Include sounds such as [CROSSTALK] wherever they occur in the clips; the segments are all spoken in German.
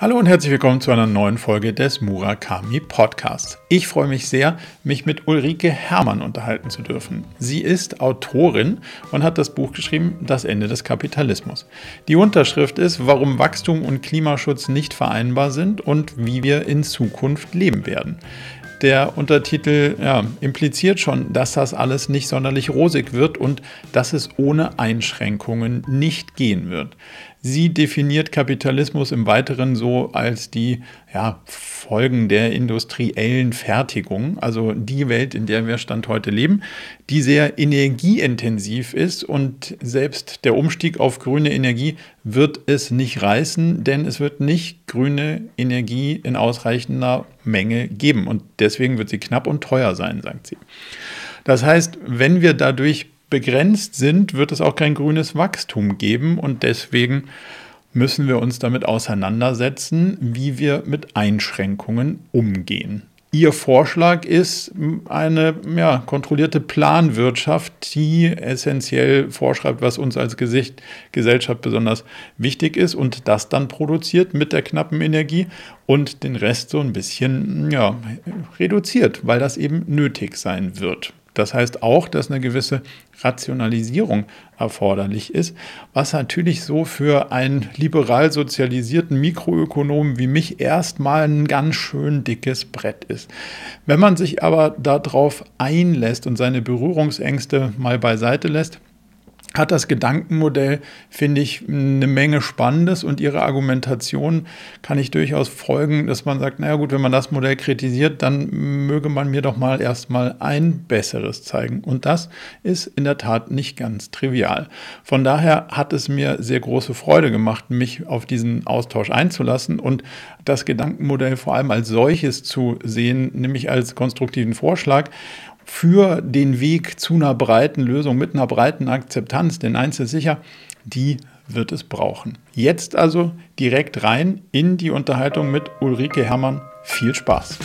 Hallo und herzlich willkommen zu einer neuen Folge des Murakami Podcasts. Ich freue mich sehr, mich mit Ulrike Herrmann unterhalten zu dürfen. Sie ist Autorin und hat das Buch geschrieben Das Ende des Kapitalismus. Die Unterschrift ist Warum Wachstum und Klimaschutz nicht vereinbar sind und wie wir in Zukunft leben werden. Der Untertitel ja, impliziert schon, dass das alles nicht sonderlich rosig wird und dass es ohne Einschränkungen nicht gehen wird. Sie definiert Kapitalismus im Weiteren so als die ja, Folgen der industriellen Fertigung, also die Welt, in der wir Stand heute leben, die sehr energieintensiv ist und selbst der Umstieg auf grüne Energie wird es nicht reißen, denn es wird nicht grüne Energie in ausreichender Menge geben und deswegen wird sie knapp und teuer sein, sagt sie. Das heißt, wenn wir dadurch begrenzt sind, wird es auch kein grünes Wachstum geben und deswegen müssen wir uns damit auseinandersetzen, wie wir mit Einschränkungen umgehen. Ihr Vorschlag ist eine ja, kontrollierte Planwirtschaft, die essentiell vorschreibt, was uns als Gesicht, Gesellschaft besonders wichtig ist und das dann produziert mit der knappen Energie und den Rest so ein bisschen ja, reduziert, weil das eben nötig sein wird. Das heißt auch, dass eine gewisse Rationalisierung erforderlich ist, was natürlich so für einen liberal sozialisierten Mikroökonomen wie mich erstmal ein ganz schön dickes Brett ist. Wenn man sich aber darauf einlässt und seine Berührungsängste mal beiseite lässt, hat das Gedankenmodell, finde ich, eine Menge Spannendes und ihre Argumentation kann ich durchaus folgen, dass man sagt, naja gut, wenn man das Modell kritisiert, dann möge man mir doch mal erstmal ein besseres zeigen. Und das ist in der Tat nicht ganz trivial. Von daher hat es mir sehr große Freude gemacht, mich auf diesen Austausch einzulassen und das Gedankenmodell vor allem als solches zu sehen, nämlich als konstruktiven Vorschlag für den Weg zu einer breiten Lösung mit einer breiten Akzeptanz, denn eins ist sicher, die wird es brauchen. Jetzt also direkt rein in die Unterhaltung mit Ulrike Herrmann. Viel Spaß!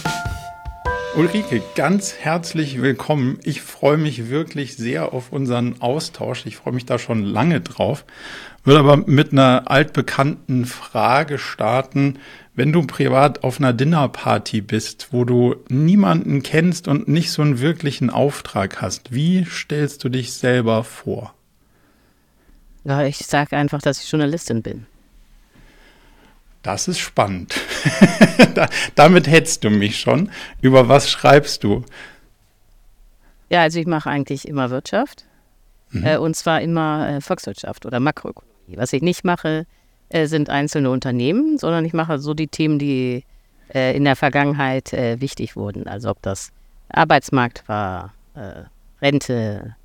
Ulrike, ganz herzlich willkommen. Ich freue mich wirklich sehr auf unseren Austausch. Ich freue mich da schon lange drauf. Würde aber mit einer altbekannten Frage starten. Wenn du privat auf einer Dinnerparty bist, wo du niemanden kennst und nicht so einen wirklichen Auftrag hast, wie stellst du dich selber vor? Ja, ich sage einfach, dass ich Journalistin bin. Das ist spannend. [LAUGHS] da, damit hättest du mich schon. Über was schreibst du? Ja, also ich mache eigentlich immer Wirtschaft. Mhm. Äh, und zwar immer äh, Volkswirtschaft oder Makroökonomie. Was ich nicht mache, äh, sind einzelne Unternehmen, sondern ich mache so die Themen, die äh, in der Vergangenheit äh, wichtig wurden. Also ob das Arbeitsmarkt war, äh, Rente,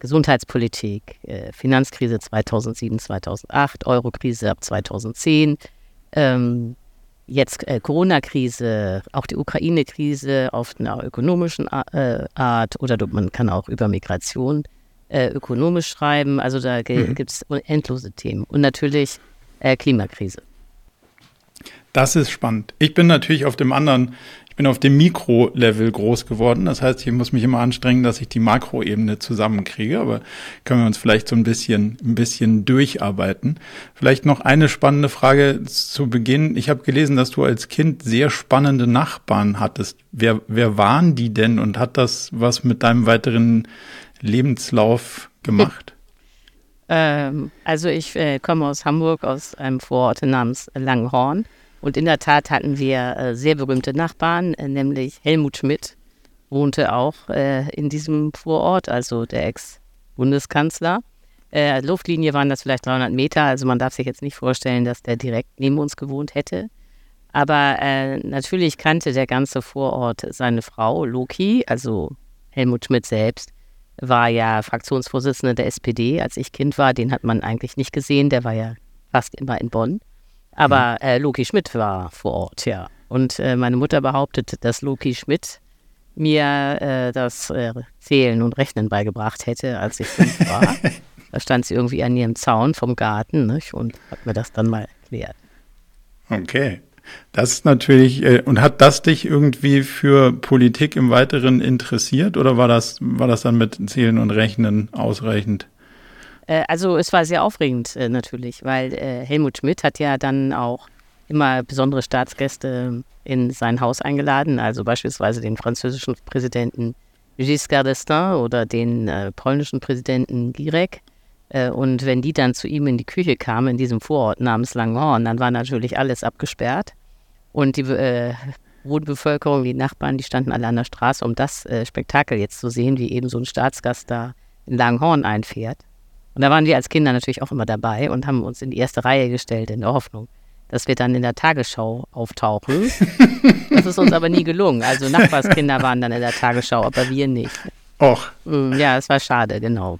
Gesundheitspolitik, äh, Finanzkrise 2007, 2008, Eurokrise ab 2010, ähm, jetzt äh, Corona-Krise, auch die Ukraine-Krise auf einer ökonomischen Art oder man kann auch über Migration ökonomisch schreiben. Also da mhm. gibt es endlose Themen. Und natürlich äh, Klimakrise. Das ist spannend. Ich bin natürlich auf dem anderen, ich bin auf dem Mikro-Level groß geworden. Das heißt, ich muss mich immer anstrengen, dass ich die Makroebene zusammenkriege. Aber können wir uns vielleicht so ein bisschen, ein bisschen durcharbeiten. Vielleicht noch eine spannende Frage zu Beginn. Ich habe gelesen, dass du als Kind sehr spannende Nachbarn hattest. Wer, wer waren die denn und hat das was mit deinem weiteren Lebenslauf gemacht? [LAUGHS] Ähm, also ich äh, komme aus Hamburg, aus einem Vorort namens Langhorn. Und in der Tat hatten wir äh, sehr berühmte Nachbarn, äh, nämlich Helmut Schmidt wohnte auch äh, in diesem Vorort, also der Ex-Bundeskanzler. Äh, Luftlinie waren das vielleicht 300 Meter, also man darf sich jetzt nicht vorstellen, dass der direkt neben uns gewohnt hätte. Aber äh, natürlich kannte der ganze Vorort seine Frau Loki, also Helmut Schmidt selbst war ja Fraktionsvorsitzender der SPD, als ich Kind war. Den hat man eigentlich nicht gesehen, der war ja fast immer in Bonn. Aber mhm. äh, Loki Schmidt war vor Ort, ja. Und äh, meine Mutter behauptet, dass Loki Schmidt mir äh, das äh, Zählen und Rechnen beigebracht hätte, als ich fünf [LAUGHS] war. da stand sie irgendwie an ihrem Zaun vom Garten nicht? und hat mir das dann mal erklärt. Okay. Das ist natürlich, äh, und hat das dich irgendwie für Politik im Weiteren interessiert oder war das, war das dann mit Zählen und Rechnen ausreichend? Äh, also es war sehr aufregend äh, natürlich, weil Helmut Schmidt hat ja dann auch immer besondere Staatsgäste in sein Haus eingeladen, also beispielsweise den französischen Präsidenten Giscard d'Estaing oder den polnischen Präsidenten Girek. Und wenn die dann zu ihm in die Küche kamen, in diesem Vorort namens Langhorn, dann war natürlich alles abgesperrt. Und die äh, Bodenbevölkerung, die Nachbarn, die standen alle an der Straße, um das äh, Spektakel jetzt zu sehen, wie eben so ein Staatsgast da in Langhorn einfährt. Und da waren wir als Kinder natürlich auch immer dabei und haben uns in die erste Reihe gestellt, in der Hoffnung, dass wir dann in der Tagesschau auftauchen. [LAUGHS] das ist uns aber nie gelungen. Also Nachbarskinder waren dann in der Tagesschau, aber wir nicht. Och. Mm, ja, es war schade, genau.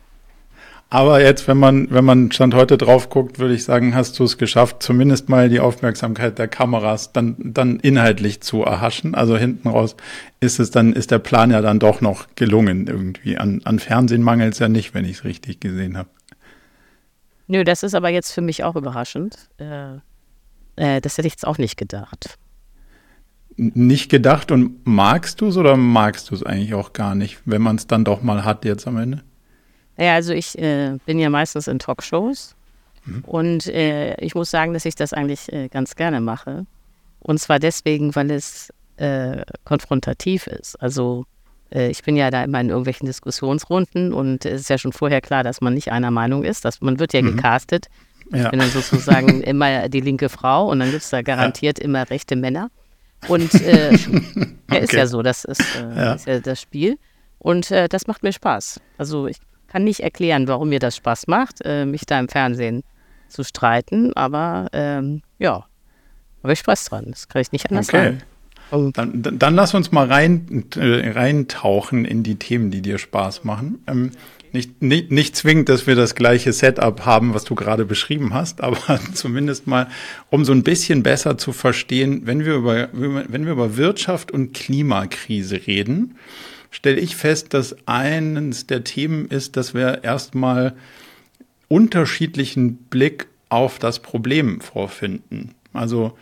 Aber jetzt, wenn man, wenn man Stand heute drauf guckt, würde ich sagen, hast du es geschafft, zumindest mal die Aufmerksamkeit der Kameras dann, dann inhaltlich zu erhaschen. Also hinten raus ist es dann, ist der Plan ja dann doch noch gelungen irgendwie. An, an Fernsehen mangelt es ja nicht, wenn ich es richtig gesehen habe. Nö, das ist aber jetzt für mich auch überraschend. Äh, äh, das hätte ich jetzt auch nicht gedacht. Nicht gedacht und magst du es oder magst du es eigentlich auch gar nicht, wenn man es dann doch mal hat jetzt am Ende? Ja, also ich äh, bin ja meistens in Talkshows mhm. und äh, ich muss sagen, dass ich das eigentlich äh, ganz gerne mache. Und zwar deswegen, weil es äh, konfrontativ ist. Also äh, ich bin ja da immer in irgendwelchen Diskussionsrunden und es ist ja schon vorher klar, dass man nicht einer Meinung ist. Dass man wird ja mhm. gecastet. Ja. Ich bin dann sozusagen [LAUGHS] immer die linke Frau und dann gibt es da garantiert ja. immer rechte Männer. Und äh, [LAUGHS] okay. ist ja so, das ist, äh, ja. ist ja das Spiel. Und äh, das macht mir Spaß. Also ich kann nicht erklären, warum mir das Spaß macht, äh, mich da im Fernsehen zu streiten, aber ähm, ja, habe ich Spaß dran. Das kann ich nicht anders okay. sagen. Also dann, dann, dann, lass uns mal rein, äh, reintauchen in die Themen, die dir Spaß machen. Ähm, nicht, nicht, nicht zwingend, dass wir das gleiche Setup haben, was du gerade beschrieben hast, [LAUGHS] aber zumindest mal, um so ein bisschen besser zu verstehen, wenn wir über, wenn wir über Wirtschaft und Klimakrise reden, stelle ich fest, dass eines der Themen ist, dass wir erstmal unterschiedlichen Blick auf das Problem vorfinden. Also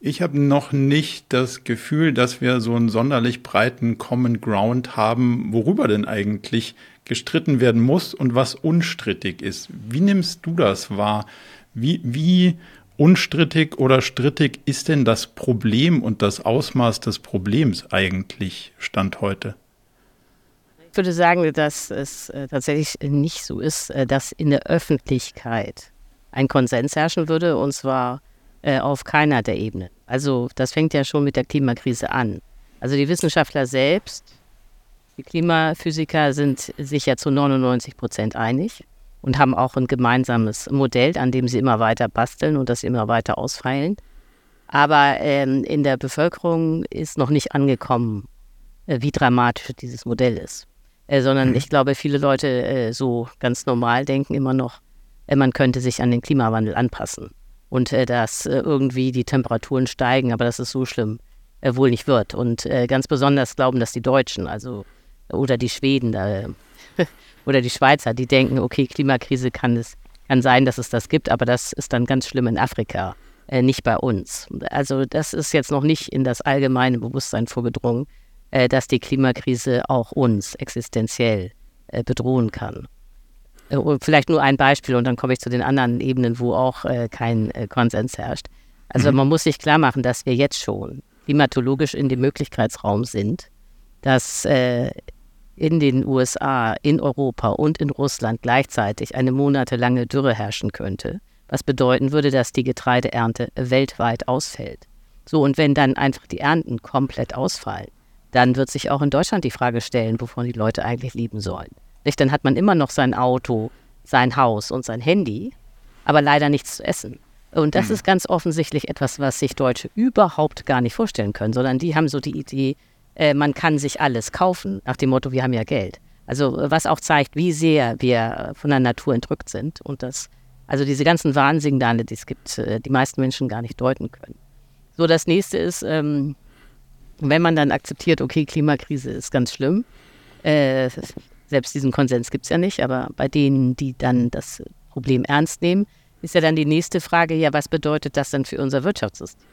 ich habe noch nicht das Gefühl, dass wir so einen sonderlich breiten Common Ground haben, worüber denn eigentlich gestritten werden muss und was unstrittig ist. Wie nimmst du das wahr? Wie, wie unstrittig oder strittig ist denn das Problem und das Ausmaß des Problems eigentlich Stand heute? Ich würde sagen, dass es äh, tatsächlich nicht so ist, äh, dass in der Öffentlichkeit ein Konsens herrschen würde, und zwar äh, auf keiner der Ebenen. Also das fängt ja schon mit der Klimakrise an. Also die Wissenschaftler selbst, die Klimaphysiker sind sich ja zu 99 Prozent einig und haben auch ein gemeinsames Modell, an dem sie immer weiter basteln und das immer weiter ausfeilen. Aber ähm, in der Bevölkerung ist noch nicht angekommen, wie dramatisch dieses Modell ist äh, sondern mhm. ich glaube, viele Leute äh, so ganz normal denken immer noch, äh, man könnte sich an den Klimawandel anpassen und äh, dass äh, irgendwie die Temperaturen steigen, aber dass es so schlimm äh, wohl nicht wird. Und ganz besonders glauben das die Deutschen, also oder die Schweden da, [LAUGHS] oder die Schweizer, die denken, okay, Klimakrise kann es kann sein, dass es das gibt, aber das ist dann ganz schlimm in Afrika, nicht bei uns. Also das ist jetzt noch nicht in das allgemeine Bewusstsein vorgedrungen. Äh, dass die Klimakrise auch uns existenziell äh, bedrohen kann. Äh, vielleicht nur ein Beispiel und dann komme ich zu den anderen Ebenen, wo auch kein Konsens herrscht. Also mhm. man muss sich klar machen, dass wir jetzt schon klimatologisch in dem Möglichkeitsraum sind, dass in den USA, in Europa und in Russland gleichzeitig eine monatelange Dürre herrschen könnte, was bedeuten würde, dass die Getreideernte weltweit ausfällt. So, und wenn dann einfach die Ernten komplett ausfallen, dann wird sich auch in Deutschland die Frage stellen, wovon die Leute eigentlich leben sollen. Nicht? Dann hat man immer noch sein Auto, sein Haus und sein Handy, aber leider nichts zu essen. Und das mhm. ist ganz offensichtlich etwas, was sich Deutsche überhaupt gar nicht vorstellen können, sondern die haben so die Idee, äh, man kann sich alles kaufen, nach dem Motto, wir haben ja Geld. Also was auch zeigt, wie sehr wir von der Natur entrückt sind und das, also diese ganzen Warnsignale, die es gibt, äh, die meisten Menschen gar nicht deuten können. So, das nächste ist, ähm, wenn man dann akzeptiert, okay, Klimakrise ist ganz schlimm, äh, selbst diesen Konsens gibt es ja nicht, aber bei denen, die dann das Problem ernst nehmen, ist ja dann die nächste Frage, ja, was bedeutet das dann für unser Wirtschaftssystem?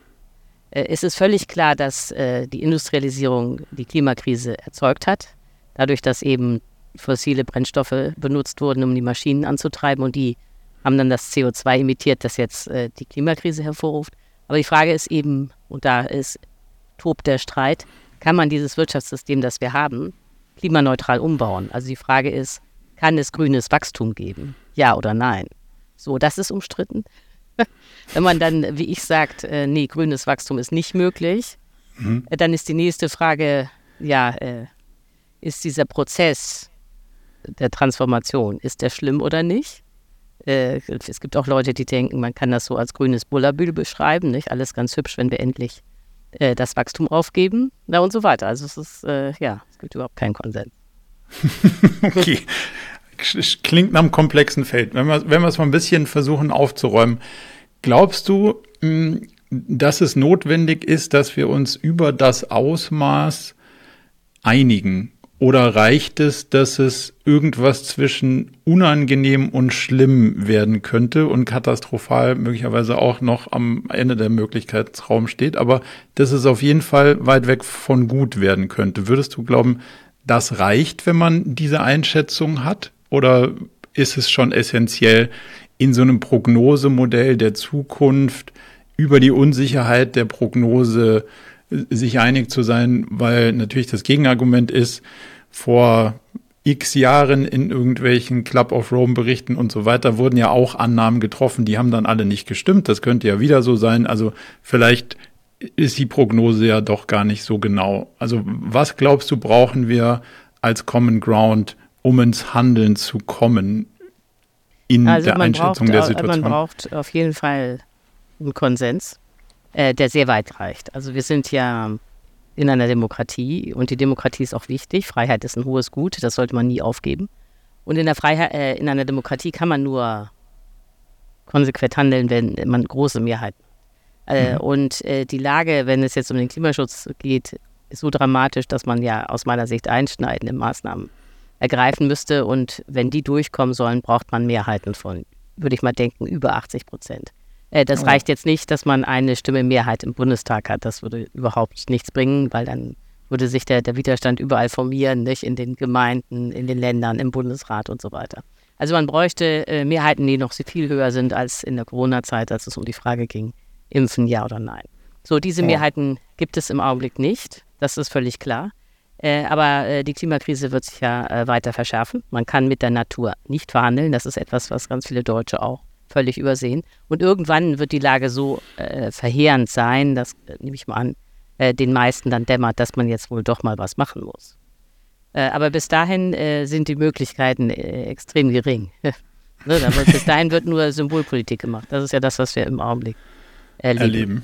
Äh, es ist völlig klar, dass äh, die Industrialisierung die Klimakrise erzeugt hat, dadurch, dass eben fossile Brennstoffe benutzt wurden, um die Maschinen anzutreiben und die haben dann das CO2 emittiert, das jetzt äh, die Klimakrise hervorruft. Aber die Frage ist eben, und da ist tobt der Streit, kann man dieses Wirtschaftssystem, das wir haben, klimaneutral umbauen? Also die Frage ist, kann es grünes Wachstum geben? Ja oder nein? So, das ist umstritten. [LAUGHS] Wenn man dann, wie ich sagt, äh, nee, grünes Wachstum ist nicht möglich, mhm. Äh, dann ist die nächste Frage, ja, äh, ist dieser Prozess der Transformation, ist der schlimm oder nicht? Äh, es gibt auch Leute, die denken, man kann das so als grünes Bullabül beschreiben, nicht? Alles ganz hübsch, wenn wir endlich äh, das Wachstum aufgeben, na und so weiter. Also es ist, äh, ja, es gibt überhaupt keinen Konsens. [LAUGHS] okay. Klingt nach einem komplexen Feld. Wenn wir, wenn wir es mal ein bisschen versuchen aufzuräumen, glaubst du, hm, dass es notwendig ist, dass wir uns über das Ausmaß einigen oder reicht es, dass es irgendwas zwischen unangenehm und schlimm werden könnte und katastrophal möglicherweise auch noch am Ende der Möglichkeitsraum steht, aber dass es auf jeden Fall weit weg von gut werden könnte? Würdest du glauben, das reicht, wenn man diese Einschätzung hat? Oder ist es schon essentiell, in so einem Prognosemodell der Zukunft über die Unsicherheit der Prognose sich einig zu sein, weil natürlich das Gegenargument ist, vor x Jahren in irgendwelchen Club of Rome Berichten und so weiter wurden ja auch Annahmen getroffen, die haben dann alle nicht gestimmt. Das könnte ja wieder so sein. Also vielleicht ist die Prognose ja doch gar nicht so genau. Also was glaubst du, brauchen wir als Common Ground, um ins Handeln zu kommen in also der Einschätzung braucht, der Situation? Man braucht auf jeden Fall einen Konsens äh, der sehr weit reicht. Also wir sind ja in einer Demokratie und die Demokratie ist auch wichtig. Freiheit ist ein hohes Gut, das sollte man nie aufgeben. Und in der Freiheit, äh, in einer Demokratie kann man nur konsequent handeln, wenn man große Mehrheiten. Äh, mhm. Und äh, die Lage, wenn es jetzt um den Klimaschutz geht, ist so dramatisch, dass man ja aus meiner Sicht einschneidende Maßnahmen ergreifen müsste. Und wenn die durchkommen sollen, braucht man Mehrheiten von, würde ich mal denken, über 80 Prozent. Äh, das oh. reicht jetzt nicht, dass man eine Stimme Mehrheit im Bundestag hat. Das würde überhaupt nichts bringen, weil dann würde sich der, der Widerstand überall formieren, nicht in den Gemeinden, in den Ländern, im Bundesrat und so weiter. Also man bräuchte äh, Mehrheiten, die noch viel höher sind als in der Corona-Zeit, als es um die Frage ging, impfen ja oder nein. So, diese ja. Mehrheiten gibt es im Augenblick nicht, das ist völlig klar. Äh, aber äh, die Klimakrise wird sich ja äh, weiter verschärfen. Man kann mit der Natur nicht verhandeln. Das ist etwas, was ganz viele Deutsche auch völlig übersehen. Und irgendwann wird die Lage so äh, verheerend sein, dass, äh, nehme ich mal an, äh, den meisten dann dämmert, dass man jetzt wohl doch mal was machen muss. Äh, aber bis dahin äh, sind die Möglichkeiten äh, extrem gering. [LAUGHS] ne, wird, bis dahin wird nur Symbolpolitik gemacht. Das ist ja das, was wir im Augenblick erleben. erleben.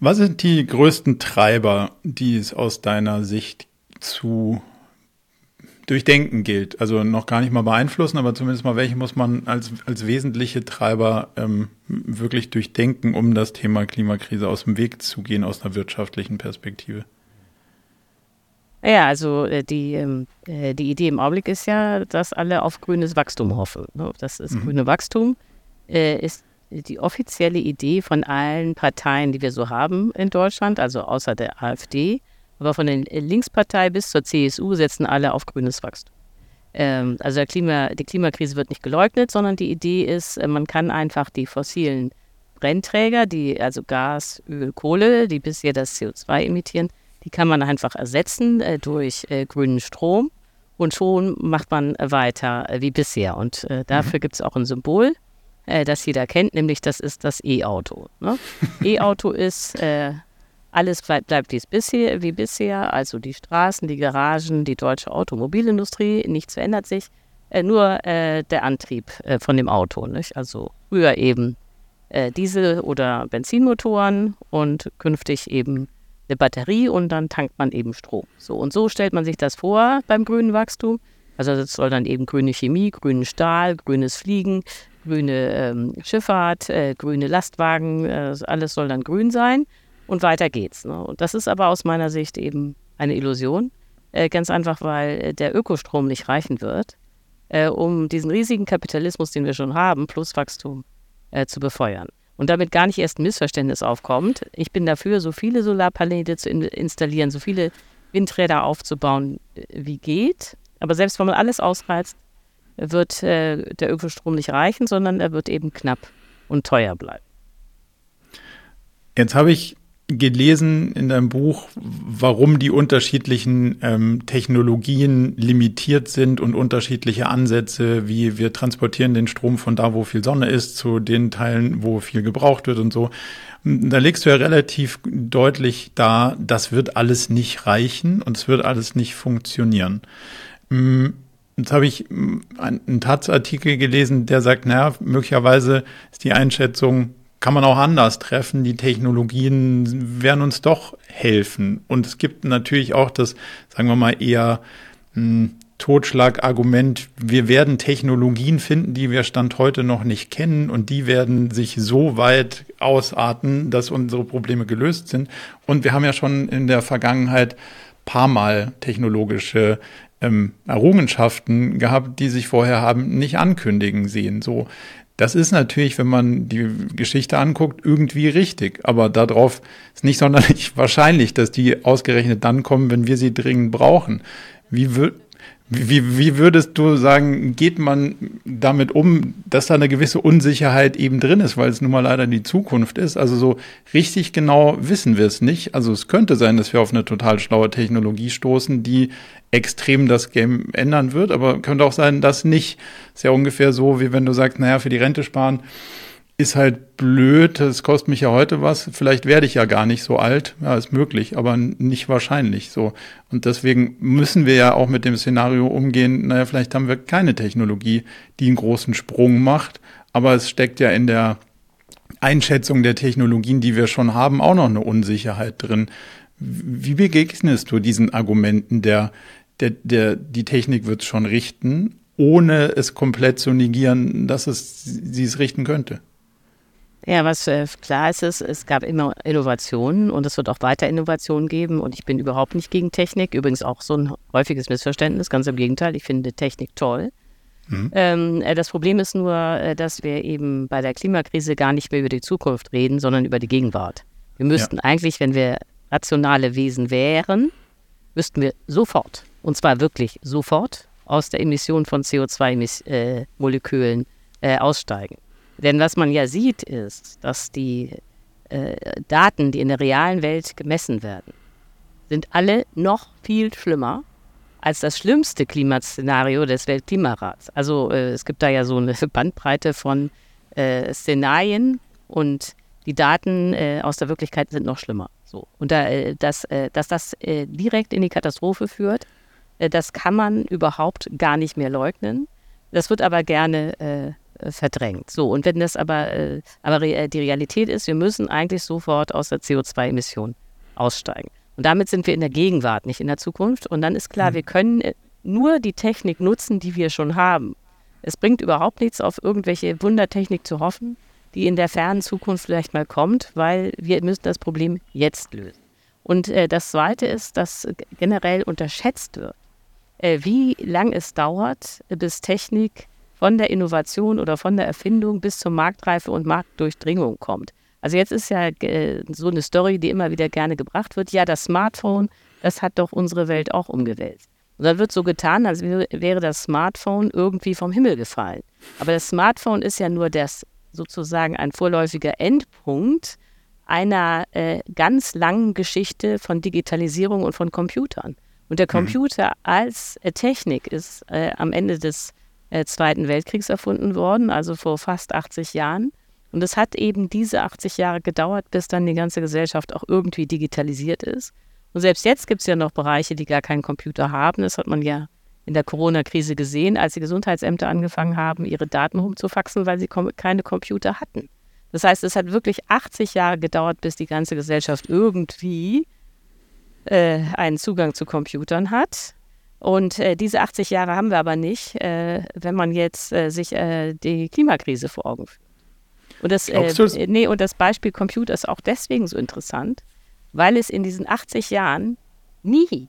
Was sind die größten Treiber, die es aus deiner Sicht zu durchdenken gilt. Also noch gar nicht mal beeinflussen, aber zumindest mal welche muss man als, als wesentliche Treiber ähm, wirklich durchdenken, um das Thema Klimakrise aus dem Weg zu gehen aus einer wirtschaftlichen Perspektive. Ja, also äh, die, ähm, äh, die Idee im Augenblick ist ja, dass alle auf grünes Wachstum hoffen. Ne? Das ist mhm. grüne Wachstum äh, ist die offizielle Idee von allen Parteien, die wir so haben in Deutschland, also außer der AfD. Aber von der Linkspartei bis zur CSU setzen alle auf grünes Wachstum. Ähm, also Klima, die Klimakrise wird nicht geleugnet, sondern die Idee ist, äh, man kann einfach die fossilen Brennträger, die also Gas, Öl, Kohle, die bisher das CO2 emittieren, die kann man einfach ersetzen äh, durch äh, grünen Strom und schon macht man weiter äh, wie bisher. Und äh, dafür mhm. gibt es auch ein Symbol, äh, das jeder kennt, nämlich das ist das E-Auto. Ne? [LAUGHS] E-Auto ist alles bleibt, bleibt wie, bisher, wie bisher, also die Straßen, die Garagen, die deutsche Automobilindustrie, nichts verändert sich, äh, nur äh, der Antrieb äh, von dem Auto. Nicht? Also früher eben äh, Diesel- oder Benzinmotoren und künftig eben eine Batterie und dann tankt man eben Strom. So und so stellt man sich das vor beim grünen Wachstum. Also es soll dann eben grüne Chemie, grünen Stahl, grünes Fliegen, grüne ähm, Schifffahrt, äh, grüne Lastwagen, äh, alles soll dann grün sein und weiter geht's. Ne? Und das ist aber aus meiner Sicht eben eine Illusion. Äh, ganz einfach, weil äh, der Ökostrom nicht reichen wird, äh, um diesen riesigen Kapitalismus, den wir schon haben, plus Wachstum äh, zu befeuern. Und damit gar nicht erst ein Missverständnis aufkommt. Ich bin dafür, so viele Solarpaneele zu in installieren, so viele Windräder aufzubauen, äh, wie geht. Aber selbst wenn man alles ausreizt, wird äh, der Ökostrom nicht reichen, sondern er wird eben knapp und teuer bleiben. Jetzt habe ich gelesen in deinem Buch, warum die unterschiedlichen ähm, Technologien limitiert sind und unterschiedliche Ansätze, wie wir transportieren den Strom von da, wo viel Sonne ist, zu den Teilen, wo viel gebraucht wird und so. Da legst du ja relativ deutlich da, das wird alles nicht reichen und es wird alles nicht funktionieren. Mm, jetzt habe ich mm, einen Taz-Artikel gelesen, der sagt, naja, möglicherweise ist die Einschätzung, kann man auch anders treffen. Die Technologien werden uns doch helfen. Und es gibt natürlich auch das, sagen wir mal, eher hm, Totschlagargument, wir werden Technologien finden, die wir Stand heute noch nicht kennen und die werden sich so weit ausarten, dass unsere Probleme gelöst sind. Und wir haben ja schon in der Vergangenheit paar Mal technologische ähm, Errungenschaften gehabt, die sich vorher haben nicht ankündigen sehen. So, das ist natürlich, wenn man die Geschichte anguckt, irgendwie richtig. Aber darauf ist nicht [LAUGHS] sonderlich wahrscheinlich, dass die ausgerechnet dann kommen, wenn wir sie dringend brauchen. Wie, wie, wie würdest du sagen, geht man damit um, dass da eine gewisse Unsicherheit eben drin ist, weil es nun mal leider die Zukunft ist? Also so richtig genau wissen wir es nicht. Also es könnte sein, dass wir auf eine total schlaue Technologie stoßen, die extrem das Game ändern wird, aber könnte auch sein, dass nicht. Ist ja ungefähr so, wie wenn du sagst, naja, für die Rente sparen ist halt blöd, es kostet mich ja heute was, vielleicht werde ich ja gar nicht so alt, ja, ist möglich, aber nicht wahrscheinlich so. Und deswegen müssen wir ja auch mit dem Szenario umgehen, naja, vielleicht haben wir keine Technologie, die einen großen Sprung macht, aber es steckt ja in der Einschätzung der Technologien, die wir schon haben, auch noch eine Unsicherheit drin. Wie begegnest du diesen Argumenten der, der, der die Technik wird schon richten, ohne es komplett zu negieren, dass es sie es richten könnte? Ja, was äh, klar ist, ist, es gab immer Innovationen und es wird auch weiter Innovationen geben. Und ich bin überhaupt nicht gegen Technik. Übrigens auch so ein häufiges Missverständnis. Ganz im Gegenteil, ich finde Technik toll. Mhm. Ähm, äh, das Problem ist nur, äh, dass wir eben bei der Klimakrise gar nicht mehr über die Zukunft reden, sondern über die Gegenwart. Wir müssten ja. eigentlich, wenn wir rationale Wesen wären, müssten wir sofort, und zwar wirklich sofort, aus der Emission von CO2-Molekülen äh, äh, aussteigen. Denn was man ja sieht, ist, dass die äh, Daten, die in der realen Welt gemessen werden, sind alle noch viel schlimmer als das schlimmste Klimaszenario des Weltklimarats. Also äh, es gibt da ja so eine [LAUGHS] Bandbreite von äh, Szenarien und die Daten äh, aus der Wirklichkeit sind noch schlimmer. So. Und da, äh, dass, äh, dass das direkt in die Katastrophe führt, das kann man überhaupt gar nicht mehr leugnen. Das wird aber gerne verdrängt. So, und wenn das aber, äh, aber re die Realität ist, wir müssen eigentlich sofort aus der CO2-Emission aussteigen. Und damit sind wir in der Gegenwart, nicht in der Zukunft. Und dann ist klar, mhm. wir können äh, nur die Technik nutzen, die wir schon haben. Es bringt überhaupt nichts, auf irgendwelche Wundertechnik zu hoffen, die in der fernen Zukunft vielleicht mal kommt, weil wir müssen das Problem jetzt lösen. Und äh, das Zweite ist, dass generell unterschätzt wird, äh, wie lang es dauert, bis Technik von der Innovation oder von der Erfindung bis zur Marktreife und Marktdurchdringung kommt. Also jetzt ist ja äh, so eine Story, die immer wieder gerne gebracht wird. Ja, das Smartphone, das hat doch unsere Welt auch umgewälzt. Und dann wird so getan, als wäre das Smartphone irgendwie vom Himmel gefallen. Aber das Smartphone ist ja nur das sozusagen ein vorläufiger Endpunkt einer äh, ganz langen Geschichte von Digitalisierung und von Computern. Und der mhm. Computer mhm. als äh, Technik ist äh, am Ende des äh, Zweiten Weltkriegs erfunden worden, also vor fast 80 Jahren. Und es hat eben diese 80 Jahre gedauert, bis dann die ganze Gesellschaft auch irgendwie digitalisiert ist. Und selbst jetzt gibt es ja noch Bereiche, die gar keinen Computer haben. Das hat man ja in der Corona-Krise gesehen, als die Gesundheitsämter angefangen haben, ihre Daten rumzufaxen, weil sie keine Computer hatten. Das heißt, es hat wirklich 80 Jahre gedauert, bis die ganze Gesellschaft irgendwie äh, einen Zugang zu Computern hat. Und äh, diese 80 Jahre haben wir aber nicht, äh, wenn man jetzt äh, sich äh, die Klimakrise vor Augen führt. Und das, äh, nee, und das Beispiel Computer ist auch deswegen so interessant, weil es in diesen 80 Jahren nie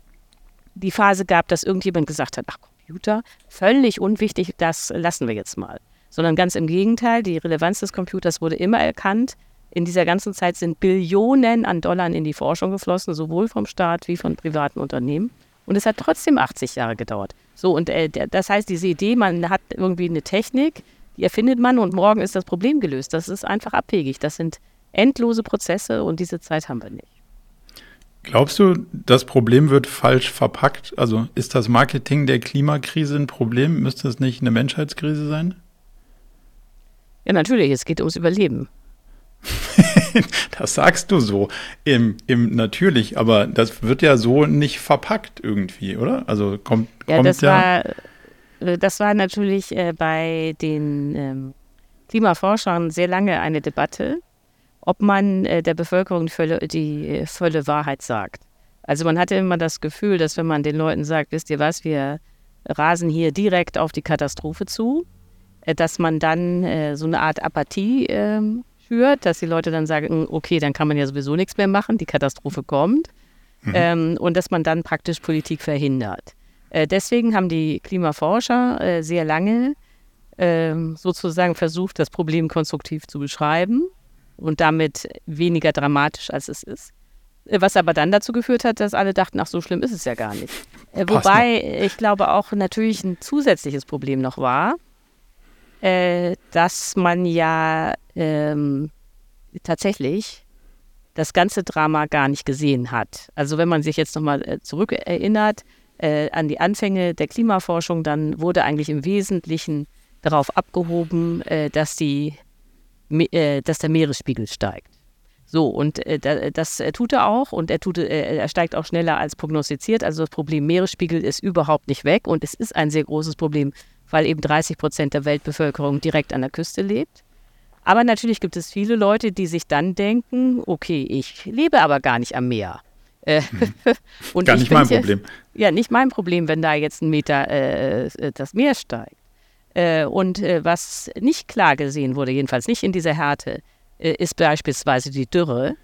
die Phase gab, dass irgendjemand gesagt hat, ach Computer, völlig unwichtig, das lassen wir jetzt mal. Sondern ganz im Gegenteil, die Relevanz des Computers wurde immer erkannt. In dieser ganzen Zeit sind Billionen an Dollar in die Forschung geflossen, sowohl vom Staat wie von privaten Unternehmen. Und es hat trotzdem 80 Jahre gedauert. So, und äh, das heißt, diese Idee, man hat irgendwie eine Technik, die erfindet man und morgen ist das Problem gelöst. Das ist einfach abwegig. Das sind endlose Prozesse und diese Zeit haben wir nicht. Glaubst du, das Problem wird falsch verpackt? Also ist das Marketing der Klimakrise ein Problem? Müsste es nicht eine Menschheitskrise sein? Ja, natürlich, es geht ums Überleben. [LAUGHS] das sagst du so. Im, Im natürlich, aber das wird ja so nicht verpackt irgendwie, oder? Also kommt, ja, kommt das ja. War, äh, das war natürlich äh, bei den ähm, Klimaforschern sehr lange eine Debatte ob man äh, der Bevölkerung die volle, die äh, volle Wahrheit sagt. Also man hatte immer das Gefühl, dass wenn man den Leuten sagt, wisst ihr was, wir rasen hier direkt auf die Katastrophe zu, äh, dass man dann äh, so eine Art Apathie ähm, schürt, dass die Leute dann sagen, hm, okay, dann kann man ja sowieso nichts mehr machen, die Katastrophe kommt. Mhm. Ähm, und dass man dann praktisch Politik verhindert. Äh, deswegen haben die Klimaforscher äh, sehr lange ähm, sozusagen versucht, das Problem konstruktiv zu beschreiben und damit weniger dramatisch, als es ist. Äh, was aber dann dazu geführt hat, dass alle dachten, ach, so schlimm ist es ja gar nicht. Äh, wobei ich glaube auch natürlich ein zusätzliches Problem noch war, äh, dass man ja ähm, tatsächlich das ganze Drama gar nicht gesehen hat. Also wenn man sich jetzt nochmal äh, zurückerinnert äh, an die Anfänge der Klimaforschung, dann wurde eigentlich im Wesentlichen darauf abgehoben, äh, dass die äh, dass der Meeresspiegel steigt. So, und das tut er auch und er, tut, er steigt auch schneller als prognostiziert. Also das Problem Meeresspiegel ist überhaupt nicht weg und es ist ein sehr großes Problem, weil eben 30 Prozent der Weltbevölkerung direkt an der Küste lebt. Aber natürlich gibt es viele Leute, die sich dann denken, okay, ich lebe aber gar nicht am Meer. Hm. [LAUGHS] und gar nicht mein Problem. Ja, nicht mein Problem, wenn da jetzt ein Meter äh, das Meer steigt. Äh, und äh, was nicht klar gesehen wurde, jedenfalls nicht in dieser Härte, äh, ist beispielsweise die Dürre,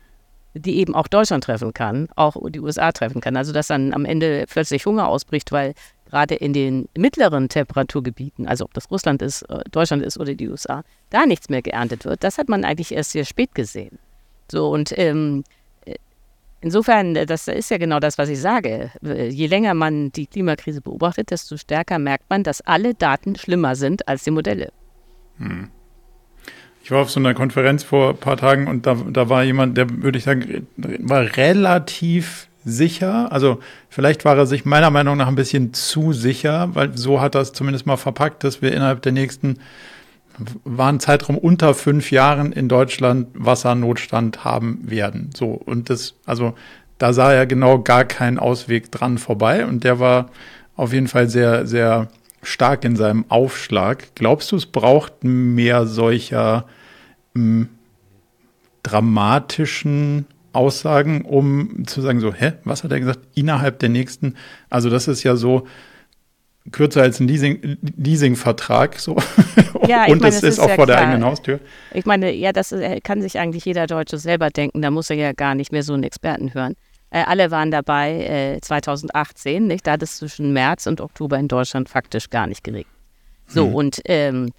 die eben auch Deutschland treffen kann, auch die USA treffen kann. Also dass dann am Ende plötzlich Hunger ausbricht, weil gerade in den mittleren Temperaturgebieten, also ob das Russland ist, Deutschland ist oder die USA, da nichts mehr geerntet wird. Das hat man eigentlich erst sehr spät gesehen. So und ähm, Insofern, äh, das ist ja genau das, was ich sage. Äh, je länger man die Klimakrise beobachtet, desto stärker merkt man, dass alle Daten schlimmer sind als die Modelle. Hm. Ich war auf so einer Konferenz vor ein paar Tagen und da, da war jemand, der, würde ich sagen, war relativ sicher. Also vielleicht war er sich meiner Meinung nach ein bisschen zu sicher, weil so hat er es zumindest mal verpackt, dass wir innerhalb der nächsten war ein Zeitraum unter fünf Jahren in Deutschland Wassernotstand haben werden. So, und das, also da sah er genau gar keinen Ausweg dran vorbei und der war auf jeden Fall sehr, sehr stark in seinem Aufschlag. Glaubst du, es braucht mehr solcher m, hm, dramatischen Aussagen, um zu sagen, so, hä, was hat er gesagt? Innerhalb der nächsten, also das ist ja so, kürzer als ein Leasing, Leasingvertrag so. [LAUGHS] Ja, und es ist, ist auch ja vor klar. der eigenen Haustür. Ich meine, ja, das kann sich eigentlich jeder Deutsche selber denken. Da muss er ja gar nicht mehr so einen Experten hören. Äh, alle waren dabei äh, 2018, nicht? Da hat es zwischen März und Oktober in Deutschland faktisch gar nicht geregnet. So, hm. und, ähm, äh,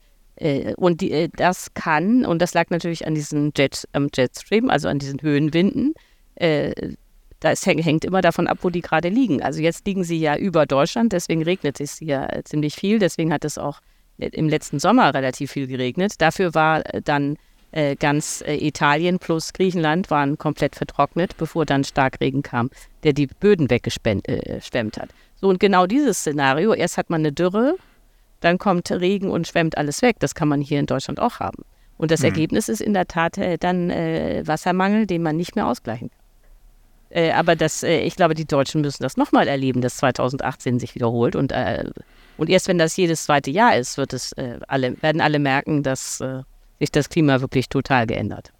und die, äh, das kann, und das lag natürlich an diesen Jet, ähm, Jetstream, also an diesen Höhenwinden, äh, das hängt immer davon ab, wo die gerade liegen. Also jetzt liegen sie ja über Deutschland, deswegen regnet es hier ziemlich viel. Deswegen hat es auch im letzten Sommer relativ viel geregnet. Dafür war dann äh, ganz äh, Italien plus Griechenland waren komplett vertrocknet, bevor dann Starkregen kam, der die Böden weggeschwemmt äh, hat. So und genau dieses Szenario, erst hat man eine Dürre, dann kommt Regen und schwemmt alles weg. Das kann man hier in Deutschland auch haben. Und das mhm. Ergebnis ist in der Tat äh, dann äh, Wassermangel, den man nicht mehr ausgleichen kann. Äh, aber das, äh, ich glaube, die Deutschen müssen das nochmal erleben, dass 2018 sich wiederholt. Und, äh, und erst wenn das jedes zweite Jahr ist, wird es, äh, alle, werden alle merken, dass sich das Klima wirklich total geändert.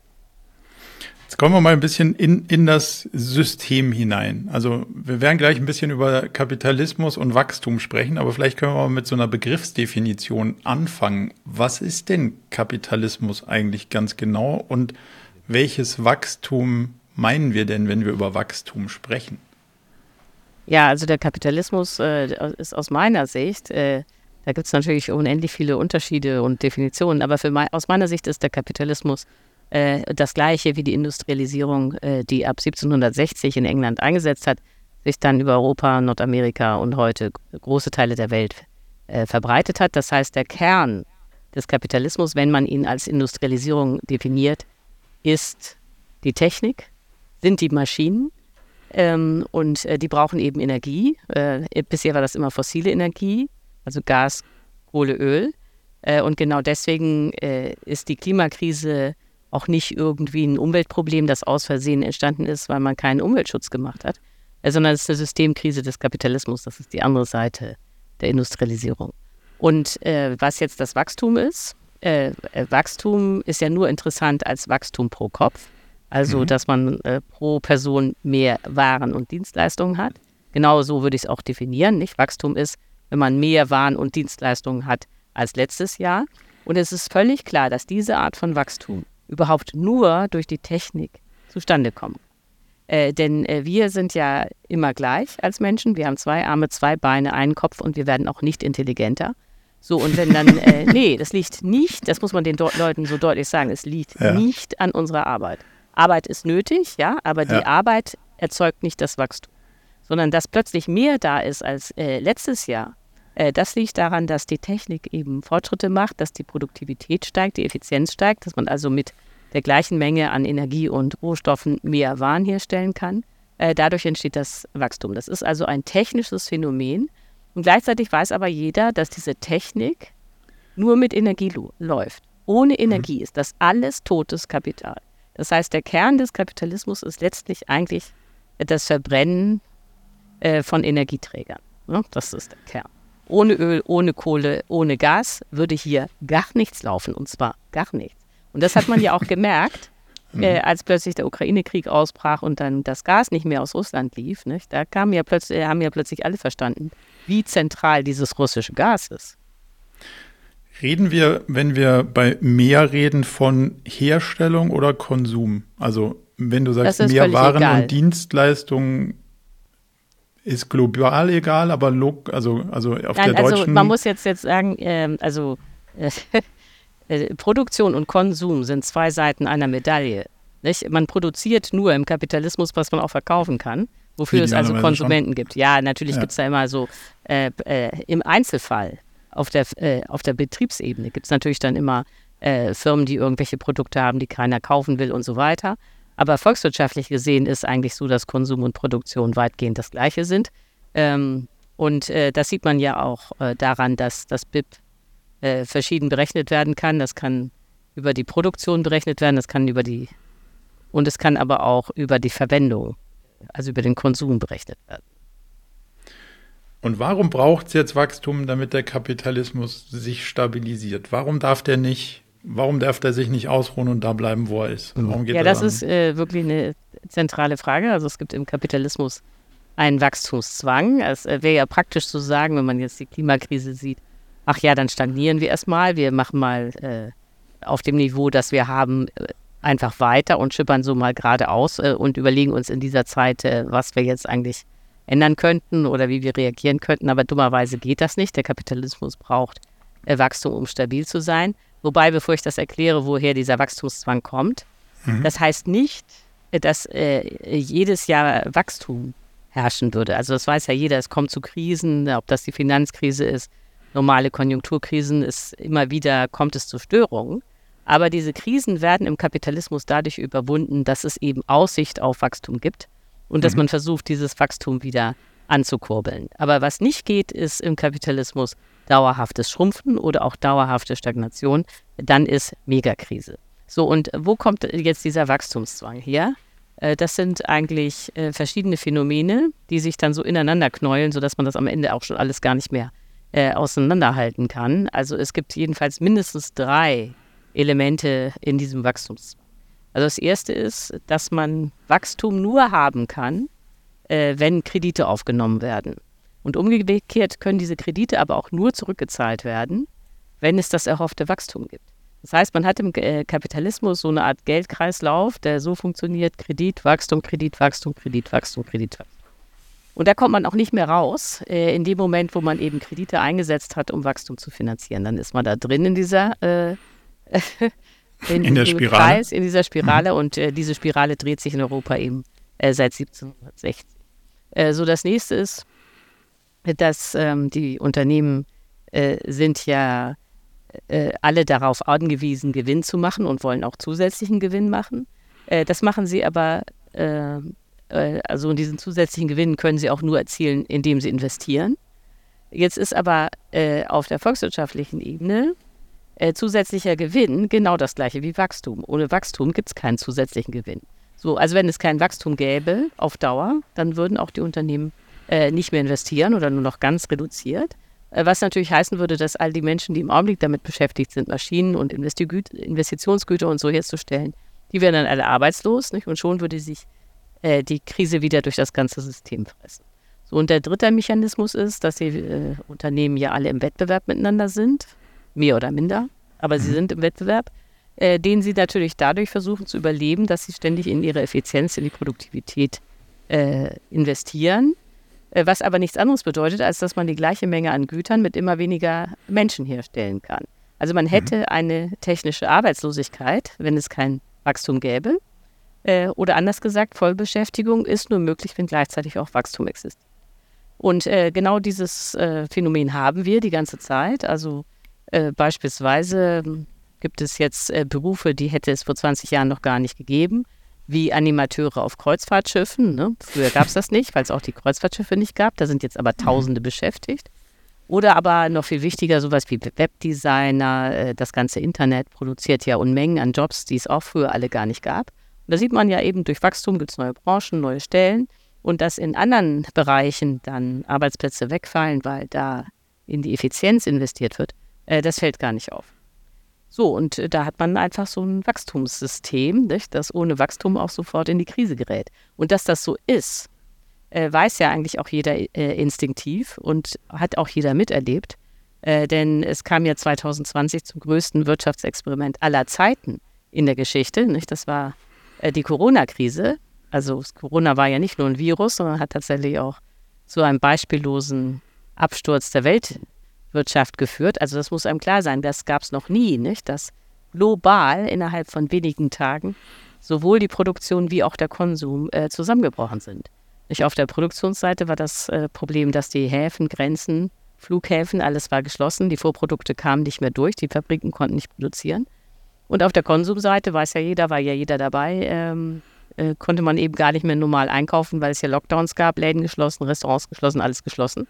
Jetzt kommen wir mal ein bisschen in, in das System hinein. Also wir werden gleich ein bisschen über Kapitalismus und Wachstum sprechen, aber vielleicht können wir mal mit so einer Begriffsdefinition anfangen. Was ist denn Kapitalismus eigentlich ganz genau und welches Wachstum meinen wir denn, wenn wir über Wachstum sprechen? Ja, also der Kapitalismus äh, ist aus meiner Sicht, äh, da gibt es natürlich unendlich viele Unterschiede und Definitionen, aber mein, aus meiner Sicht ist der Kapitalismus äh, das gleiche wie die Industrialisierung, äh, die ab 1760 in England eingesetzt hat, sich dann über Europa, Nordamerika und heute große Teile der Welt äh, verbreitet hat. Das heißt, der Kern des Kapitalismus, wenn man ihn als Industrialisierung definiert, ist die Technik, sind die Maschinen ähm, und äh, die brauchen eben Energie. Äh, bisher war das immer fossile Energie, also Gas, Kohle, Öl. Äh, und genau deswegen ist die Klimakrise auch nicht irgendwie ein Umweltproblem, das aus Versehen entstanden ist, weil man keinen Umweltschutz gemacht hat, äh, sondern es ist eine Systemkrise des Kapitalismus. Das ist die andere Seite der Industrialisierung. Und äh, was jetzt das Wachstum ist, äh, äh, Wachstum ist ja nur interessant als Wachstum pro Kopf. Also, mhm. dass man äh, pro Person mehr Waren und Dienstleistungen hat. Genau so würde ich es auch definieren. Nicht? Wachstum ist, wenn man mehr Waren und Dienstleistungen hat als letztes Jahr. Und es ist völlig klar, dass diese Art von Wachstum überhaupt nur durch die Technik zustande kommt. Äh, denn äh, wir sind ja immer gleich als Menschen. Wir haben zwei Arme, zwei Beine, einen Kopf und wir werden auch nicht intelligenter. So, und wenn dann, äh, [LAUGHS] nee, das liegt nicht, das muss man den Leuten so deutlich sagen, es liegt ja. nicht an unserer Arbeit. Arbeit ist nötig, ja, aber die ja. Arbeit erzeugt nicht das Wachstum. Sondern dass plötzlich mehr da ist als äh, letztes Jahr, das liegt daran, dass die Technik eben Fortschritte macht, dass die Produktivität steigt, die Effizienz steigt, dass man also mit der gleichen Menge an Energie und Rohstoffen mehr Waren herstellen kann. Äh, dadurch entsteht das Wachstum. Das ist also ein technisches Phänomen, und gleichzeitig weiß aber jeder, dass diese Technik nur mit Energie läuft. Ohne mhm. Energie mhm. ist das alles totes Kapital. Das heißt, der Kern des Kapitalismus ist letztlich eigentlich das Verbrennen äh, von Energieträgern. Ja, das ist der Kern. Ohne Öl, ohne Kohle, ohne Gas würde hier gar nichts laufen, und zwar gar nichts. Und das hat man ja auch [LAUGHS] gemerkt, mhm. äh, als plötzlich der Ukraine-Krieg ausbrach und dann das Gas nicht mehr aus Russland lief. Nicht? Da kam ja plötzlich, haben ja plötzlich alle verstanden, wie zentral dieses russische Gas ist. Reden wir, wenn wir bei mehr reden, von Herstellung oder Konsum? Also wenn du sagst, mehr Waren egal. und Dienstleistungen ist global egal, aber also, also auf Nein, der also deutschen... Man muss jetzt, jetzt sagen, äh, also [LAUGHS] äh, Produktion und Konsum sind zwei Seiten einer Medaille. Nicht? Man produziert nur im Kapitalismus, was man auch verkaufen kann wofür es also Konsumenten schon. gibt. Ja, natürlich ja. gibt es da immer so äh, äh, im Einzelfall auf der, äh, auf der Betriebsebene gibt es natürlich dann immer äh, Firmen, die irgendwelche Produkte haben, die keiner kaufen will und so weiter. Aber volkswirtschaftlich gesehen ist eigentlich so, dass Konsum und Produktion weitgehend das gleiche sind. Ähm, und äh, das sieht man ja auch äh, daran, dass das BIP verschieden berechnet werden kann. Das kann über die Produktion berechnet werden, das kann über die und es kann aber auch über die Verwendung also über den Konsum berechnet werden. Und warum braucht es jetzt Wachstum, damit der Kapitalismus sich stabilisiert? Warum darf der nicht, warum darf der sich nicht ausruhen und da bleiben, wo er ist? Warum geht ja, das ist äh, wirklich eine zentrale Frage. Also es gibt im Kapitalismus einen Wachstumszwang. Es äh, wäre ja praktisch zu sagen, wenn man jetzt die Klimakrise sieht, ach ja, dann stagnieren wir erstmal, wir machen mal äh, auf dem Niveau, das wir haben, äh, einfach weiter und schippern so mal geradeaus äh, und überlegen uns in dieser Zeit, äh, was wir jetzt eigentlich ändern könnten oder wie wir reagieren könnten. Aber dummerweise geht das nicht. Der Kapitalismus braucht äh, Wachstum, um stabil zu sein. Wobei, bevor ich das erkläre, woher dieser Wachstumszwang kommt, mhm. das heißt nicht, dass äh, jedes Jahr Wachstum herrschen würde. Also das weiß ja jeder, es kommt zu Krisen, ob das die Finanzkrise ist, normale Konjunkturkrisen, ist immer wieder kommt es zu Störungen. Aber diese Krisen werden im Kapitalismus dadurch überwunden, dass es eben Aussicht auf Wachstum gibt und dass mhm. man versucht, dieses Wachstum wieder anzukurbeln. Aber was nicht geht, ist im Kapitalismus dauerhaftes Schrumpfen oder auch dauerhafte Stagnation. Dann ist Megakrise. So, und wo kommt jetzt dieser Wachstumszwang her? Äh, das sind eigentlich äh, verschiedene Phänomene, die sich dann so ineinander knäulen, sodass man das am Ende auch schon alles gar nicht mehr äh, auseinanderhalten kann. Also es gibt jedenfalls mindestens drei Elemente in diesem Wachstums. Also das erste ist, dass man Wachstum nur haben kann, wenn Kredite aufgenommen werden. Und umgekehrt können diese Kredite aber auch nur zurückgezahlt werden, wenn es das erhoffte Wachstum gibt. Das heißt, man hat im äh, Kapitalismus so eine Art Geldkreislauf, der so funktioniert, Kredit, Wachstum, Kredit, Wachstum, Kredit, Wachstum, Kredit, Wachstum. Und da kommt man auch nicht mehr raus, äh, in dem Moment, wo man eben Kredite eingesetzt hat, um Wachstum zu finanzieren. Dann ist man da drin in dieser äh, [LAUGHS] in, in der Spirale. Kreis, in dieser Spirale. Mhm. Und äh, diese Spirale dreht sich in Europa eben äh, seit 1760. Äh, so das nächste ist, dass ähm, die Unternehmen äh, sind ja äh, alle darauf angewiesen, Gewinn zu machen und wollen auch zusätzlichen Gewinn machen. Äh, das machen sie aber, äh, äh, also diesen zusätzlichen Gewinn können sie auch nur erzielen, indem sie investieren. Jetzt ist aber äh, auf der volkswirtschaftlichen Ebene äh, zusätzlicher Gewinn genau das gleiche wie Wachstum. Ohne Wachstum gibt es keinen zusätzlichen Gewinn. So, also wenn es kein Wachstum gäbe auf Dauer, dann würden auch die Unternehmen äh, nicht mehr investieren oder nur noch ganz reduziert. Äh, was natürlich heißen würde, dass all die Menschen, die im Augenblick damit beschäftigt sind, Maschinen und Investitionsgüter und so herzustellen, die wären dann alle arbeitslos nicht? und schon würde sich äh, die Krise wieder durch das ganze System fressen. So, und der dritte Mechanismus ist, dass die Unternehmen ja alle im Wettbewerb miteinander sind, mehr oder minder, aber sie mhm. sind im Wettbewerb, äh, den sie natürlich dadurch versuchen zu überleben, dass sie ständig in ihre Effizienz, in die Produktivität äh, investieren. Äh, was aber nichts anderes bedeutet, als dass man die gleiche Menge an Gütern mit immer weniger Menschen herstellen kann. Also man mhm. hätte mhm. eine technische Arbeitslosigkeit, wenn es kein Wachstum gäbe. Äh, oder anders gesagt, Vollbeschäftigung ist nur möglich, wenn gleichzeitig auch Wachstum existiert. Und äh, genau dieses Phänomen haben wir die ganze Zeit. Also beispielsweise gibt es jetzt Berufe, die hätte es vor 20 Jahren noch gar nicht gegeben, wie Animateure auf Kreuzfahrtschiffen. Ne? Früher gab es das nicht, weil es auch die Kreuzfahrtschiffe nicht gab. Da sind jetzt aber mhm. Tausende mhm. beschäftigt. Oder aber noch viel wichtiger, sowas wie Webdesigner. Äh, das ganze Internet produziert ja Unmengen an Jobs, die es auch früher alle gar nicht gab. Und da sieht man ja eben, durch Wachstum gibt es neue Branchen, neue Stellen. Und dass in anderen Bereichen dann Arbeitsplätze wegfallen, weil da in die Effizienz investiert wird, äh, das fällt gar nicht auf. So, und äh, da hat man einfach so ein Wachstumssystem, nicht, das ohne Wachstum auch sofort in die Krise gerät. Und dass das so ist, äh, weiß ja eigentlich auch jeder äh, instinktiv und hat auch jeder miterlebt. Denn es kam ja 2020 zum größten Wirtschaftsexperiment aller Zeiten in der Geschichte. Nicht? Das war die Corona-Krise. Also Corona war ja nicht nur ein Virus, sondern hat tatsächlich auch zu einem beispiellosen Absturz der Welt Wirtschaft geführt. Also das muss einem klar sein, das gab es noch nie, nicht? Dass global innerhalb von wenigen Tagen sowohl die Produktion wie auch der Konsum äh, zusammengebrochen sind. Nicht auf der Produktionsseite war das äh, Problem, dass die Häfen, Grenzen, Flughäfen, alles war geschlossen, die Vorprodukte kamen nicht mehr durch, die Fabriken konnten nicht produzieren. Und auf der Konsumseite weiß ja jeder, war ja jeder dabei, ähm, äh, konnte man eben gar nicht mehr normal einkaufen, weil es ja Lockdowns gab, Läden geschlossen, Restaurants geschlossen, alles geschlossen.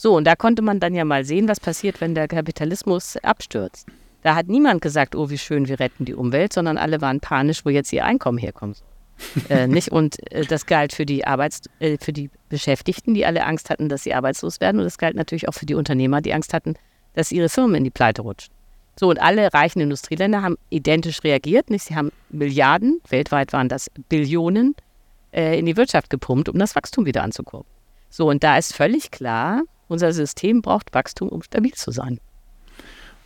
So, und da konnte man dann ja mal sehen, was passiert, wenn der Kapitalismus abstürzt. Da hat niemand gesagt, oh, wie schön, wir retten die Umwelt, sondern alle waren panisch, wo jetzt ihr Einkommen herkommt. [LAUGHS] äh, nicht? Und äh, das galt für die Arbeits äh, für die Beschäftigten, die alle Angst hatten, dass sie arbeitslos werden. Und das galt natürlich auch für die Unternehmer, die Angst hatten, dass ihre Firmen in die Pleite rutschen. So, und alle reichen Industrieländer haben identisch reagiert. Nicht? Sie haben Milliarden, weltweit waren das Billionen, äh, in die Wirtschaft gepumpt, um das Wachstum wieder anzukurbeln. So, und da ist völlig klar, unser System braucht Wachstum, um stabil zu sein.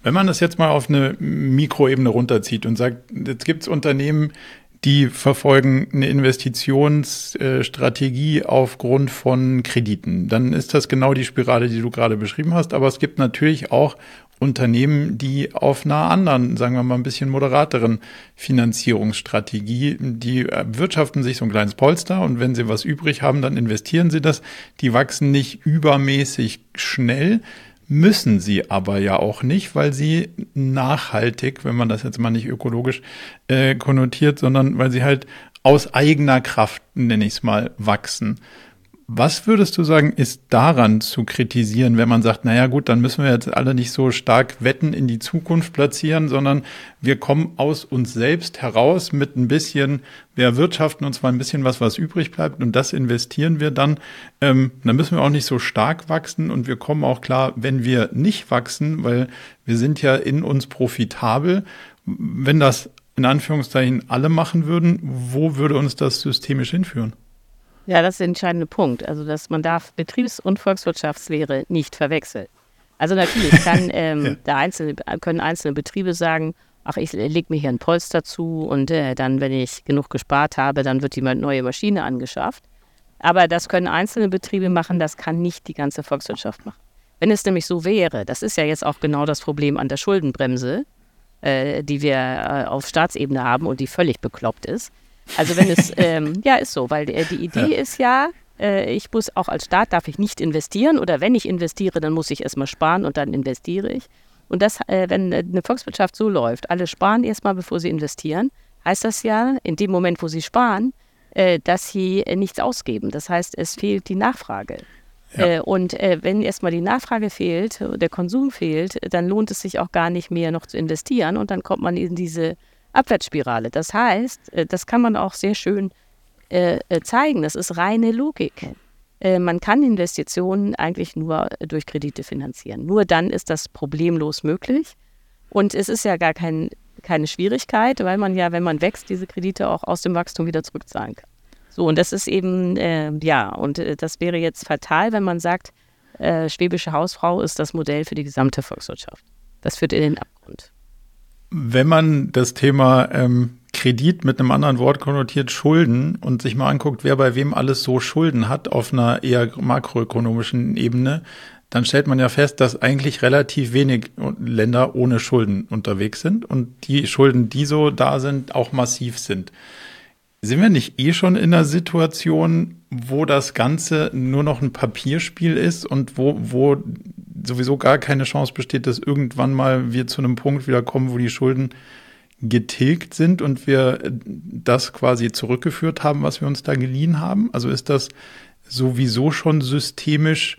Wenn man das jetzt mal auf eine Mikroebene runterzieht und sagt, jetzt gibt es Unternehmen, die verfolgen eine Investitionsstrategie aufgrund von Krediten. Dann ist das genau die Spirale, die du gerade beschrieben hast. Aber es gibt natürlich auch Unternehmen, die auf einer anderen, sagen wir mal ein bisschen moderateren Finanzierungsstrategie, die wirtschaften sich so ein kleines Polster und wenn sie was übrig haben, dann investieren sie das. Die wachsen nicht übermäßig schnell, müssen sie aber ja auch nicht, weil sie nachhaltig, wenn man das jetzt mal nicht ökologisch äh, konnotiert, sondern weil sie halt aus eigener Kraft, nenne ich es mal, wachsen. Was würdest du sagen, ist daran zu kritisieren, wenn man sagt, naja gut, dann müssen wir jetzt alle nicht so stark Wetten in die Zukunft platzieren, sondern wir kommen aus uns selbst heraus mit ein bisschen, wir erwirtschaften uns mal ein bisschen was, was übrig bleibt und das investieren wir dann. Ähm, dann müssen wir auch nicht so stark wachsen und wir kommen auch klar, wenn wir nicht wachsen, weil wir sind ja in uns profitabel. Wenn das in Anführungszeichen alle machen würden, wo würde uns das systemisch hinführen? Ja, das ist der entscheidende Punkt. Also, dass man darf Betriebs- und Volkswirtschaftslehre nicht verwechseln. Also natürlich [LAUGHS] kann, ähm, ja. der einzelne, können einzelne Betriebe sagen, ach, ich lege mir hier ein Polster zu und äh, dann, wenn ich genug gespart habe, dann wird die neue Maschine angeschafft. Aber das können einzelne Betriebe machen, das kann nicht die ganze Volkswirtschaft machen. Wenn es nämlich so wäre, das ist ja jetzt auch genau das Problem an der Schuldenbremse, äh, die wir äh, auf Staatsebene haben und die völlig bekloppt ist, also wenn es, [LAUGHS] ähm, ja, ist so, weil äh, die Idee ja. ist ja, äh, ich muss auch als Staat darf ich nicht investieren oder wenn ich investiere, dann muss ich erstmal sparen und dann investiere ich. Und das, äh, wenn äh, eine Volkswirtschaft so läuft, alle sparen erstmal, bevor sie investieren, heißt das ja, in dem Moment, wo sie sparen, äh, dass sie äh, nichts ausgeben. Das heißt, es fehlt die Nachfrage. Ja. Und äh, wenn erstmal die Nachfrage fehlt, der Konsum fehlt, dann lohnt es sich auch gar nicht mehr noch zu investieren und dann kommt man in diese Abwärtsspirale. Das heißt, äh, das kann man auch sehr schön äh, zeigen. Das ist reine Logik. man kann Investitionen eigentlich nur durch Kredite finanzieren. Nur dann ist das problemlos möglich. Und es ist ja gar kein, keine Schwierigkeit, weil man ja, wenn man wächst, diese Kredite auch aus dem Wachstum wieder zurückzahlen kann. So, und das ist eben, äh, ja, und äh, das wäre jetzt fatal, wenn man sagt, äh, schwäbische Hausfrau ist das Modell für die gesamte Volkswirtschaft. Das führt in den Abgrund. Wenn man das Thema ähm, Kredit mit einem anderen Wort konnotiert, Schulden, und sich mal anguckt, wer bei wem alles so Schulden hat auf einer eher makroökonomischen Ebene, dann stellt man ja fest, dass eigentlich relativ wenig Länder ohne Schulden unterwegs sind und die Schulden, die so da sind, auch massiv sind. Sind wir nicht eh schon in einer Situation, wo das Ganze nur noch ein Papierspiel ist und wo, wo sowieso gar keine Chance besteht, dass irgendwann mal wir zu einem Punkt wieder kommen, wo die Schulden getilgt sind und wir das quasi zurückgeführt haben, was wir uns da geliehen haben? Also ist das sowieso schon systemisch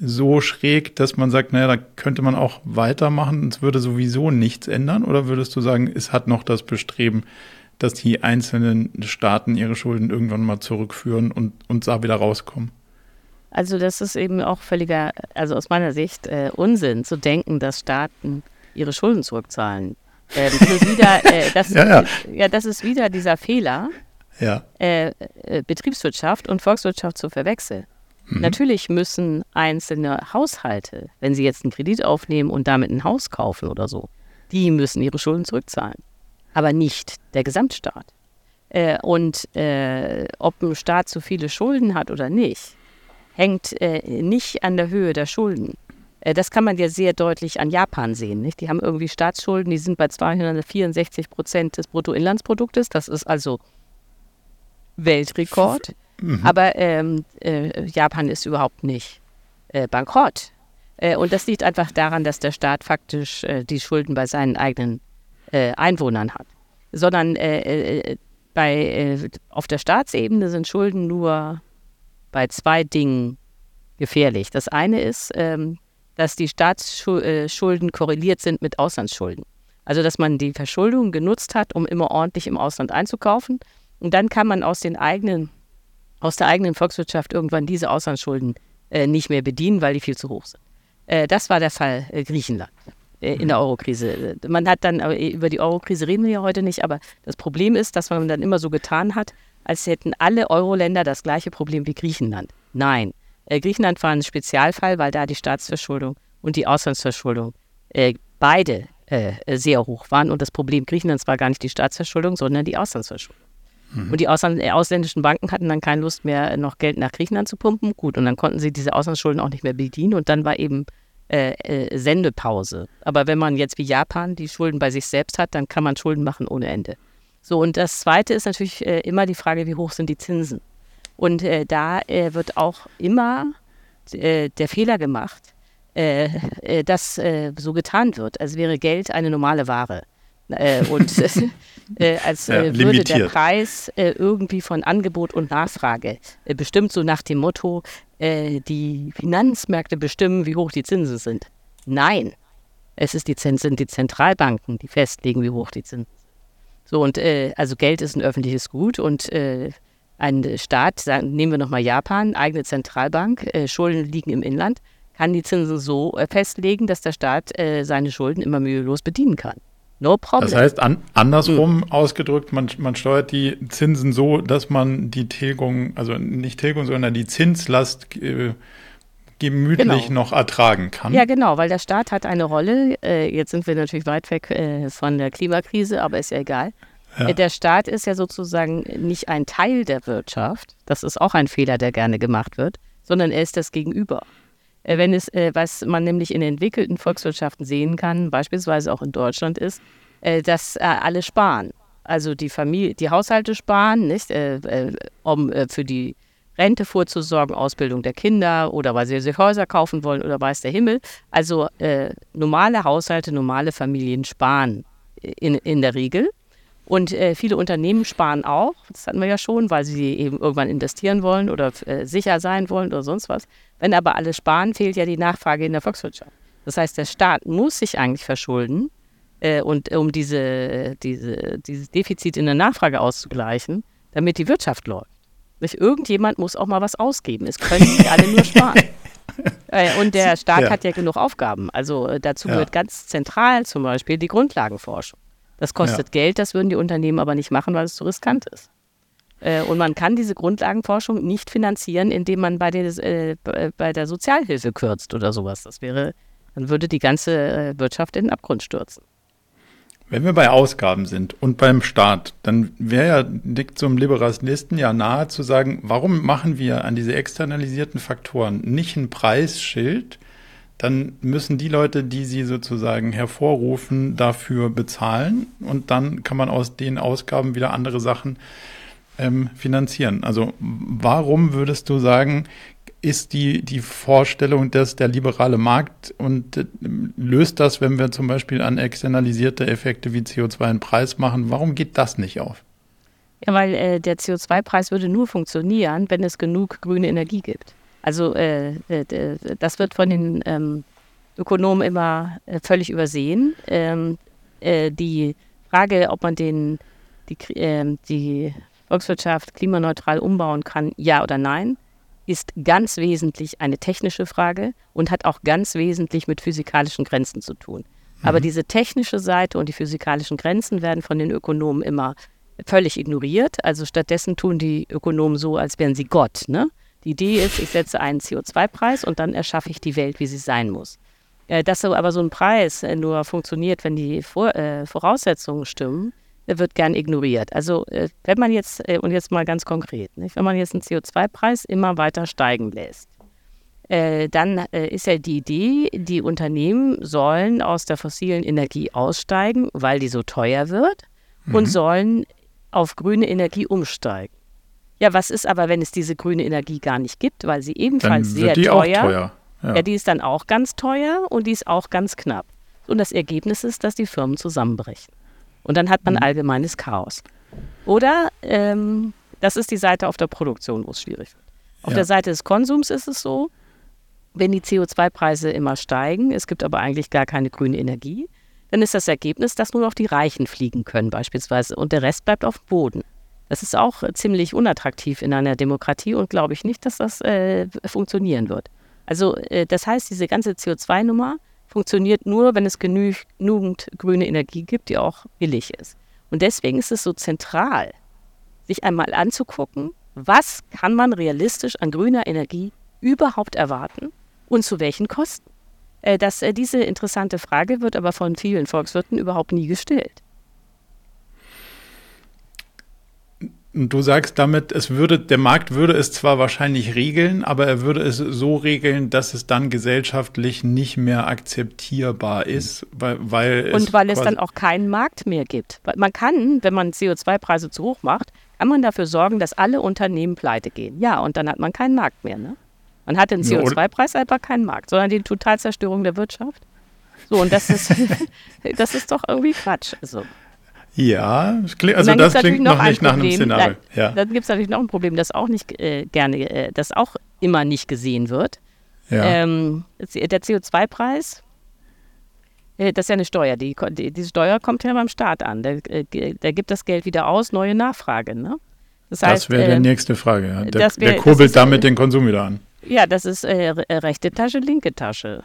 so schräg, dass man sagt, naja, da könnte man auch weitermachen, es würde sowieso nichts ändern? Oder würdest du sagen, es hat noch das Bestreben, dass die einzelnen Staaten ihre Schulden irgendwann mal zurückführen und, und da wieder rauskommen. Also das ist eben auch völliger, also aus meiner Sicht äh, Unsinn zu denken, dass Staaten ihre Schulden zurückzahlen. Ähm, das, ist wieder, äh, [LAUGHS] das, ja, ja. ja, das ist wieder dieser Fehler, ja. äh, äh Betriebswirtschaft und Volkswirtschaft zu verwechseln. Mhm. Natürlich müssen einzelne Haushalte, wenn sie jetzt einen Kredit aufnehmen und damit ein Haus kaufen oder so, die müssen ihre Schulden zurückzahlen aber nicht der Gesamtstaat. Äh, und äh, ob ein Staat zu viele Schulden hat oder nicht, hängt äh, nicht an der Höhe der Schulden. Äh, das kann man ja sehr deutlich an Japan sehen. Nicht? Die haben irgendwie Staatsschulden, die sind bei 264 Prozent des Bruttoinlandsproduktes. Das ist also Weltrekord. Mhm. Aber ähm, äh, Japan ist überhaupt nicht äh, bankrott. und das liegt einfach daran, dass der Staat faktisch die Schulden bei seinen eigenen äh, Einwohnern hat, sondern äh, äh bei, äh, auf der Staatsebene sind Schulden nur bei zwei Dingen gefährlich. Das eine ist, ähm, dass die Staatsschulden äh, korreliert sind mit Auslandsschulden. Also dass man die Verschuldung genutzt hat, um immer ordentlich im Ausland einzukaufen. Und dann kann man aus den eigenen, aus der eigenen Volkswirtschaft irgendwann diese Auslandsschulden äh, nicht mehr bedienen, weil die viel zu hoch sind. Äh, das war der Fall äh, Griechenland. Äh, in der Eurokrise. Man hat dann, über die Eurokrise reden wir ja heute nicht, aber das Problem ist, dass man dann immer so getan hat, als hätten alle Euro-Länder das gleiche Problem wie Griechenland. Nein, äh, Griechenland war ein Spezialfall, weil da die Staatsverschuldung und die Auslandsverschuldung äh, beide äh, sehr hoch waren. Und das Problem Griechenlands war gar nicht die Staatsverschuldung, sondern die Auslandsverschuldung. Mhm. Und die Ausland äh, ausländischen Banken hatten dann keine Lust mehr, noch Geld nach Griechenland zu pumpen. Gut, und dann konnten sie diese Auslandsschulden auch nicht mehr bedienen. Und dann war eben äh, äh, Sendepause. Aber wenn man jetzt wie Japan die Schulden bei sich selbst hat, dann kann man Schulden machen ohne Ende. So, und das Zweite ist natürlich äh, immer die Frage, wie hoch sind die Zinsen? Und äh, da äh, wird auch immer der Fehler gemacht, dass so getan wird, als wäre Geld eine normale Ware. Und [LAUGHS] als ja, würde der Preis irgendwie von Angebot und Nachfrage bestimmt so nach dem Motto, äh, die Finanzmärkte bestimmen, wie hoch die Zinsen sind. Nein, es ist die, sind die Zentralbanken, die festlegen, wie hoch die Zinsen sind. So, und äh, also Geld ist ein öffentliches Gut und äh, ein Staat, sagen, nehmen wir nochmal Japan, eigene Zentralbank, äh, Schulden liegen im Inland, kann die Zinsen so äh, festlegen, dass der Staat äh, seine Schulden immer mühelos bedienen kann. No problem. Das heißt, an, andersrum mhm. ausgedrückt, man, man steuert die Zinsen so, dass man die Tilgung, also nicht Tilgung, sondern die Zinslast äh, gemütlich genau. noch ertragen kann. Ja, genau, weil der Staat hat eine Rolle. Äh, jetzt sind wir natürlich weit weg äh, von der Klimakrise, aber ist ja egal. Ja. Der Staat ist ja sozusagen nicht ein Teil der Wirtschaft. Das ist auch ein Fehler, der gerne gemacht wird, sondern er ist das Gegenüber. Äh, wenn es, äh, was man nämlich in entwickelten Volkswirtschaften sehen kann, beispielsweise auch in Deutschland, ist, äh, dass alle sparen. Also die Familie, die Haushalte sparen, nicht, um für die Rente vorzusorgen, Ausbildung der Kinder oder weil sie sich Häuser kaufen wollen oder weiß der Himmel. Also äh, normale Haushalte, normale Familien sparen in, in der Regel. Und äh, viele Unternehmen sparen auch, das hatten wir ja schon, weil sie eben irgendwann investieren wollen oder äh, sicher sein wollen oder sonst was. Wenn aber alle sparen, fehlt ja die Nachfrage in der Volkswirtschaft. Das heißt, der Staat muss sich eigentlich verschulden, äh, und um diese, diese, dieses Defizit in der Nachfrage auszugleichen, damit die Wirtschaft läuft. Nicht? Irgendjemand muss auch mal was ausgeben. Es können nicht alle nur sparen. [LAUGHS] Äh, und der Staat ja. hat ja genug Aufgaben. Also äh, dazu ja. gehört ganz zentral zum Beispiel die Grundlagenforschung. Das kostet ja. Geld, das würden die Unternehmen aber nicht machen, weil es zu riskant ist. Äh, und man kann diese Grundlagenforschung nicht finanzieren, indem man bei der, äh, bei der Sozialhilfe kürzt oder sowas. Das wäre, dann würde die ganze äh, Wirtschaft in den Abgrund stürzen. Wenn wir bei Ausgaben sind und beim Staat, dann wäre ja, liegt einem Liberalisten ja nahe zu sagen, warum machen wir an diese externalisierten Faktoren nicht ein Preisschild? Dann müssen die Leute, die sie sozusagen hervorrufen, dafür bezahlen und dann kann man aus den Ausgaben wieder andere Sachen ähm, finanzieren. Also warum würdest du sagen, ist die, die Vorstellung, dass der liberale Markt und äh, löst das, wenn wir zum Beispiel an externalisierte Effekte wie CO2 einen Preis machen. Warum geht das nicht auf? Ja, weil äh, der CO2-Preis würde nur funktionieren, wenn es genug grüne Energie gibt. Also äh, äh, das wird von den ähm, Ökonomen immer äh, völlig übersehen. Ähm, äh, die Frage, ob man den, die, ähm, die Volkswirtschaft klimaneutral umbauen kann, ja oder nein, ist ganz wesentlich eine technische Frage und hat auch ganz wesentlich mit physikalischen Grenzen zu tun. Mhm. Aber diese technische Seite und die physikalischen Grenzen werden von den Ökonomen immer völlig ignoriert. Also stattdessen tun die Ökonomen so, als wären sie Gott. Ne? Die Idee ist, ich setze einen CO2-Preis und dann erschaffe ich die Welt, wie sie sein muss. Äh, dass aber so ein Preis äh, nur funktioniert, wenn die äh, Voraussetzungen stimmen, wird gern ignoriert. Also wenn man jetzt, und jetzt mal ganz konkret, nicht? wenn man jetzt einen CO2-Preis immer weiter steigen lässt, dann ist ja die Idee, die Unternehmen sollen aus der fossilen Energie aussteigen, weil die so teuer wird mhm. und sollen auf grüne Energie umsteigen. Ja, was ist aber, wenn es diese grüne Energie gar nicht gibt, weil sie ebenfalls sehr teuer, teuer. Ja. ja, die ist dann auch ganz teuer und die ist auch ganz knapp. Und das Ergebnis ist, dass die Firmen zusammenbrechen. Und dann hat man mhm. allgemeines Chaos. Oder ähm, das ist die Seite auf der Produktion, wo es schwierig wird. Auf ja. der Seite des Konsums ist es so, wenn die CO2-Preise immer steigen, es gibt aber eigentlich gar keine grüne Energie, dann ist das Ergebnis, dass nur noch die Reichen fliegen können beispielsweise und der Rest bleibt auf dem Boden. Das ist auch ziemlich unattraktiv in einer Demokratie und glaube ich nicht, dass das äh, funktionieren wird. Also äh, das heißt, diese ganze CO2-Nummer funktioniert nur, wenn es genügend grüne Energie gibt, die auch billig ist. Und deswegen ist es so zentral, sich einmal anzugucken, was kann man realistisch an grüner Energie überhaupt erwarten und zu welchen Kosten. Äh, das, äh, diese interessante Frage wird aber von vielen Volkswirten überhaupt nie gestellt. Und du sagst damit, es würde, der Markt würde es zwar wahrscheinlich regeln, aber er würde es so regeln, dass es dann gesellschaftlich nicht mehr akzeptierbar ist, weil, weil es. Und weil es dann auch keinen Markt mehr gibt. Man kann, wenn man CO2-Preise zu hoch macht, kann man dafür sorgen, dass alle Unternehmen pleite gehen. Ja, und dann hat man keinen Markt mehr. Ne? Man hat den CO2-Preis aber keinen Markt, sondern die Totalzerstörung der Wirtschaft. So, und das ist, [LAUGHS] das ist doch irgendwie Quatsch. Also. Ja, also das klingt noch, noch nicht nach einem Szenario. Ja. Dann gibt es natürlich noch ein Problem, das auch nicht äh, gerne, äh, das auch immer nicht gesehen wird. Ja. Ähm, der CO2-Preis, äh, das ist ja eine Steuer. Die, die, diese Steuer kommt ja beim Staat an. Der, äh, der gibt das Geld wieder aus, neue Nachfrage. Ne? Das, heißt, das wäre die ähm, nächste Frage. Ja. Der, wär, der kurbelt ist, damit den Konsum wieder an. Ja, das ist äh, rechte Tasche, linke Tasche.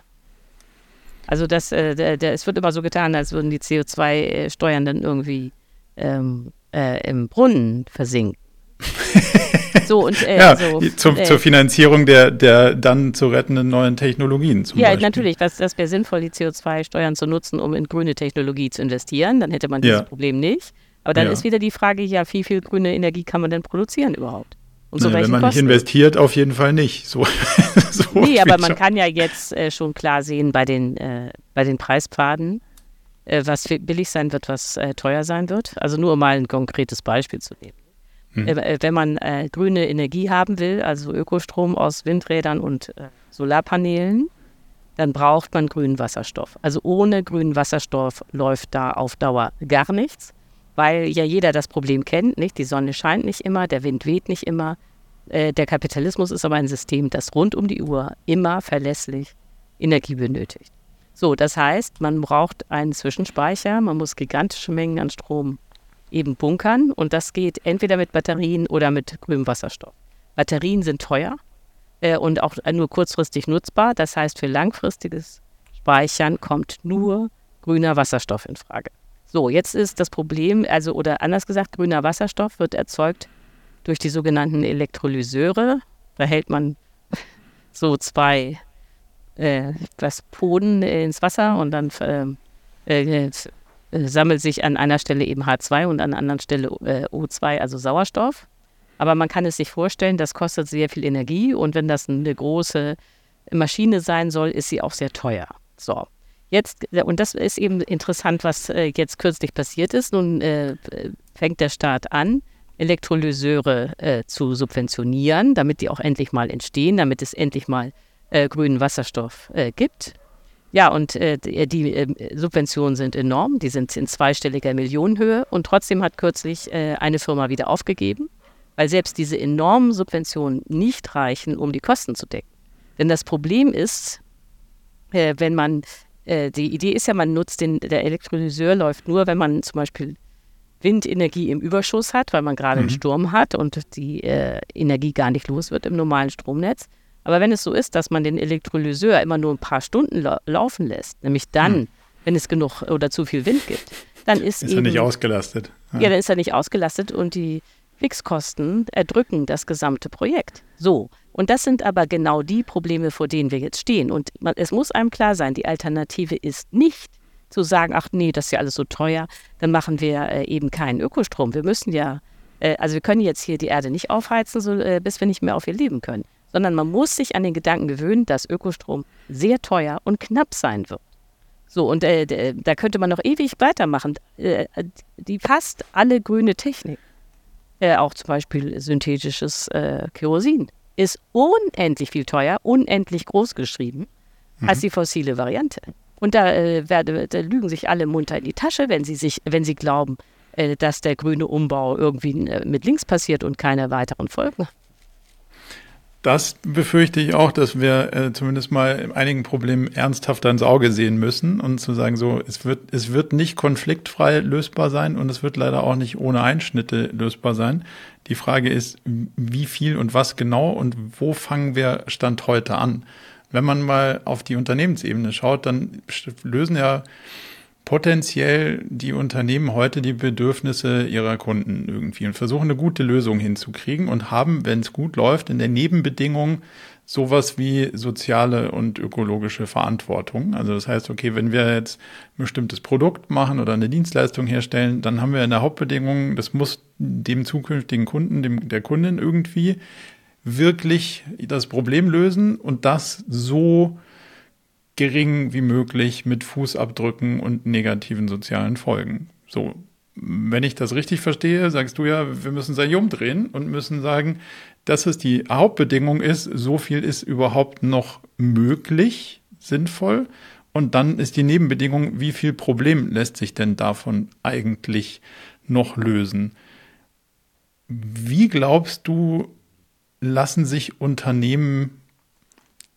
Also das, äh, der, der, es wird immer so getan, als würden die CO2-Steuern dann irgendwie ähm, äh, im Brunnen versinken. [LAUGHS] so und äh, ja, so, zum, äh, zur Finanzierung der, der dann zu rettenden neuen Technologien Ja, Beispiel. natürlich. Das, das wäre sinnvoll, die CO2-Steuern zu nutzen, um in grüne Technologie zu investieren. Dann hätte man dieses ja. Problem nicht. Aber dann ja. ist wieder die Frage, ja, wie viel grüne Energie kann man denn produzieren überhaupt? Und so naja, wenn man Kosten? nicht investiert, auf jeden Fall nicht. So, [LAUGHS] so nee, aber man kann ja jetzt äh, schon klar sehen bei den, äh, bei den Preispfaden, äh, was billig sein wird, was äh, teuer sein wird. Also nur um mal ein konkretes Beispiel zu nehmen. Hm. Äh, äh, wenn man grüne Energie haben will, also Ökostrom aus Windrädern und Solarpanelen, dann braucht man grünen Wasserstoff. Also ohne grünen Wasserstoff läuft da auf Dauer gar nichts. Weil ja jeder das Problem kennt, nicht? Die Sonne scheint nicht immer, der Wind weht nicht immer. Äh, der Kapitalismus ist aber ein System, das rund um die Uhr immer verlässlich Energie benötigt. So, das heißt, man braucht einen Zwischenspeicher, man muss gigantische Mengen an Strom eben bunkern und das geht entweder mit Batterien oder mit grünem Wasserstoff. Batterien sind teuer äh, und auch nur kurzfristig nutzbar. Das heißt, für langfristiges Speichern kommt nur grüner Wasserstoff in Frage. So, jetzt ist das Problem, also oder anders gesagt, grüner Wasserstoff wird erzeugt durch die sogenannten Elektrolyseure. Da hält man [LAUGHS] so zwei äh, was Poden ins Wasser und dann ähm, äh, äh, sammelt sich an einer Stelle eben H2 und an einer anderen Stelle äh, O2, also Sauerstoff. Aber man kann es sich vorstellen, das kostet sehr viel Energie und wenn das eine große Maschine sein soll, ist sie auch sehr teuer. So. Jetzt, und das ist eben interessant, was äh, jetzt kürzlich passiert ist. Nun äh, fängt der Staat an, Elektrolyseure äh, zu subventionieren, damit die auch endlich mal entstehen, damit es endlich mal äh, grünen Wasserstoff äh, gibt. Ja, und äh, die, ähm, Subventionen sind enorm, die sind in zweistelliger Millionenhöhe und trotzdem hat kürzlich eine Firma wieder aufgegeben, weil selbst diese enormen Subventionen nicht reichen, um die Kosten zu decken. Denn das Problem ist, wenn man äh, die Idee ist ja, man nutzt den, der Elektrolyseur läuft nur, wenn man zum Beispiel Windenergie im Überschuss hat, weil man gerade mhm. einen Sturm hat und die äh, Energie gar nicht los wird im normalen Stromnetz. Aber wenn es so ist, dass man den Elektrolyseur immer nur ein paar Stunden la laufen lässt, nämlich dann, mhm. wenn es genug oder zu viel Wind gibt, dann ist, ist eben, er nicht ausgelastet. Ja. ja, dann ist er nicht ausgelastet und die Fixkosten erdrücken das gesamte Projekt. So, und das sind aber genau die Probleme, vor denen wir jetzt stehen. Und man, es muss einem klar sein, die Alternative ist nicht zu sagen, ach nee, das ist ja alles so teuer, dann machen wir äh, eben keinen Ökostrom. Wir müssen ja, äh, also wir können jetzt hier die Erde nicht aufheizen, so, äh, bis wir nicht mehr auf ihr leben können. Sondern man muss sich an den Gedanken gewöhnen, dass Ökostrom sehr teuer und knapp sein wird. So, und äh, da könnte man noch ewig weitermachen. Äh, die fast alle grüne Technik, äh, auch zum Beispiel synthetisches Kerosin, ist unendlich viel teuer, unendlich groß geschrieben, mhm. als die fossile Variante. Und da, äh, werde, da, lügen sich alle munter in die Tasche, wenn sie sich, wenn sie glauben, äh, dass der grüne Umbau irgendwie äh, mit links passiert und keine weiteren Folgen das befürchte ich auch, dass wir äh, zumindest mal einigen Problemen ernsthafter ins Auge sehen müssen und zu sagen, so, es wird, es wird nicht konfliktfrei lösbar sein und es wird leider auch nicht ohne Einschnitte lösbar sein. Die Frage ist, wie viel und was genau und wo fangen wir Stand heute an? Wenn man mal auf die Unternehmensebene schaut, dann lösen ja potenziell die Unternehmen heute die Bedürfnisse ihrer Kunden irgendwie und versuchen eine gute Lösung hinzukriegen und haben, wenn es gut läuft, in der Nebenbedingung sowas wie soziale und ökologische Verantwortung. Also das heißt, okay, wenn wir jetzt ein bestimmtes Produkt machen oder eine Dienstleistung herstellen, dann haben wir in der Hauptbedingung, das muss dem zukünftigen Kunden, dem, der Kundin irgendwie wirklich das Problem lösen und das so gering wie möglich mit Fußabdrücken und negativen sozialen Folgen. So, wenn ich das richtig verstehe, sagst du ja, wir müssen sich umdrehen und müssen sagen, dass es die Hauptbedingung ist, so viel ist überhaupt noch möglich, sinnvoll. Und dann ist die Nebenbedingung, wie viel Problem lässt sich denn davon eigentlich noch lösen? Wie glaubst du, lassen sich Unternehmen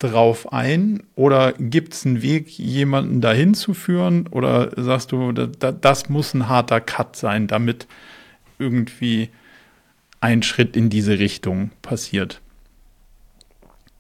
drauf ein? Oder gibt es einen Weg, jemanden dahin zu führen? Oder sagst du, da, das muss ein harter Cut sein, damit irgendwie ein Schritt in diese Richtung passiert?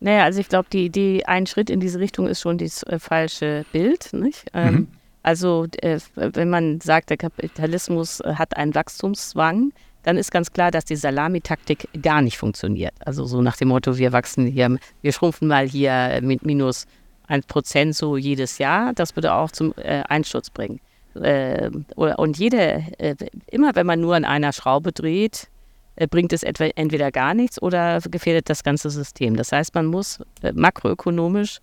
Naja, also ich glaube, die Idee, ein Schritt in diese Richtung ist schon das äh, falsche Bild. Nicht? Ähm, mhm. Also äh, wenn man sagt, der Kapitalismus äh, hat einen Wachstumszwang, dann ist ganz klar, dass die Salamitaktik gar nicht funktioniert. Also so nach dem Motto, wir wachsen hier, wir schrumpfen mal hier mit minus 1% so jedes Jahr. Das würde auch zum äh, Einsturz bringen. Äh, und jede, äh, immer wenn man nur an einer Schraube dreht, äh, bringt es etwa, entweder gar nichts oder gefährdet das ganze System. Das heißt, man muss äh, makroökonomisch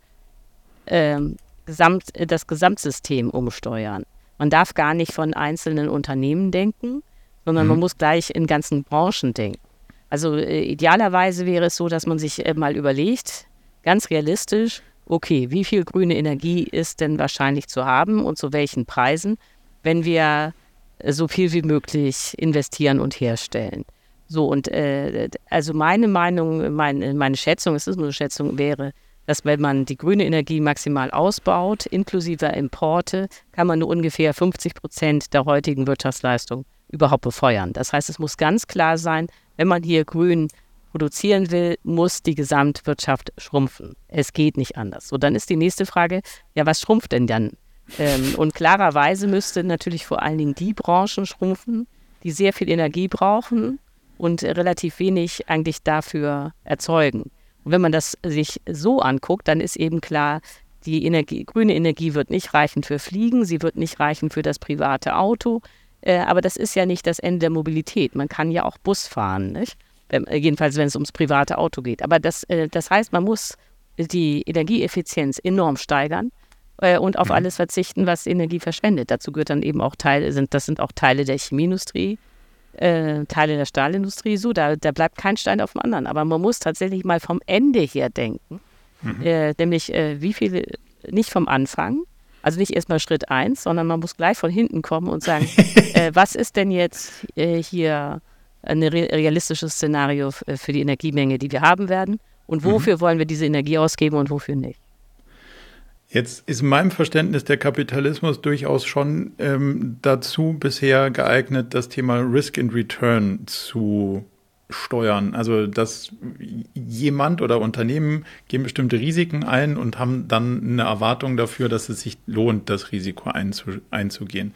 ähm, gesamt, das Gesamtsystem umsteuern. Man darf gar nicht von einzelnen Unternehmen denken, sondern mhm. man muss gleich in ganzen Branchen denken. Also äh, idealerweise wäre es so, dass man sich äh, mal überlegt, ganz realistisch, okay, wie viel grüne Energie ist denn wahrscheinlich zu haben und zu welchen Preisen, wenn wir so viel wie möglich investieren und herstellen. So, und äh, also meine Meinung, meine, meine Schätzung, es ist nur eine Schätzung, wäre, dass wenn man die grüne Energie maximal ausbaut, inklusive Importe, kann man nur ungefähr 50 Prozent der heutigen Wirtschaftsleistung überhaupt befeuern. Das heißt, es muss ganz klar sein, wenn man hier grün produzieren will, muss die Gesamtwirtschaft schrumpfen. Es geht nicht anders. So, dann ist die nächste Frage, ja, was schrumpft denn dann? Ähm, und klarerweise müsste natürlich vor allen Dingen die Branchen schrumpfen, die sehr viel Energie brauchen und relativ wenig eigentlich dafür erzeugen. Und wenn man das sich so anguckt, dann ist eben klar, die Energie, grüne Energie wird nicht reichen für Fliegen, sie wird nicht reichen für das private Auto. Äh, aber das ist ja nicht das Ende der Mobilität. Man kann ja auch Bus fahren, nicht? Wenn, jedenfalls wenn es ums private Auto geht. Aber das, äh, das heißt, man muss die Energieeffizienz enorm steigern äh, und auf mhm. alles verzichten, was Energie verschwendet. Dazu gehört dann eben auch Teile, sind, das sind auch Teile der Chemieindustrie, äh, Teile der Stahlindustrie. So, da, da bleibt kein Stein auf dem anderen. Aber man muss tatsächlich mal vom Ende her denken, mhm. äh, nämlich äh, wie viele, nicht vom Anfang, also nicht erstmal Schritt eins, sondern man muss gleich von hinten kommen und sagen, [LAUGHS] äh, was ist denn jetzt äh, hier ein realistisches Szenario für die Energiemenge, die wir haben werden? Und mhm. wofür mhm. wollen wir diese Energie ausgeben und wofür nicht? Jetzt ist in meinem Verständnis der Kapitalismus durchaus schon ähm, dazu bisher geeignet, das Thema Risk and Return zu steuern. Also dass jemand oder Unternehmen gehen bestimmte Risiken ein und haben dann eine Erwartung dafür, dass es sich lohnt, das Risiko einzu einzugehen.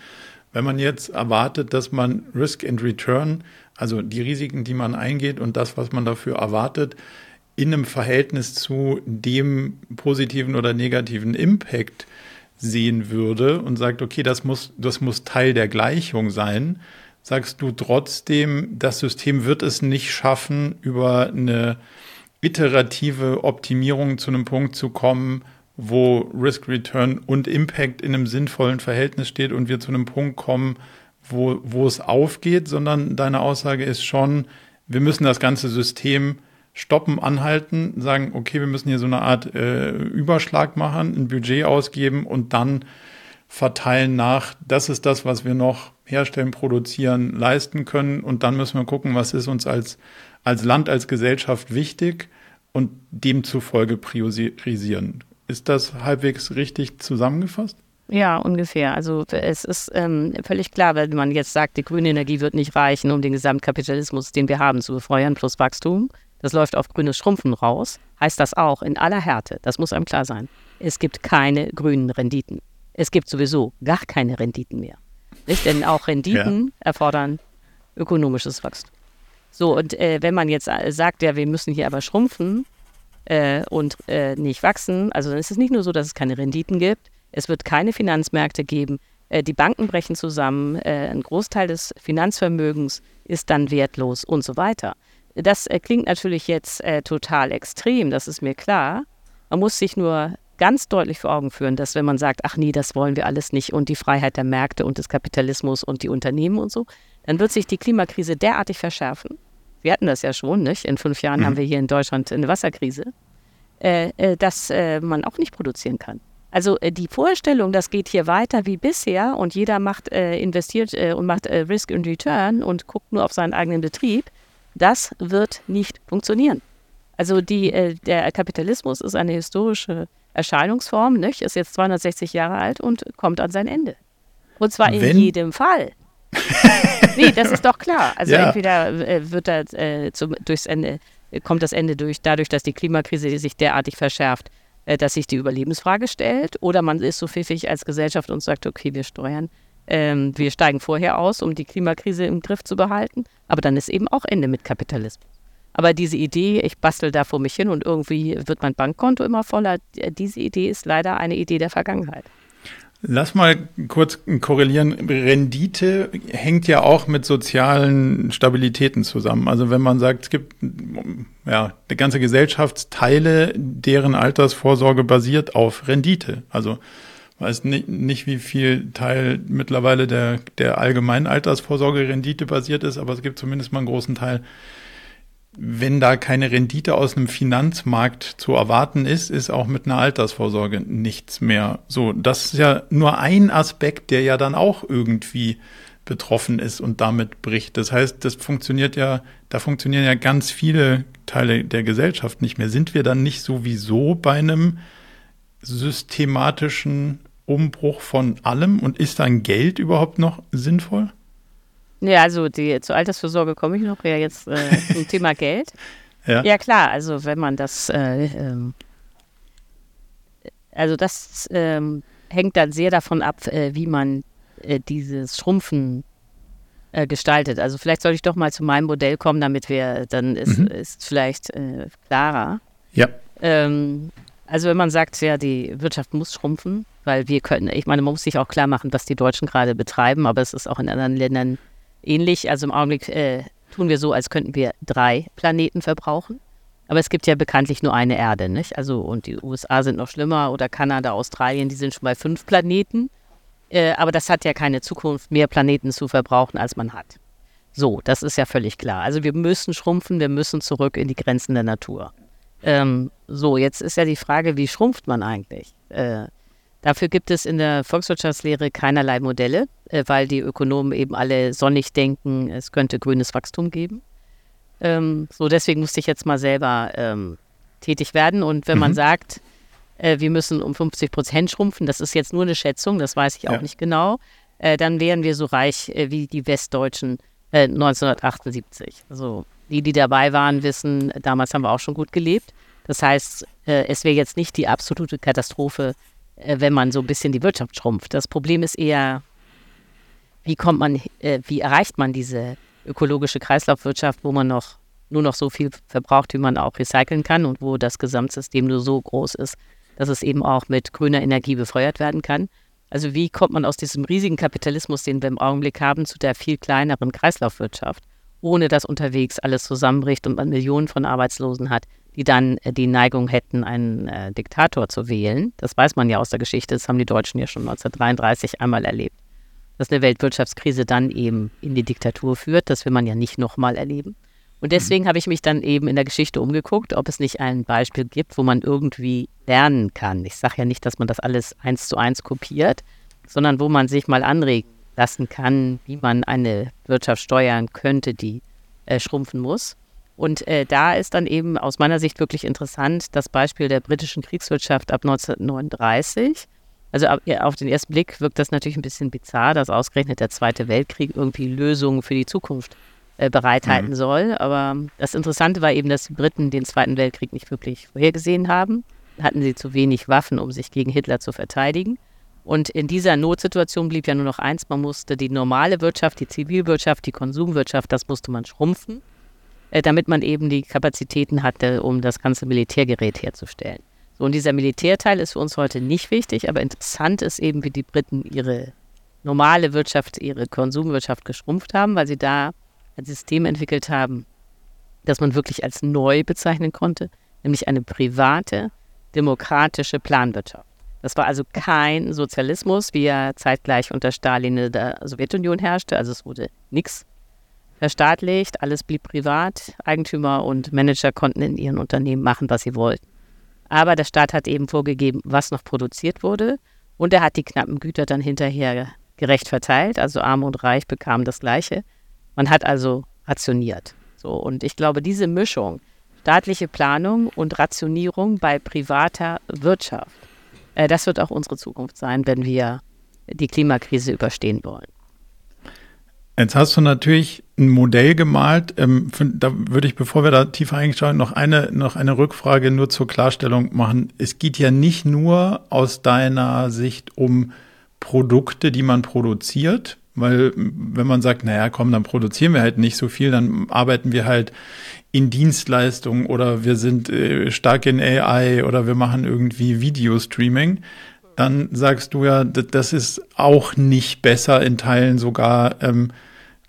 Wenn man jetzt erwartet, dass man Risk and Return, also die Risiken, die man eingeht und das, was man dafür erwartet, in einem Verhältnis zu dem positiven oder negativen Impact sehen würde und sagt, okay, das muss, das muss Teil der Gleichung sein, sagst du trotzdem, das System wird es nicht schaffen, über eine iterative Optimierung zu einem Punkt zu kommen, wo Risk Return und Impact in einem sinnvollen Verhältnis steht und wir zu einem Punkt kommen, wo, wo es aufgeht, sondern deine Aussage ist schon, wir müssen das ganze System stoppen, anhalten, sagen, okay, wir müssen hier so eine Art äh, Überschlag machen, ein Budget ausgeben und dann verteilen nach, das ist das, was wir noch herstellen, produzieren, leisten können. Und dann müssen wir gucken, was ist uns als, als Land, als Gesellschaft wichtig und demzufolge priorisieren. Ist das halbwegs richtig zusammengefasst? Ja, ungefähr. Also es ist ähm, völlig klar, wenn man jetzt sagt, die grüne Energie wird nicht reichen, um den Gesamtkapitalismus, den wir haben, zu befeuern, plus Wachstum, das läuft auf grünes Schrumpfen raus, heißt das auch in aller Härte, das muss einem klar sein, es gibt keine grünen Renditen. Es gibt sowieso gar keine Renditen mehr. Nicht? Denn auch Renditen ja. erfordern ökonomisches Wachstum. So, und äh, wenn man jetzt äh, sagt, ja, wir müssen hier aber schrumpfen äh, und äh, nicht wachsen, also dann ist es nicht nur so, dass es keine Renditen gibt, es wird keine Finanzmärkte geben, äh, die Banken brechen zusammen, äh, ein Großteil des Finanzvermögens ist dann wertlos und so weiter. Das klingt natürlich jetzt total extrem, das ist mir klar. Man muss sich nur ganz deutlich vor Augen führen, dass wenn man sagt, ach nee, das wollen wir alles nicht und die Freiheit der Märkte und des Kapitalismus und die Unternehmen und so, dann wird sich die Klimakrise derartig verschärfen. Wir hatten das ja schon, nicht? In fünf Jahren mhm. haben wir hier in Deutschland eine Wasserkrise, äh, äh, dass äh, man auch nicht produzieren kann. Also äh, die Vorstellung, das geht hier weiter wie bisher und jeder macht, äh, investiert und macht Risk and Return und guckt nur auf seinen eigenen Betrieb, das wird nicht funktionieren. Also die, äh, der Kapitalismus ist eine historische Erscheinungsform, nicht? ist jetzt 260 Jahre alt und kommt an sein Ende. Und zwar in Wenn? jedem Fall. [LAUGHS] nee, das ist doch klar. Also ja. entweder äh, wird das, äh, zum, durchs Ende, kommt das Ende durch, dadurch, dass die Klimakrise sich derartig verschärft, äh, dass sich die Überlebensfrage stellt, oder man ist so pfiffig als Gesellschaft und sagt, okay, wir steuern ähm, wir steigen vorher aus, um die Klimakrise im Griff zu behalten. Aber dann ist eben auch Ende mit Kapitalismus. Aber diese Idee, ich bastel da vor mich hin und irgendwie wird mein Bankkonto immer voller, diese Idee ist leider eine Idee der Vergangenheit. Lass mal kurz korrelieren. Rendite hängt ja auch mit sozialen Stabilitäten zusammen. Also wenn man sagt, es gibt ja eine ganze Gesellschaftsteile, deren Altersvorsorge basiert auf Rendite. Also weiß nicht, nicht, wie viel Teil mittlerweile der, der allgemeinen Altersvorsorge Rendite basiert ist, aber es gibt zumindest mal einen großen Teil. Wenn da keine Rendite aus einem Finanzmarkt zu erwarten ist, ist auch mit einer Altersvorsorge nichts mehr. So, das ist ja nur ein Aspekt, der ja dann auch irgendwie betroffen ist und damit bricht. Das heißt, das funktioniert ja, da funktionieren ja ganz viele Teile der Gesellschaft nicht mehr. Sind wir dann nicht sowieso bei einem systematischen Umbruch von allem und ist dann Geld überhaupt noch sinnvoll? Ja, also die, zur Altersvorsorge komme ich noch, ja jetzt äh, [LAUGHS] zum Thema Geld. Ja. ja. klar, also wenn man das, äh, ähm, also das ähm, hängt dann sehr davon ab, äh, wie man äh, dieses Schrumpfen äh, gestaltet. Also vielleicht soll ich doch mal zu meinem Modell kommen, damit wir, dann ist, mhm. ist vielleicht äh, klarer. Ja. Ähm, also wenn man sagt, ja, die Wirtschaft muss schrumpfen, weil wir können, ich meine, man muss sich auch klar machen, was die Deutschen gerade betreiben, aber es ist auch in anderen Ländern ähnlich. Also im Augenblick äh, tun wir so, als könnten wir drei Planeten verbrauchen. Aber es gibt ja bekanntlich nur eine Erde, nicht? Also, und die USA sind noch schlimmer oder Kanada, Australien, die sind schon bei fünf Planeten. Äh, aber das hat ja keine Zukunft, mehr Planeten zu verbrauchen, als man hat. So, das ist ja völlig klar. Also wir müssen schrumpfen, wir müssen zurück in die Grenzen der Natur. Ähm, so, jetzt ist ja die Frage, wie schrumpft man eigentlich? Äh, Dafür gibt es in der Volkswirtschaftslehre keinerlei Modelle, äh, weil die Ökonomen eben alle sonnig denken, es könnte grünes Wachstum geben. Ähm, so, deswegen musste ich jetzt mal selber ähm, tätig werden. Und wenn mhm. man sagt, äh, wir müssen um 50 Prozent schrumpfen, das ist jetzt nur eine Schätzung, das weiß ich auch ja. nicht genau, äh, dann wären wir so reich äh, wie die Westdeutschen 1978. Äh, also die, die dabei waren, wissen, damals haben wir auch schon gut gelebt. Das heißt, äh, es wäre jetzt nicht die absolute Katastrophe, wenn man so ein bisschen die Wirtschaft schrumpft. Das Problem ist eher, wie kommt man, äh, wie erreicht man diese ökologische Kreislaufwirtschaft, wo man noch nur noch so viel verbraucht, wie man auch recyceln kann und wo das Gesamtsystem nur so groß ist, dass es eben auch mit grüner Energie befeuert werden kann. Also wie kommt man aus diesem riesigen Kapitalismus, den wir im Augenblick haben, zu der viel kleineren Kreislaufwirtschaft, ohne dass unterwegs alles zusammenbricht und man Millionen von Arbeitslosen hat, die dann äh, die Neigung hätten, einen äh, Diktator zu wählen. Das weiß man ja aus der Geschichte, das haben die Deutschen ja schon 1933 einmal erlebt. Dass eine Weltwirtschaftskrise dann eben in die Diktatur führt, das will man ja nicht nochmal erleben. Und mhm. deswegen habe ich mich dann eben in der Geschichte umgeguckt, ob es nicht ein Beispiel gibt, wo man irgendwie lernen kann. Ich sage ja nicht, dass man das alles eins zu eins kopiert, sondern wo man sich mal anregen lassen kann, wie man eine Wirtschaft steuern könnte, die äh, schrumpfen muss. Und äh, da ist dann eben aus meiner Sicht wirklich interessant das Beispiel der britischen Kriegswirtschaft ab 1939. Also auf den ersten Blick wirkt das natürlich ein bisschen bizarr, dass ausgerechnet der Zweite Weltkrieg irgendwie Lösungen für die Zukunft äh, bereithalten mhm. soll. Aber das Interessante war eben, dass die Briten den Zweiten Weltkrieg nicht wirklich vorhergesehen haben. Hatten sie zu wenig Waffen, um sich gegen Hitler zu verteidigen. Und in dieser Notsituation blieb ja nur noch eins, man musste die normale Wirtschaft, die Zivilwirtschaft, die Konsumwirtschaft, das musste man schrumpfen. Äh, damit man eben die Kapazitäten hatte, um das ganze Militärgerät herzustellen. So, und dieser Militärteil ist für uns heute nicht wichtig, aber interessant ist eben, wie die Briten ihre normale Wirtschaft, ihre Konsumwirtschaft geschrumpft haben, weil sie da ein System entwickelt haben, das man wirklich als neu bezeichnen konnte, nämlich eine private, demokratische Planwirtschaft. Das war also kein Sozialismus, wie er zeitgleich unter Stalin in der Sowjetunion herrschte. Also es wurde nichts verstaatlicht, alles blieb privat. Eigentümer und Manager konnten in ihren Unternehmen machen, was sie wollten. Aber der Staat hat eben vorgegeben, was noch produziert wurde und er hat die knappen Güter dann hinterher gerecht verteilt. Also Arm und Reich bekamen das Gleiche. Man hat also rationiert. So, und ich glaube, diese Mischung, staatliche Planung und Rationierung bei privater Wirtschaft, äh, das wird auch unsere Zukunft sein, wenn wir die Klimakrise überstehen wollen. Jetzt hast du natürlich ein Modell gemalt. Ähm, da würde ich, bevor wir da tiefer einsteigen, noch eine, noch eine Rückfrage nur zur Klarstellung machen. Es geht ja nicht nur aus deiner Sicht um Produkte, die man produziert, weil wenn man sagt, naja, komm, dann produzieren wir halt nicht so viel, dann arbeiten wir halt in Dienstleistungen oder wir sind äh, stark in AI oder wir machen irgendwie Videostreaming dann sagst du ja, das ist auch nicht besser, in Teilen sogar ähm,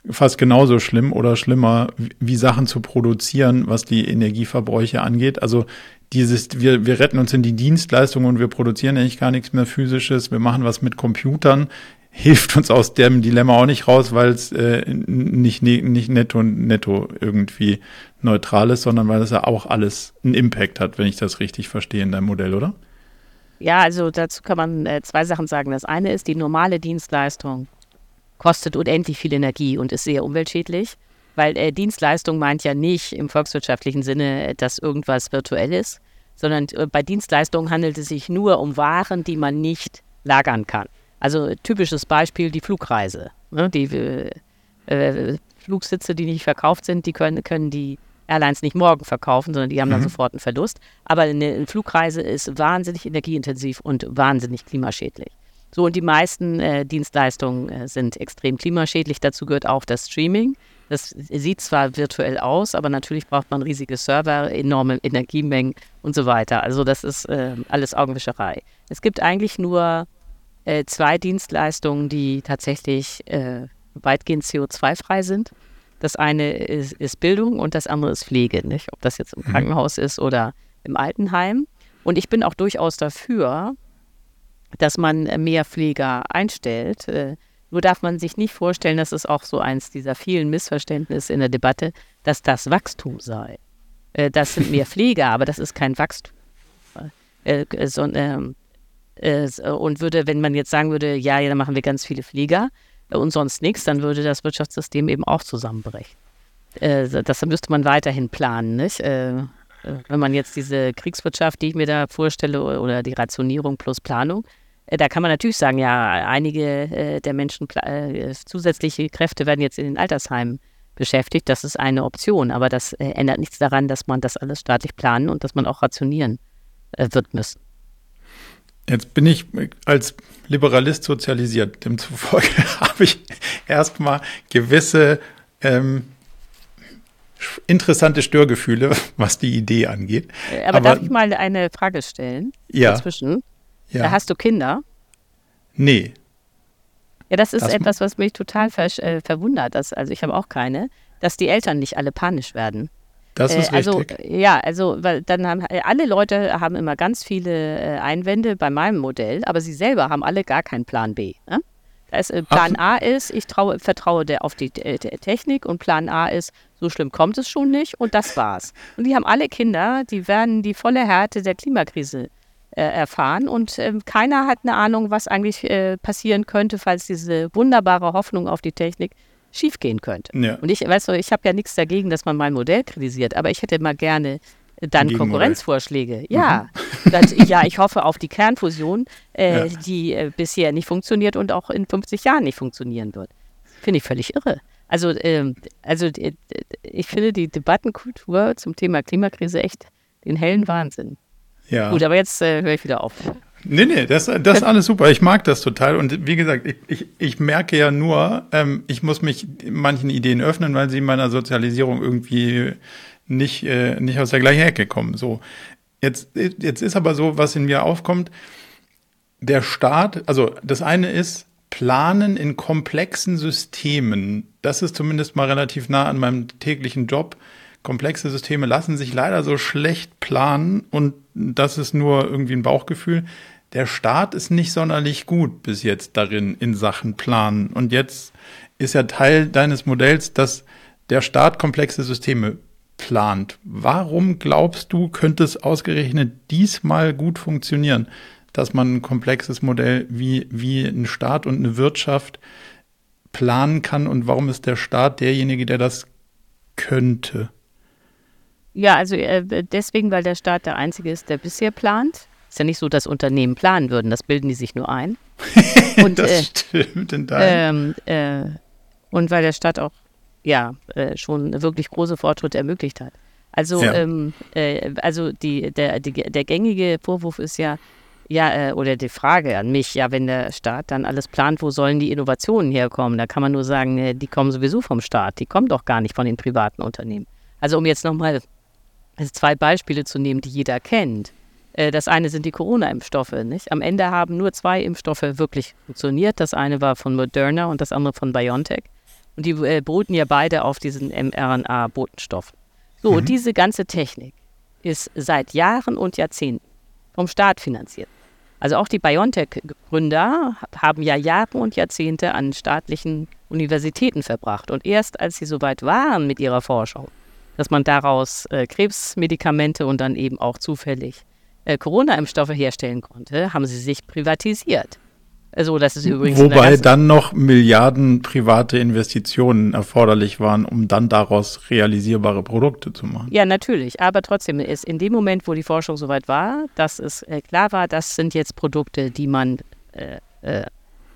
fast genauso schlimm oder schlimmer, wie Sachen zu produzieren, was die Energieverbräuche angeht. Also dieses, wir, wir retten uns in die Dienstleistung und wir produzieren eigentlich gar nichts mehr physisches, wir machen was mit Computern, hilft uns aus dem Dilemma auch nicht raus, weil es äh, nicht, nicht netto netto irgendwie neutral ist, sondern weil es ja auch alles einen Impact hat, wenn ich das richtig verstehe in deinem Modell, oder? Ja, also dazu kann man äh, zwei Sachen sagen. Das eine ist die normale Dienstleistung kostet unendlich viel Energie und ist sehr umweltschädlich, weil äh, Dienstleistung meint ja nicht im volkswirtschaftlichen Sinne, dass irgendwas virtuell ist, sondern äh, bei Dienstleistungen handelt es sich nur um Waren, die man nicht lagern kann. Also typisches Beispiel die Flugreise. Ne? Die äh, äh, Flugsitze, die nicht verkauft sind, die können, können die Airlines nicht morgen verkaufen, sondern die haben dann mhm. sofort einen Verlust. Aber eine Flugreise ist wahnsinnig energieintensiv und wahnsinnig klimaschädlich. So, und die meisten äh, Dienstleistungen äh, sind extrem klimaschädlich. Dazu gehört auch das Streaming. Das sieht zwar virtuell aus, aber natürlich braucht man riesige Server, enorme Energiemengen und so weiter. Also das ist äh, alles Augenwischerei. Es gibt eigentlich nur äh, zwei Dienstleistungen, die tatsächlich äh, weitgehend CO2-frei sind. Das eine ist, ist, Bildung und das andere ist Pflege, nicht? Ob das jetzt im mhm. Krankenhaus ist oder im Altenheim. Und ich bin auch durchaus dafür, dass man mehr Pfleger einstellt. Äh, nur darf man sich nicht vorstellen, dass es auch so eins dieser vielen Missverständnisse in der Debatte, dass das Wachstum sei. Äh, das sind mehr [LAUGHS] Pfleger, aber das ist kein Wachstum. Äh, ähm, und würde, wenn man jetzt sagen würde, ja, ja, dann machen wir ganz viele Pfleger und sonst nichts, dann würde das Wirtschaftssystem eben auch zusammenbrechen. Das müsste man weiterhin planen, nicht? Wenn man jetzt diese Kriegswirtschaft, die ich mir da vorstelle, oder die Rationierung plus Planung, äh, da kann man natürlich sagen, ja, einige äh, der Menschen, äh, zusätzliche Kräfte werden jetzt in den Altersheimen beschäftigt. Das ist eine Option, aber das äh, ändert nichts daran, dass man das alles staatlich planen und dass man auch rationieren äh, wird müssen. Jetzt bin ich als Liberalist sozialisiert. Demzufolge [LAUGHS] habe ich erstmal gewisse ähm, interessante Störgefühle, was die Idee angeht. Aber, aber darf ich mal eine Frage stellen? Ja. Dazwischen? Ja. Hast du Kinder? Nee. Ja, das ist das etwas, was mich total ver äh, verwundert. Dass, also ich habe auch keine, dass die Eltern nicht alle panisch werden. Das ist äh, also, richtig. Ja, also weil dann haben äh, alle Leute haben immer ganz viele äh, Einwände bei meinem Modell, aber sie selber haben alle gar keinen Plan B. Ne? Das, äh, Plan Ach. A ist, ich traue, vertraue der auf die äh, Technik und Plan A ist, so schlimm kommt es schon nicht und das war's. Und die haben alle Kinder, die werden die volle Härte der Klimakrise äh, erfahren und äh, keiner hat eine Ahnung, was eigentlich äh, passieren könnte, falls diese wunderbare Hoffnung auf die Technik schiefgehen könnte. Ja. Und ich, weißt du, ich habe ja nichts dagegen, dass man mein Modell kritisiert, aber ich hätte mal gerne dann Konkurrenzvorschläge. Ja, mhm. das, ja, ich hoffe auf die Kernfusion, äh, ja. die äh, bisher nicht funktioniert und auch in 50 Jahren nicht funktionieren wird. Finde ich völlig irre. Also, ähm, also äh, ich finde die Debattenkultur zum Thema Klimakrise echt den hellen Wahnsinn. Ja. Gut, aber jetzt äh, höre ich wieder auf. Nee, nee, das, das ist alles super. Ich mag das total. Und wie gesagt, ich, ich, ich merke ja nur, ähm, ich muss mich manchen Ideen öffnen, weil sie in meiner Sozialisierung irgendwie nicht, äh, nicht aus der gleichen Ecke kommen. So. Jetzt, jetzt ist aber so, was in mir aufkommt, der Staat, also das eine ist, Planen in komplexen Systemen. Das ist zumindest mal relativ nah an meinem täglichen Job komplexe Systeme lassen sich leider so schlecht planen und das ist nur irgendwie ein Bauchgefühl. Der Staat ist nicht sonderlich gut bis jetzt darin in Sachen Planen. Und jetzt ist ja Teil deines Modells, dass der Staat komplexe Systeme plant. Warum glaubst du, könnte es ausgerechnet diesmal gut funktionieren, dass man ein komplexes Modell wie, wie ein Staat und eine Wirtschaft planen kann? Und warum ist der Staat derjenige, der das könnte? Ja, also äh, deswegen, weil der Staat der Einzige ist, der bisher plant. Ist ja nicht so, dass Unternehmen planen würden, das bilden die sich nur ein. [LAUGHS] Und, das äh, stimmt in deinem. Ähm, äh, und weil der Staat auch ja äh, schon wirklich große Fortschritte ermöglicht hat. Also, ja. ähm, äh, also die, der, die, der gängige Vorwurf ist ja, ja, äh, oder die Frage an mich, ja, wenn der Staat dann alles plant, wo sollen die Innovationen herkommen? Da kann man nur sagen, die kommen sowieso vom Staat, die kommen doch gar nicht von den privaten Unternehmen. Also um jetzt nochmal also zwei Beispiele zu nehmen, die jeder kennt. Äh, das eine sind die Corona-Impfstoffe. Nicht? Am Ende haben nur zwei Impfstoffe wirklich funktioniert. Das eine war von Moderna und das andere von BioNTech. Und die äh, beruhten ja beide auf diesen mRNA-Botenstoff. So, mhm. diese ganze Technik ist seit Jahren und Jahrzehnten vom Staat finanziert. Also auch die BioNTech-Gründer haben ja Jahre und Jahrzehnte an staatlichen Universitäten verbracht. Und erst als sie soweit waren mit ihrer Forschung, dass man daraus äh, Krebsmedikamente und dann eben auch zufällig äh, Corona-Impfstoffe herstellen konnte, haben sie sich privatisiert. Also das ist übrigens Wobei dann noch Milliarden private Investitionen erforderlich waren, um dann daraus realisierbare Produkte zu machen. Ja, natürlich. Aber trotzdem ist in dem Moment, wo die Forschung soweit war, dass es äh, klar war, das sind jetzt Produkte, die man, äh, äh,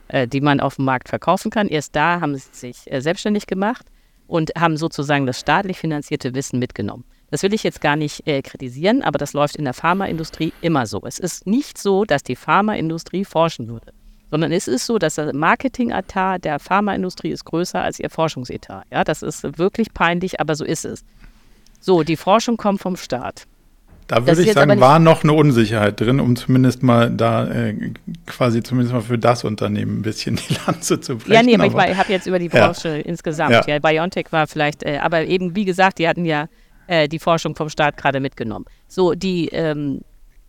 äh die man auf dem Markt verkaufen kann. Erst da haben sie sich äh, selbstständig gemacht und haben sozusagen das staatlich finanzierte Wissen mitgenommen. Das will ich jetzt gar nicht äh, kritisieren, aber das läuft in der Pharmaindustrie immer so. Es ist nicht so, dass die Pharmaindustrie forschen würde sondern es ist so, dass der Marketing-Etat der Pharmaindustrie ist größer als ihr Forschungsetat. Ja, das ist wirklich peinlich, aber so ist es. So, die Forschung kommt vom Staat. Da würde ich sagen, war noch eine Unsicherheit drin, um zumindest mal da äh, quasi zumindest mal für das Unternehmen ein bisschen die Lanze zu brechen. Ja, nee, aber, aber ich, ich habe jetzt über die Branche ja. insgesamt. Ja. ja. BioNTech war vielleicht, äh, aber eben wie gesagt, die hatten ja äh, die Forschung vom Staat gerade mitgenommen. So, die ähm,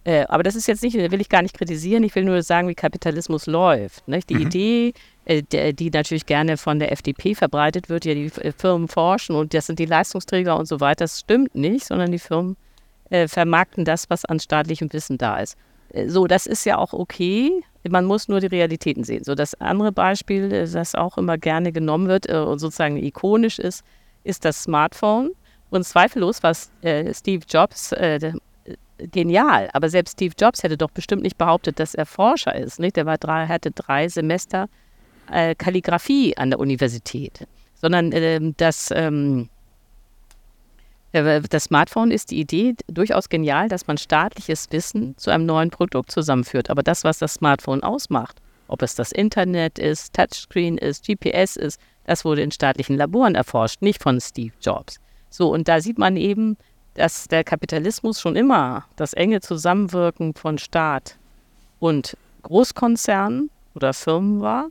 äh, aber das ist jetzt nicht, will ich gar nicht kritisieren, ich will nur sagen, wie Kapitalismus läuft. Nicht? Die mhm. Idee, äh, die, die, natürlich gerne von der FDP verbreitet wird, ja, die äh, Firmen forschen und das sind die Leistungsträger und so weiter, das stimmt nicht, sondern die Firmen äh, vermarkten das, was an staatlichem Wissen da ist. Äh, so, das ist ja auch okay. Man muss nur die Realitäten sehen. So, das andere Beispiel, das auch immer gerne genommen wird und sozusagen ikonisch ist, ist das Smartphone. Und zweifellos war äh, Steve Jobs, äh, genial. Aber selbst Steve Jobs hätte doch bestimmt nicht behauptet, dass er Forscher ist. Nicht? Der war drei, hatte drei Semester äh, Kalligraphie an der Universität. Sondern äh, das, ähm, äh, das Smartphone ist die Idee durchaus genial, dass man staatliches Wissen zu einem neuen Produkt zusammenführt. Aber das, was das Smartphone ausmacht, ob es das Internet ist, Touchscreen ist, GPS ist, das wurde in staatlichen Laboren erforscht, nicht von Steve Jobs. So, und da sieht man eben, dass der Kapitalismus schon immer das enge Zusammenwirken von Staat und Großkonzernen oder Firmen war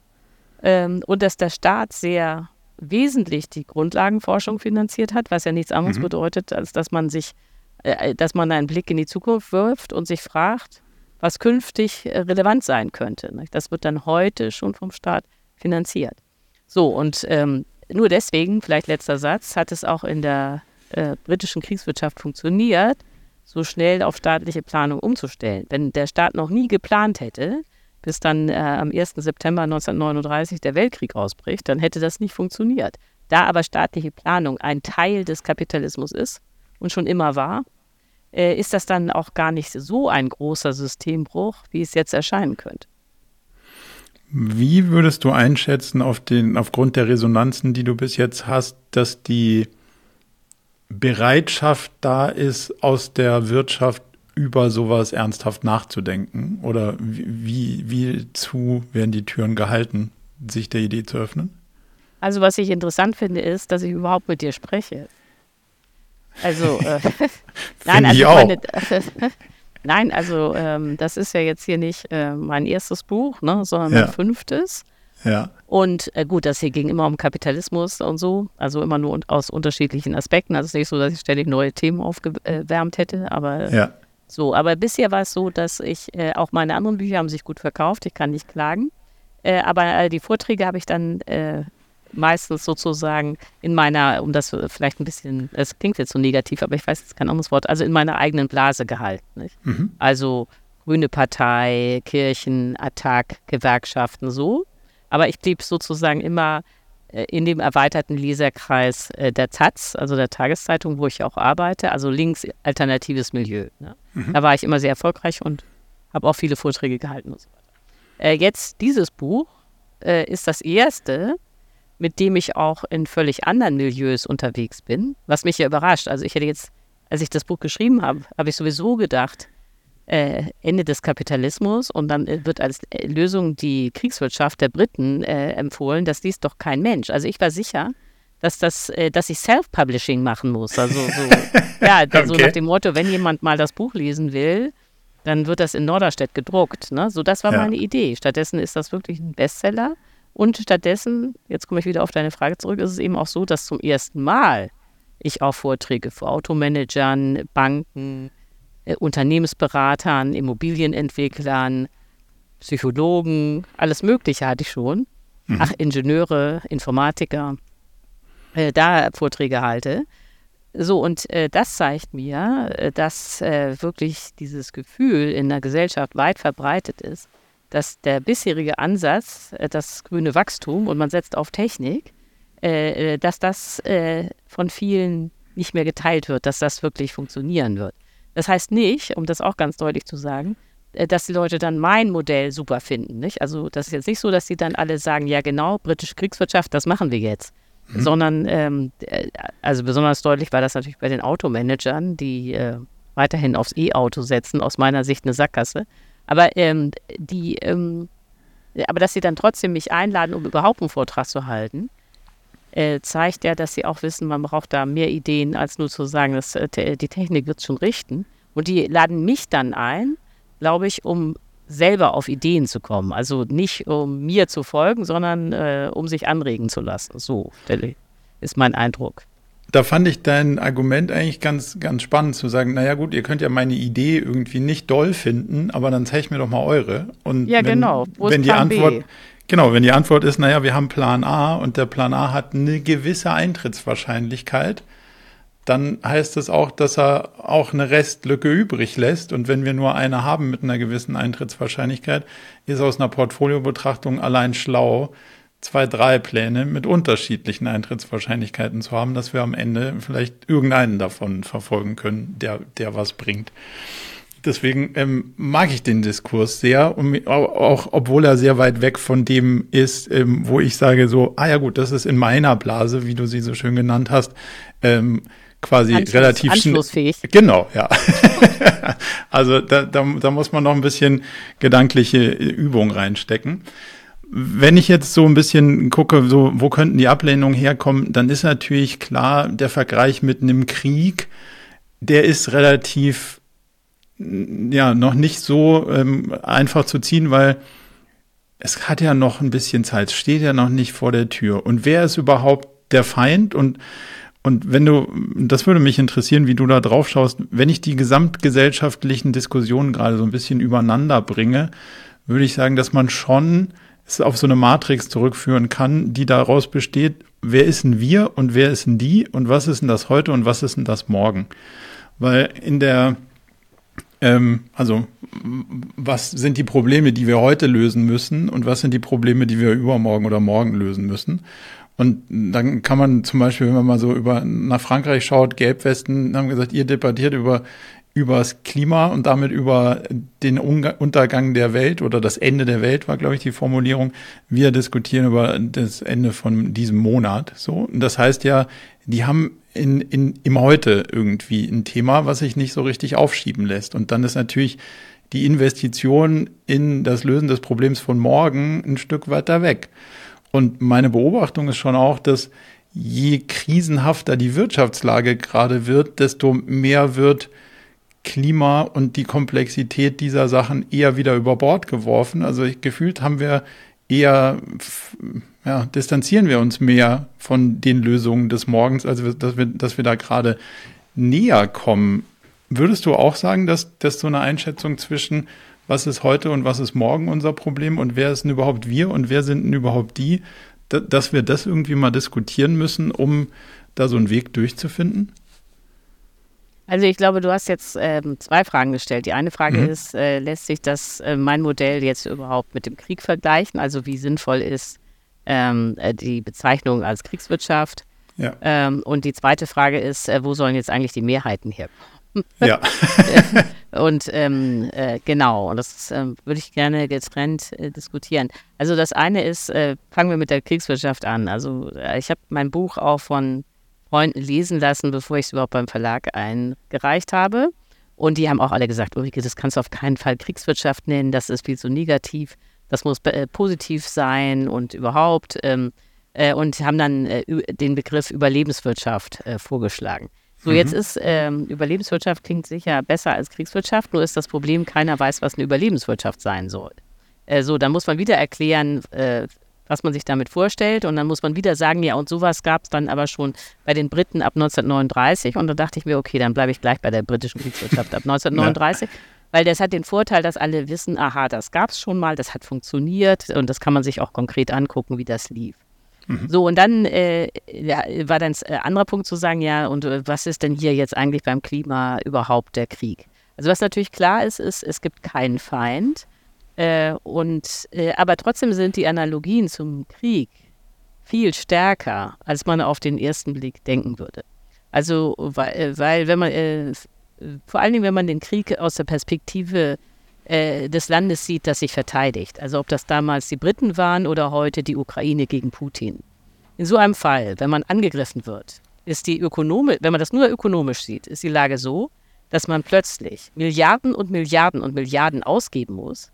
ähm, und dass der Staat sehr wesentlich die Grundlagenforschung finanziert hat, was ja nichts anderes mhm. bedeutet, als dass man sich, äh, dass man einen Blick in die Zukunft wirft und sich fragt, was künftig äh, relevant sein könnte. Das wird dann heute schon vom Staat finanziert. So, und ähm, nur deswegen, vielleicht letzter Satz, hat es auch in der äh, britischen Kriegswirtschaft funktioniert, so schnell auf staatliche Planung umzustellen. Wenn der Staat noch nie geplant hätte, bis dann äh, am 1. September 1939 der Weltkrieg ausbricht, dann hätte das nicht funktioniert. Da aber staatliche Planung ein Teil des Kapitalismus ist und schon immer war, äh, ist das dann auch gar nicht so ein großer Systembruch, wie es jetzt erscheinen könnte. Wie würdest du einschätzen, auf den, aufgrund der Resonanzen, die du bis jetzt hast, dass die Bereitschaft da ist, aus der Wirtschaft über sowas ernsthaft nachzudenken? Oder wie, wie zu werden die Türen gehalten, sich der Idee zu öffnen? Also was ich interessant finde, ist, dass ich überhaupt mit dir spreche. Also, äh, [LAUGHS] nein, also meine, [LAUGHS] nein, also ähm, das ist ja jetzt hier nicht äh, mein erstes Buch, ne, sondern ja. mein fünftes. Ja. Und äh, gut, das hier ging immer um Kapitalismus und so, also immer nur aus unterschiedlichen Aspekten. Also es ist nicht so, dass ich ständig neue Themen aufgewärmt hätte, aber ja. So. Aber bisher war es so, dass ich, äh, auch meine anderen Bücher haben sich gut verkauft, ich kann nicht klagen. Äh, aber äh, die Vorträge habe ich dann äh, meistens sozusagen in meiner, um das vielleicht ein bisschen, es klingt jetzt so negativ, aber ich weiß jetzt kein anderes Wort, also in meiner eigenen Blase gehalten. Mhm. Also Grüne Partei, Kirchen, Attac, Gewerkschaften, so. Aber ich blieb sozusagen immer in dem erweiterten Leserkreis äh, der Taz, also der Tageszeitung, wo ich auch arbeite, also links alternatives Milieu. Ne? Mhm. Da war ich immer sehr erfolgreich und habe auch viele Vorträge gehalten und so weiter. Äh, jetzt dieses Buch ist das erste, mit dem ich auch in völlig anderen Milieus unterwegs bin, was mich ja überrascht. Also ich hätte jetzt, als ich das Buch geschrieben habe, habe ich sowieso gedacht, äh, Ende des Kapitalismus und dann äh, wird als äh, Lösung die Kriegswirtschaft der Briten äh, empfohlen. Das liest doch kein Mensch. Also ich war sicher, dass das, äh, dass ich Self-Publishing machen muss. Also so, [LAUGHS] ja, okay. so nach dem Motto, wenn jemand mal das Buch lesen will, dann wird das in Norderstedt gedruckt. Ne? So, das war ja. meine Idee. Stattdessen ist das wirklich ein Bestseller. Und stattdessen, jetzt komme ich wieder auf deine Frage zurück, ist es eben auch so, dass zum ersten Mal ich auch Vorträge vor Automanagern, Banken, äh, Unternehmensberatern, Immobilienentwicklern, Psychologen, alles Mögliche hatte ich schon. Mhm. Ach, Ingenieure, Informatiker, äh, da Vorträge halte. So, und äh, das zeigt mir, äh, dass äh, wirklich dieses Gefühl in der Gesellschaft weit verbreitet ist, dass der bisherige Ansatz, das grüne Wachstum und man setzt auf Technik, dass das von vielen nicht mehr geteilt wird, dass das wirklich funktionieren wird. Das heißt nicht, um das auch ganz deutlich zu sagen, äh, dass die Leute dann mein Modell super finden. Nicht? Also das ist jetzt nicht so, dass sie dann alle sagen, ja genau, britische Kriegswirtschaft, das machen wir jetzt. Mhm. Sondern, ähm, äh, also besonders deutlich war das natürlich bei den Automanagern, die äh, weiterhin aufs E-Auto setzen, aus meiner Sicht eine Sackgasse. Aber ähm, die, ähm, aber dass sie dann trotzdem mich einladen, um überhaupt einen Vortrag zu halten, äh, zeigt ja, dass sie auch wissen, man braucht da mehr Ideen, als nur zu sagen, dass, äh, die Technik wird schon richten. Und die laden mich dann ein, glaube ich, um selber auf Ideen zu kommen. Also nicht um mir zu folgen, sondern äh, um sich anregen zu lassen. So ist mein Eindruck. Da fand ich dein Argument eigentlich ganz, ganz spannend zu sagen, naja gut, ihr könnt ja meine Idee irgendwie nicht doll finden, aber dann zeigt mir doch mal eure. Und ja, wenn, genau. Wo wenn die Antwort, B? Genau, wenn die Antwort ist, naja, wir haben Plan A und der Plan A hat eine gewisse Eintrittswahrscheinlichkeit, dann heißt es auch, dass er auch eine Restlücke übrig lässt. Und wenn wir nur eine haben mit einer gewissen Eintrittswahrscheinlichkeit, ist aus einer Portfoliobetrachtung allein schlau, zwei, drei Pläne mit unterschiedlichen Eintrittswahrscheinlichkeiten zu haben, dass wir am Ende vielleicht irgendeinen davon verfolgen können, der, der was bringt. Deswegen ähm, mag ich den Diskurs sehr, und auch obwohl er sehr weit weg von dem ist, ähm, wo ich sage so, ah ja gut, das ist in meiner Blase, wie du sie so schön genannt hast, ähm, quasi Anschluss, relativ anschlussfähig. Genau, ja. [LAUGHS] also da, da, da muss man noch ein bisschen gedankliche Übung reinstecken. Wenn ich jetzt so ein bisschen gucke, so wo könnten die Ablehnungen herkommen, dann ist natürlich klar, der Vergleich mit einem Krieg, der ist relativ ja noch nicht so ähm, einfach zu ziehen, weil es hat ja noch ein bisschen Zeit, steht ja noch nicht vor der Tür. Und wer ist überhaupt der Feind? Und und wenn du, das würde mich interessieren, wie du da drauf schaust, wenn ich die gesamtgesellschaftlichen Diskussionen gerade so ein bisschen übereinander bringe, würde ich sagen, dass man schon es auf so eine Matrix zurückführen kann, die daraus besteht, wer ist denn wir und wer ist denn die und was ist denn das heute und was ist denn das morgen? Weil in der, ähm, also was sind die Probleme, die wir heute lösen müssen und was sind die Probleme, die wir übermorgen oder morgen lösen müssen? Und dann kann man zum Beispiel, wenn man mal so über nach Frankreich schaut, Gelbwesten haben gesagt, ihr debattiert über übers Klima und damit über den Untergang der Welt oder das Ende der Welt war, glaube ich, die Formulierung. Wir diskutieren über das Ende von diesem Monat. So, und das heißt ja, die haben in, in, im Heute irgendwie ein Thema, was sich nicht so richtig aufschieben lässt. Und dann ist natürlich die Investition in das Lösen des Problems von morgen ein Stück weiter weg. Und meine Beobachtung ist schon auch, dass je krisenhafter die Wirtschaftslage gerade wird, desto mehr wird Klima und die Komplexität dieser Sachen eher wieder über Bord geworfen. Also gefühlt haben wir eher, ja, distanzieren wir uns mehr von den Lösungen des Morgens, also dass wir, dass wir da gerade näher kommen. Würdest du auch sagen, dass, dass so eine Einschätzung zwischen was ist heute und was ist morgen unser Problem und wer ist denn überhaupt wir und wer sind denn überhaupt die, dass wir das irgendwie mal diskutieren müssen, um da so einen Weg durchzufinden? Also ich glaube, du hast jetzt ähm, zwei Fragen gestellt. Die eine Frage mhm. ist, äh, lässt sich das äh, mein Modell jetzt überhaupt mit dem Krieg vergleichen? Also wie sinnvoll ist ähm, äh, die Bezeichnung als Kriegswirtschaft? Ja. Ähm, und die zweite Frage ist, äh, wo sollen jetzt eigentlich die Mehrheiten herkommen? [LAUGHS] Ja. und ähm, äh, genau, und das äh, würde ich gerne getrennt äh, diskutieren. Also das eine ist, äh, fangen wir mit der Kriegswirtschaft an. Also äh, ich habe mein Buch auch von Freunden lesen lassen, bevor ich es überhaupt beim Verlag eingereicht habe. Und die haben auch alle gesagt, Ulrike, das kannst du auf keinen Fall Kriegswirtschaft nennen, das ist viel zu negativ, das muss äh, positiv sein und überhaupt. Ähm, und haben dann den Begriff Überlebenswirtschaft vorgeschlagen. So, mhm. jetzt ist ähm, Überlebenswirtschaft klingt sicher besser als Kriegswirtschaft, nur ist das Problem, keiner weiß, was eine Überlebenswirtschaft sein soll. Äh, so, dann muss man wieder erklären, äh, was man sich damit vorstellt und dann muss man wieder sagen, ja, und sowas gab es dann aber schon bei den Briten ab 1939 und da dachte ich mir, okay, dann bleibe ich gleich bei der britischen Kriegswirtschaft ab [LAUGHS] 1939. Ja. Weil das hat den Vorteil, dass alle wissen, aha, das gab es schon mal, das hat funktioniert und das kann man sich auch konkret angucken, wie das lief. Mhm. So, und dann äh, ja, war dann ein äh, anderer Punkt zu sagen, ja, und äh, was ist denn hier jetzt eigentlich beim Klima überhaupt der Krieg? Also was natürlich klar ist, ist, es gibt keinen Feind. Äh, und, äh, aber trotzdem sind die Analogien zum Krieg viel stärker, als man auf den ersten Blick denken würde. Also, weil, äh, weil wenn man, äh, vor allen Dingen, wenn man den Krieg aus der Perspektive äh, des Landes sieht, das sich verteidigt. Also ob das damals die Briten waren oder heute die Ukraine gegen Putin. In so einem Fall, wenn man angegriffen wird, ist die Ökonome, wenn man das nur ökonomisch sieht, ist die Lage so, dass man plötzlich Milliarden und Milliarden und Milliarden ausgeben muss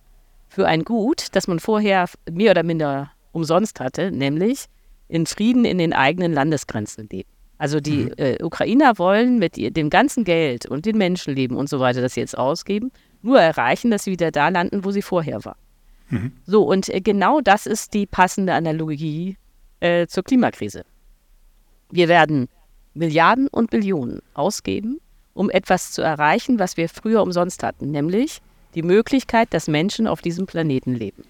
für ein Gut, das man vorher mehr oder minder umsonst hatte, nämlich in Frieden in den eigenen Landesgrenzen leben. Also die mhm. äh, Ukrainer wollen mit dem ganzen Geld und den Menschenleben und so weiter, das sie jetzt ausgeben, nur erreichen, dass sie wieder da landen, wo sie vorher waren. Mhm. So, und äh, genau das ist die passende Analogie äh, zur Klimakrise. Wir werden Milliarden und Billionen ausgeben, um etwas zu erreichen, was wir früher umsonst hatten, nämlich die Möglichkeit, dass Menschen auf diesem Planeten leben.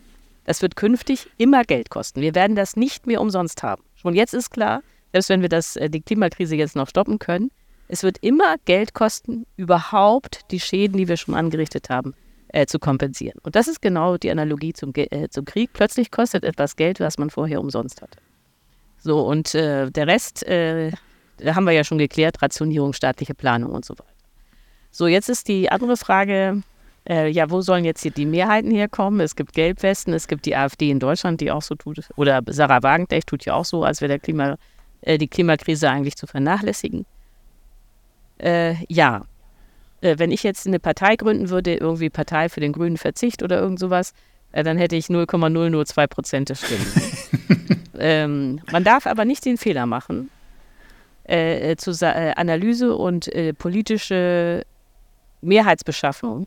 Das wird künftig immer Geld kosten. Wir werden das nicht mehr umsonst haben. Schon jetzt ist klar, selbst wenn wir das, äh, die Klimakrise jetzt noch stoppen können, es wird immer Geld kosten, überhaupt die Schäden, die wir schon angerichtet haben, äh, zu kompensieren. Und das ist genau die Analogie zum, äh, zum Krieg. Plötzlich kostet etwas Geld, was man vorher umsonst hatte. So, und äh, der Rest, äh, da haben wir ja schon geklärt, Rationierung, staatliche Planung und so weiter. So, jetzt ist die andere Frage, äh, ja, wo sollen jetzt hier die Mehrheiten herkommen? Es gibt Gelbwesten, es gibt die AfD in Deutschland, die auch so tut, oder Sarah Wagenknecht tut ja auch so, als wäre der Klima, äh, die Klimakrise eigentlich zu vernachlässigen. Äh, ja, äh, wenn ich jetzt eine Partei gründen würde, irgendwie Partei für den grünen Verzicht oder irgend sowas, äh, dann hätte ich 0,002 Prozent der Stimmen. [LAUGHS] ähm, man darf aber nicht den Fehler machen, äh, zu Analyse und politische Mehrheitsbeschaffung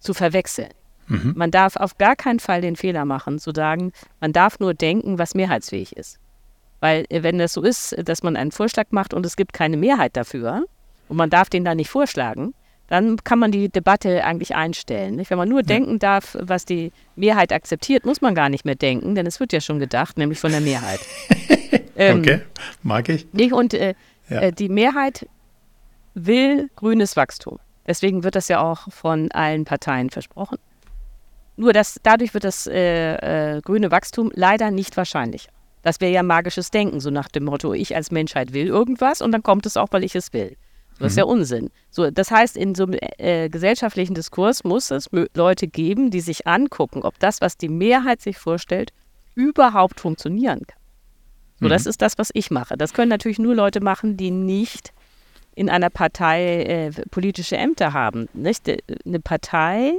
zu verwechseln. Mhm. Man darf auf gar keinen Fall den Fehler machen, zu sagen, man darf nur denken, was mehrheitsfähig ist. Weil äh, wenn das so ist, dass man einen Vorschlag macht und es gibt keine Mehrheit dafür und man darf den dann nicht vorschlagen, dann kann man die Debatte eigentlich einstellen. Nicht? Wenn man nur ja. denken darf, was die Mehrheit akzeptiert, muss man gar nicht mehr denken, denn es wird ja schon gedacht, nämlich von der Mehrheit. [LAUGHS] ähm, okay, mag ich. Nicht? Und äh, ja. äh, die Mehrheit will grünes Wachstum. Deswegen wird das ja auch von allen Parteien versprochen. Nur dass dadurch wird das äh, äh, grüne Wachstum leider nicht wahrscheinlicher. Das wäre ja magisches Denken, so nach dem Motto, ich als Menschheit will irgendwas und dann kommt es auch, weil ich es will. Das mhm. ist ja Unsinn. So, das heißt, in so einem äh, gesellschaftlichen Diskurs muss es Leute geben, die sich angucken, ob das, was die Mehrheit sich vorstellt, überhaupt funktionieren kann. So, mhm. das ist das, was ich mache. Das können natürlich nur Leute machen, die nicht in einer Partei äh, politische Ämter haben. Nicht? Eine Partei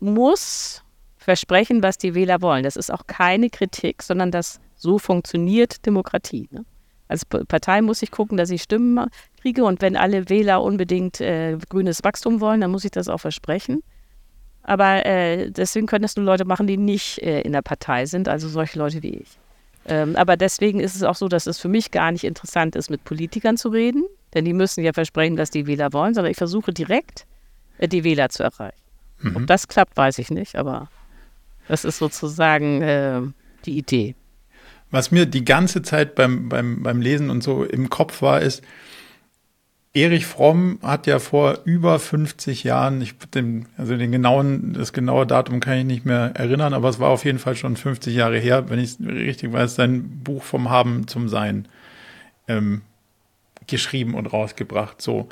muss versprechen, was die Wähler wollen. Das ist auch keine Kritik, sondern das so funktioniert Demokratie. Ne? Als Partei muss ich gucken, dass ich Stimmen kriege und wenn alle Wähler unbedingt äh, grünes Wachstum wollen, dann muss ich das auch versprechen. Aber äh, deswegen können das nur Leute machen, die nicht äh, in der Partei sind, also solche Leute wie ich. Ähm, aber deswegen ist es auch so, dass es für mich gar nicht interessant ist, mit Politikern zu reden, denn die müssen ja versprechen, dass die Wähler wollen, sondern ich versuche direkt, äh, die Wähler zu erreichen. Mhm. Ob das klappt, weiß ich nicht, aber das ist sozusagen äh, die Idee. Was mir die ganze Zeit beim, beim, beim Lesen und so im Kopf war, ist, Erich Fromm hat ja vor über 50 Jahren, ich den, also den genauen, das genaue Datum kann ich nicht mehr erinnern, aber es war auf jeden Fall schon 50 Jahre her, wenn ich es richtig weiß, sein Buch vom Haben zum Sein ähm, geschrieben und rausgebracht. So.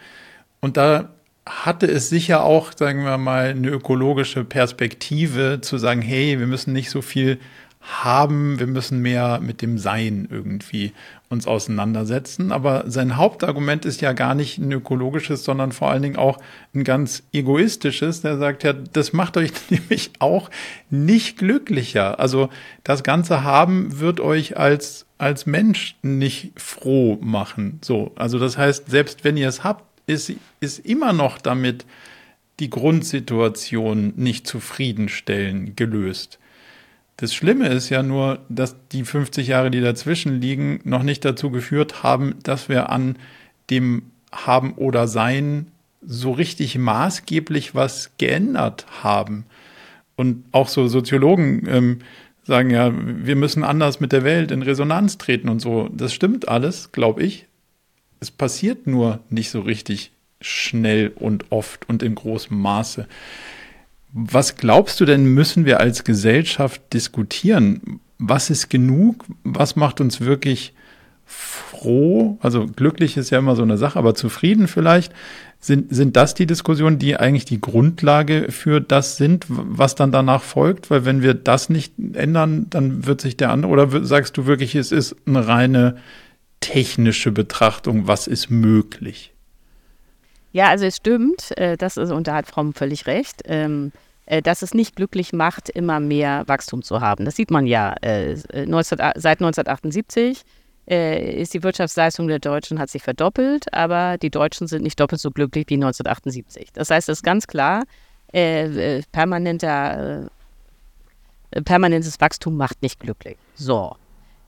Und da hatte es sicher auch, sagen wir mal, eine ökologische Perspektive zu sagen, hey, wir müssen nicht so viel haben, wir müssen mehr mit dem Sein irgendwie uns auseinandersetzen. Aber sein Hauptargument ist ja gar nicht ein ökologisches, sondern vor allen Dingen auch ein ganz egoistisches. Der sagt ja, das macht euch [LAUGHS] nämlich auch nicht glücklicher. Also das ganze Haben wird euch als, als Mensch nicht froh machen. So. Also das heißt, selbst wenn ihr es habt, ist, ist immer noch damit die Grundsituation nicht zufriedenstellen gelöst. Das Schlimme ist ja nur, dass die 50 Jahre, die dazwischen liegen, noch nicht dazu geführt haben, dass wir an dem Haben oder Sein so richtig maßgeblich was geändert haben. Und auch so Soziologen ähm, sagen ja, wir müssen anders mit der Welt in Resonanz treten und so. Das stimmt alles, glaube ich. Es passiert nur nicht so richtig schnell und oft und in großem Maße. Was glaubst du denn, müssen wir als Gesellschaft diskutieren? Was ist genug? Was macht uns wirklich froh? Also glücklich ist ja immer so eine Sache, aber zufrieden vielleicht. Sind, sind das die Diskussionen, die eigentlich die Grundlage für das sind, was dann danach folgt? Weil wenn wir das nicht ändern, dann wird sich der andere, oder sagst du wirklich, es ist eine reine technische Betrachtung, was ist möglich? Ja, also es stimmt, äh, das ist, und da hat Fromm völlig recht, ähm, äh, dass es nicht glücklich macht, immer mehr Wachstum zu haben. Das sieht man ja 19, äh, seit 1978 ist die Wirtschaftsleistung der Deutschen hat sich verdoppelt, aber die Deutschen sind nicht doppelt so glücklich wie 1978. Das heißt, es ist ganz klar, äh, permanenter, äh, permanentes Wachstum macht nicht glücklich. So.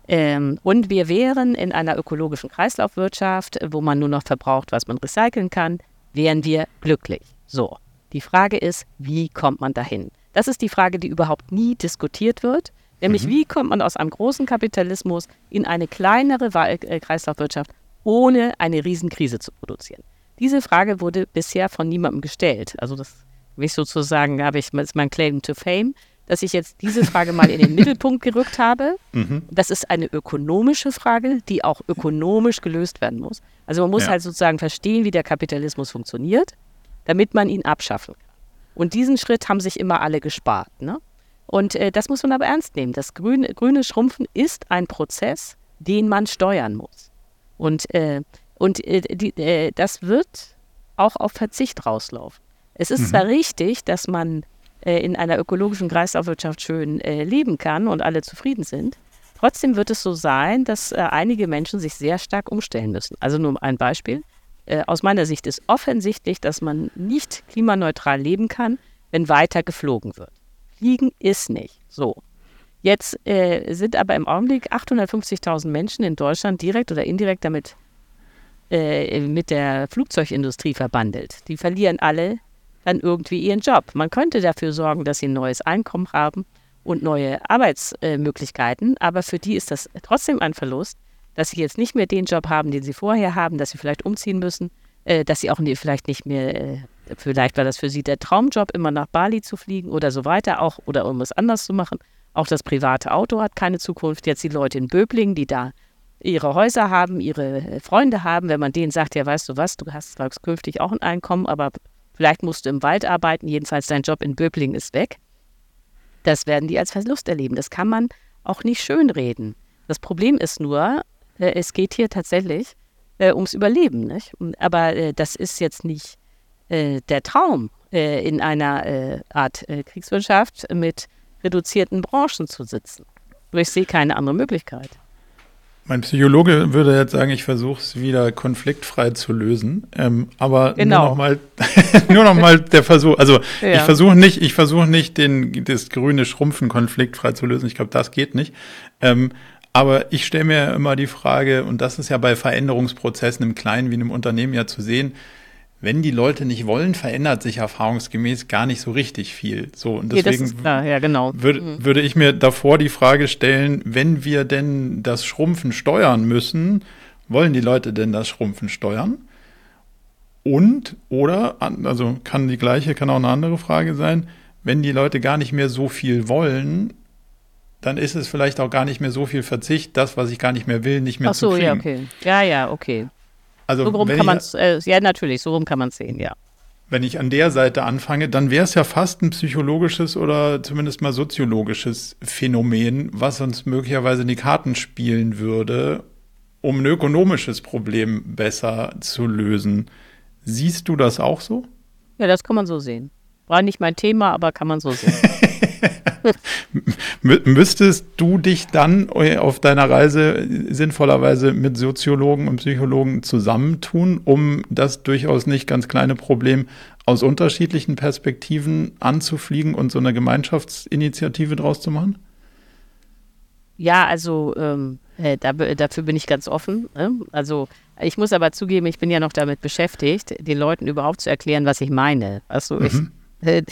Ähm, und wir wären in einer ökologischen Kreislaufwirtschaft, wo man nur noch verbraucht, was man recyceln kann, wären wir glücklich. So. Die Frage ist, wie kommt man dahin? Das ist die Frage, die überhaupt nie diskutiert wird. Nämlich, mhm. wie kommt man aus einem großen Kapitalismus in eine kleinere äh, Kreislaufwirtschaft, ohne eine Riesenkrise zu produzieren? Diese Frage wurde bisher von niemandem gestellt. Also das will ich sozusagen, habe ich mein Claim to Fame dass ich jetzt diese Frage mal in den [LAUGHS] Mittelpunkt gerückt habe. Mhm. Das ist eine ökonomische Frage, die auch ökonomisch gelöst werden muss. Also man muss ja. halt sozusagen verstehen, wie der Kapitalismus funktioniert, damit man ihn abschaffen kann. Und diesen Schritt haben sich immer alle gespart. Ne? Und äh, das muss man aber ernst nehmen. Das grüne, grüne Schrumpfen ist ein Prozess, den man steuern muss. Und, äh, und äh, die, äh, das wird auch auf Verzicht rauslaufen. Es ist mhm. zwar richtig, dass man äh, in einer ökologischen Kreislaufwirtschaft schön äh, leben kann und alle zufrieden sind. Trotzdem wird es so sein, dass äh, einige Menschen sich sehr stark umstellen müssen. Also nur ein Beispiel. Äh, aus meiner Sicht ist offensichtlich, dass man nicht klimaneutral leben kann, wenn weiter geflogen wird. Fliegen ist nicht so. Jetzt äh, sind aber im Augenblick 850.000 Menschen in Deutschland direkt oder indirekt damit äh, mit der Flugzeugindustrie verbandelt. Die verlieren alle dann irgendwie ihren Job. Man könnte dafür sorgen, dass sie ein neues Einkommen haben und neue Arbeitsmöglichkeiten, aber für die ist das trotzdem ein Verlust, dass sie jetzt nicht mehr den Job haben, den sie vorher haben, dass sie vielleicht umziehen müssen, äh, dass sie auch vielleicht nicht mehr, äh, vielleicht war das für sie der Traumjob, immer nach Bali zu fliegen oder so weiter, auch oder um es anders zu machen. Auch das private Auto hat keine Zukunft. Jetzt die Leute in Böblingen, die da ihre Häuser haben, ihre Freunde haben, wenn man denen sagt, ja, weißt du was, du hast künftig auch ein Einkommen, aber Vielleicht musst du im Wald arbeiten, jedenfalls dein Job in Böbling ist weg. Das werden die als Verlust erleben. Das kann man auch nicht schönreden. Das Problem ist nur, äh, es geht hier tatsächlich äh, ums Überleben. Nicht? Aber äh, das ist jetzt nicht äh, der Traum, äh, in einer äh, Art Kriegswirtschaft mit reduzierten Branchen zu sitzen. ich sehe keine andere Möglichkeit. Mein Psychologe würde jetzt sagen, ich versuche es wieder konfliktfrei zu lösen. Ähm, aber genau. nur nochmal [LAUGHS] nur noch mal der Versuch. Also [LAUGHS] ja. ich versuche nicht, ich versuche nicht, den, das grüne Schrumpfen konfliktfrei zu lösen. Ich glaube, das geht nicht. Ähm, aber ich stelle mir immer die Frage, und das ist ja bei Veränderungsprozessen im Kleinen wie in einem Unternehmen ja zu sehen, wenn die Leute nicht wollen, verändert sich erfahrungsgemäß gar nicht so richtig viel. So, und deswegen klar, ja, genau. würde, mhm. würde ich mir davor die Frage stellen, wenn wir denn das Schrumpfen steuern müssen, wollen die Leute denn das Schrumpfen steuern? Und, oder, also kann die gleiche, kann auch eine andere Frage sein, wenn die Leute gar nicht mehr so viel wollen, dann ist es vielleicht auch gar nicht mehr so viel Verzicht, das, was ich gar nicht mehr will, nicht mehr Ach so, zu kriegen. ja, okay. Ja, ja, okay. Also, so rum kann man es, äh, ja, natürlich, so rum kann man es sehen, ja. Wenn ich an der Seite anfange, dann wäre es ja fast ein psychologisches oder zumindest mal soziologisches Phänomen, was uns möglicherweise in die Karten spielen würde, um ein ökonomisches Problem besser zu lösen. Siehst du das auch so? Ja, das kann man so sehen. War nicht mein Thema, aber kann man so sehen. [LAUGHS] Müsstest du dich dann auf deiner Reise sinnvollerweise mit Soziologen und Psychologen zusammentun, um das durchaus nicht ganz kleine Problem aus unterschiedlichen Perspektiven anzufliegen und so eine Gemeinschaftsinitiative draus zu machen? Ja, also ähm, äh, da, dafür bin ich ganz offen. Ne? Also ich muss aber zugeben, ich bin ja noch damit beschäftigt, den Leuten überhaupt zu erklären, was ich meine. Also mhm. ich, äh,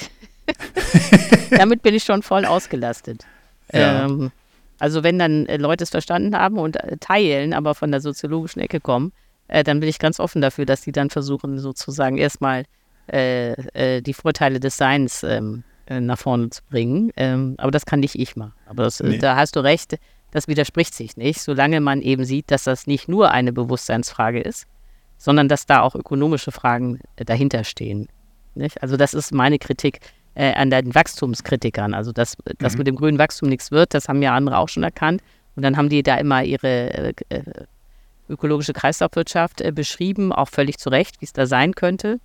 [LAUGHS] Damit bin ich schon voll ausgelastet. Ja. Ähm, also wenn dann äh, Leute es verstanden haben und äh, teilen, aber von der soziologischen Ecke kommen, äh, dann bin ich ganz offen dafür, dass die dann versuchen, sozusagen erstmal äh, die Vorteile des Seins ähm, äh, nach vorne zu bringen. Ähm, aber das kann nicht ich machen. Aber das, nee. da hast du recht, das widerspricht sich nicht, solange man eben sieht, dass das nicht nur eine Bewusstseinsfrage ist, sondern dass da auch ökonomische Fragen äh, dahinter stehen. Nicht? Also das ist meine Kritik äh, an den Wachstumskritikern. Also dass, dass mhm. mit dem grünen Wachstum nichts wird, das haben ja andere auch schon erkannt. Und dann haben die da immer ihre äh, äh ökologische Kreislaufwirtschaft äh, beschrieben, auch völlig zu Recht, wie es da sein könnte.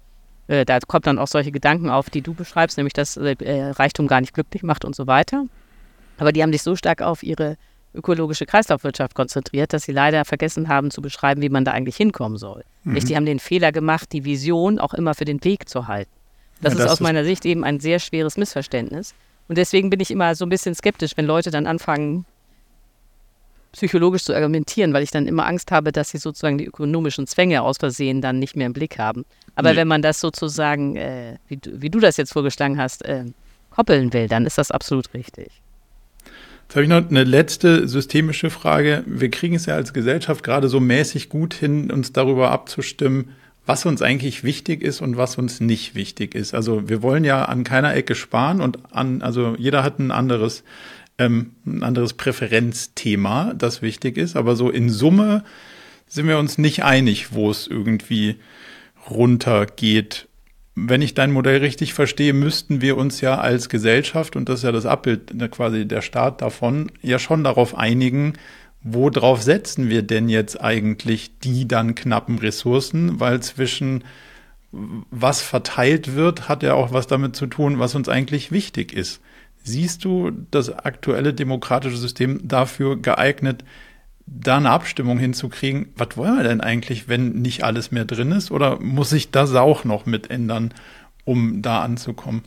Äh, da kommt dann auch solche Gedanken auf, die du beschreibst, nämlich dass Reichtum gar nicht glücklich macht und so weiter. Aber die haben sich so stark auf ihre ökologische Kreislaufwirtschaft konzentriert, dass sie leider vergessen haben zu beschreiben, wie man da eigentlich hinkommen soll. Mhm. Die haben den Fehler gemacht, die Vision auch immer für den Weg zu halten. Das, ja, das ist aus ist meiner Sicht eben ein sehr schweres Missverständnis. Und deswegen bin ich immer so ein bisschen skeptisch, wenn Leute dann anfangen, psychologisch zu argumentieren, weil ich dann immer Angst habe, dass sie sozusagen die ökonomischen Zwänge aus Versehen dann nicht mehr im Blick haben. Aber nee. wenn man das sozusagen, äh, wie, wie, du das jetzt vorgeschlagen hast, äh, koppeln will, dann ist das absolut richtig. Jetzt habe ich noch eine letzte systemische Frage. Wir kriegen es ja als Gesellschaft gerade so mäßig gut hin, uns darüber abzustimmen, was uns eigentlich wichtig ist und was uns nicht wichtig ist. Also wir wollen ja an keiner Ecke sparen und an, also jeder hat ein anderes, ähm, ein anderes Präferenzthema, das wichtig ist. Aber so in Summe sind wir uns nicht einig, wo es irgendwie runtergeht wenn ich dein Modell richtig verstehe, müssten wir uns ja als Gesellschaft, und das ist ja das Abbild ne, quasi der Staat davon, ja schon darauf einigen, worauf setzen wir denn jetzt eigentlich die dann knappen Ressourcen, weil zwischen was verteilt wird, hat ja auch was damit zu tun, was uns eigentlich wichtig ist. Siehst du das aktuelle demokratische System dafür geeignet, da eine Abstimmung hinzukriegen, was wollen wir denn eigentlich, wenn nicht alles mehr drin ist? Oder muss sich das auch noch mit ändern, um da anzukommen?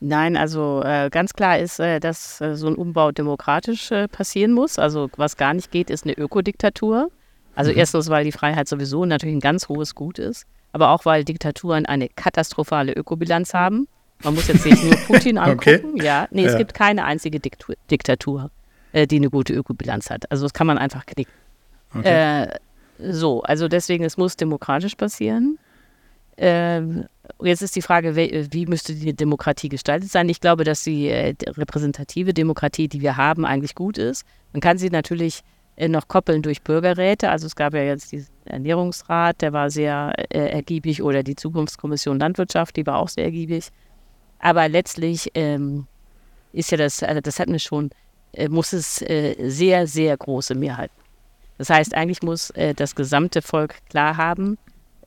Nein, also äh, ganz klar ist, äh, dass äh, so ein Umbau demokratisch äh, passieren muss. Also was gar nicht geht, ist eine Ökodiktatur. Also mhm. erstens, weil die Freiheit sowieso natürlich ein ganz hohes Gut ist, aber auch weil Diktaturen eine katastrophale Ökobilanz haben. Man muss jetzt nicht nur [LAUGHS] Putin angucken. okay. Ja, nee, ja. es gibt keine einzige Diktu Diktatur äh, die eine gute Ökobilanz hat. Also das kann man einfach knicken. Okay. Äh, so, also deswegen, es muss demokratisch passieren. Ähm, jetzt ist die Frage, wie, wie, müsste die Demokratie gestaltet sein? Ich glaube, dass die äh, repräsentative Demokratie, die wir haben, eigentlich gut ist. Man kann sie natürlich äh, noch koppeln durch Bürgerräte. Also es gab ja jetzt diesen Ernährungsrat, der war sehr äh, ergiebig, oder die Zukunftskommission Landwirtschaft, die war auch sehr ergiebig. Aber letztlich ähm, ist ja das, also das hatten wir schon, äh, muss es äh, sehr, sehr große Mehrheiten. Das heißt, eigentlich muss äh, das gesamte Volk klar haben,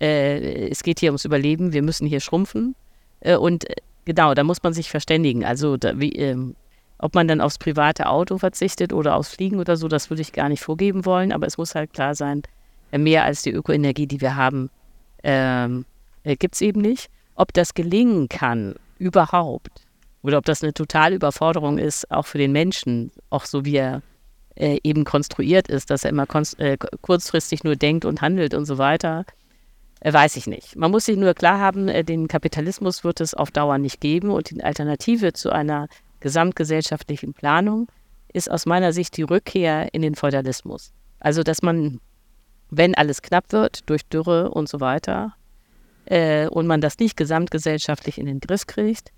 äh, es geht hier ums Überleben, wir müssen hier schrumpfen. Äh, und äh, genau, da muss man sich verständigen. Also, da, wie, ähm, ob man dann aufs private Auto verzichtet oder aufs Fliegen oder so, das würde ich gar nicht vorgeben wollen, aber es muss halt klar sein, mehr als die Ökoenergie, die wir haben, ähm, gibt es eben nicht. Ob das gelingen kann, überhaupt, oder ob das eine totale Überforderung ist, auch für den Menschen, auch so wie er äh, eben konstruiert ist, dass er immer äh, kurzfristig nur denkt und handelt und so weiter, äh, weiß ich nicht. Man muss sich nur klar haben, äh, den Kapitalismus wird es auf Dauer nicht geben und die Alternative zu einer gesamtgesellschaftlichen Planung ist aus meiner Sicht die Rückkehr in den Feudalismus. Also, dass man, wenn alles knapp wird durch Dürre und so weiter, äh, und man das nicht gesamtgesellschaftlich in den Griff kriegt,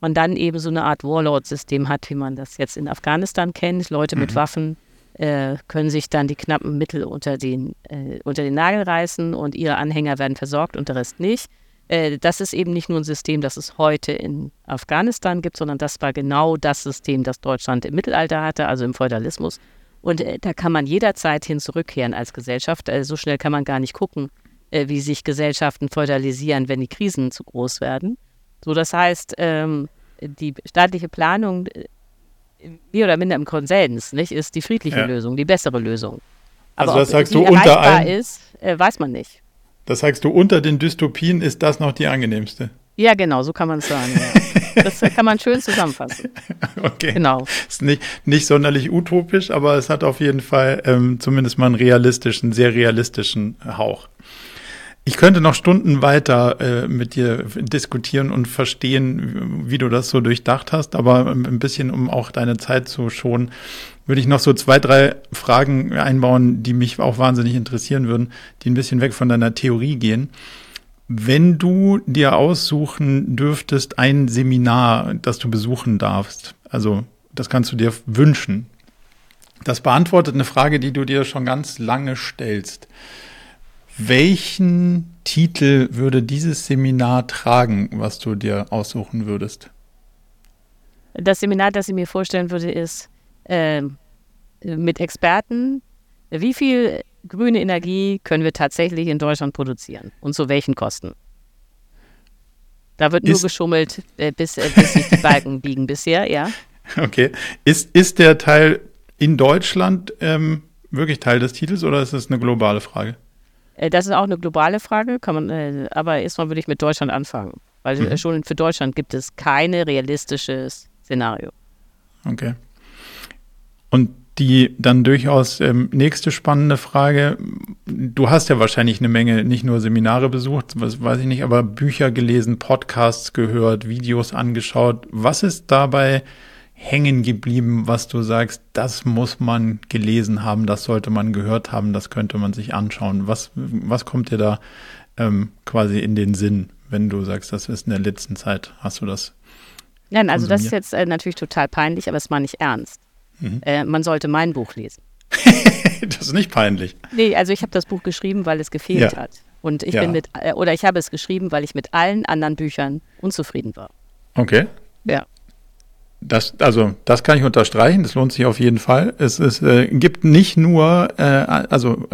man dann eben so eine Art Warlord-System hat, wie man das jetzt in Afghanistan kennt. Leute mhm. mit Waffen äh, können sich dann die knappen Mittel unter den, äh, unter den Nagel reißen und ihre Anhänger werden versorgt und der Rest nicht. Äh, das ist eben nicht nur ein System, das es heute in Afghanistan gibt, sondern das war genau das System, das Deutschland im Mittelalter hatte, also im Feudalismus. Und äh, da kann man jederzeit hin zurückkehren als Gesellschaft. Äh, so schnell kann man gar nicht gucken, wie sich Gesellschaften feudalisieren, wenn die Krisen zu groß werden. So, das heißt, ähm, die staatliche Planung mehr oder minder im Konsens nicht, ist die friedliche ja. Lösung, die bessere Lösung. Aber also das sagst du unter allen, ist, äh, weiß man nicht. Das sagst du unter den Dystopien ist das noch die angenehmste. Ja, genau, so kann man es sagen. Ja. [LAUGHS] das kann man schön zusammenfassen. Okay. Genau. Ist nicht, nicht sonderlich utopisch, aber es hat auf jeden Fall ähm, zumindest mal einen realistischen, sehr realistischen Hauch. Ich könnte noch Stunden weiter äh, mit dir diskutieren und verstehen, wie du das so durchdacht hast, aber ein bisschen, um auch deine Zeit zu schonen, würde ich noch so zwei, drei Fragen einbauen, die mich auch wahnsinnig interessieren würden, die ein bisschen weg von deiner Theorie gehen. Wenn du dir aussuchen dürftest, ein Seminar, das du besuchen darfst, also das kannst du dir wünschen, das beantwortet eine Frage, die du dir schon ganz lange stellst. Welchen Titel würde dieses Seminar tragen, was du dir aussuchen würdest? Das Seminar, das ich mir vorstellen würde, ist äh, mit Experten, wie viel grüne Energie können wir tatsächlich in Deutschland produzieren und zu welchen Kosten? Da wird nur ist, geschummelt, äh, bis, äh, bis sich die Balken [LAUGHS] biegen bisher, ja. Okay. Ist, ist der Teil in Deutschland ähm, wirklich Teil des Titels oder ist das eine globale Frage? Äh, das ist auch eine globale Frage, kann man, äh, aber erstmal würde ich mit Deutschland anfangen. Weil mhm. schon für Deutschland gibt es kein realistisches Szenario. Okay. Und die dann durchaus ähm, nächste spannende Frage. Du hast ja wahrscheinlich eine Menge, nicht nur Seminare besucht, was weiß ich nicht, aber Bücher gelesen, Podcasts gehört, Videos angeschaut. Was ist dabei hängen geblieben, was du sagst, das muss man gelesen haben, das sollte man gehört haben, das könnte man sich anschauen. Was, was kommt dir da ähm, quasi in den Sinn, wenn du sagst, das ist in der letzten Zeit, hast du das? Nein, also das ist jetzt äh, natürlich total peinlich, aber es war nicht ernst. Mhm. Äh, man sollte mein Buch lesen. [LAUGHS] das ist nicht peinlich. Nee, also ich habe das Buch geschrieben, weil es gefehlt ja. hat. Und ich ja. bin mit, äh, oder ich habe es geschrieben, weil ich mit allen anderen Büchern unzufrieden war. Okay. Ja. Das, also, das kann ich unterstreichen. Das lohnt sich auf jeden Fall. Es, es äh, gibt nicht nur, äh, also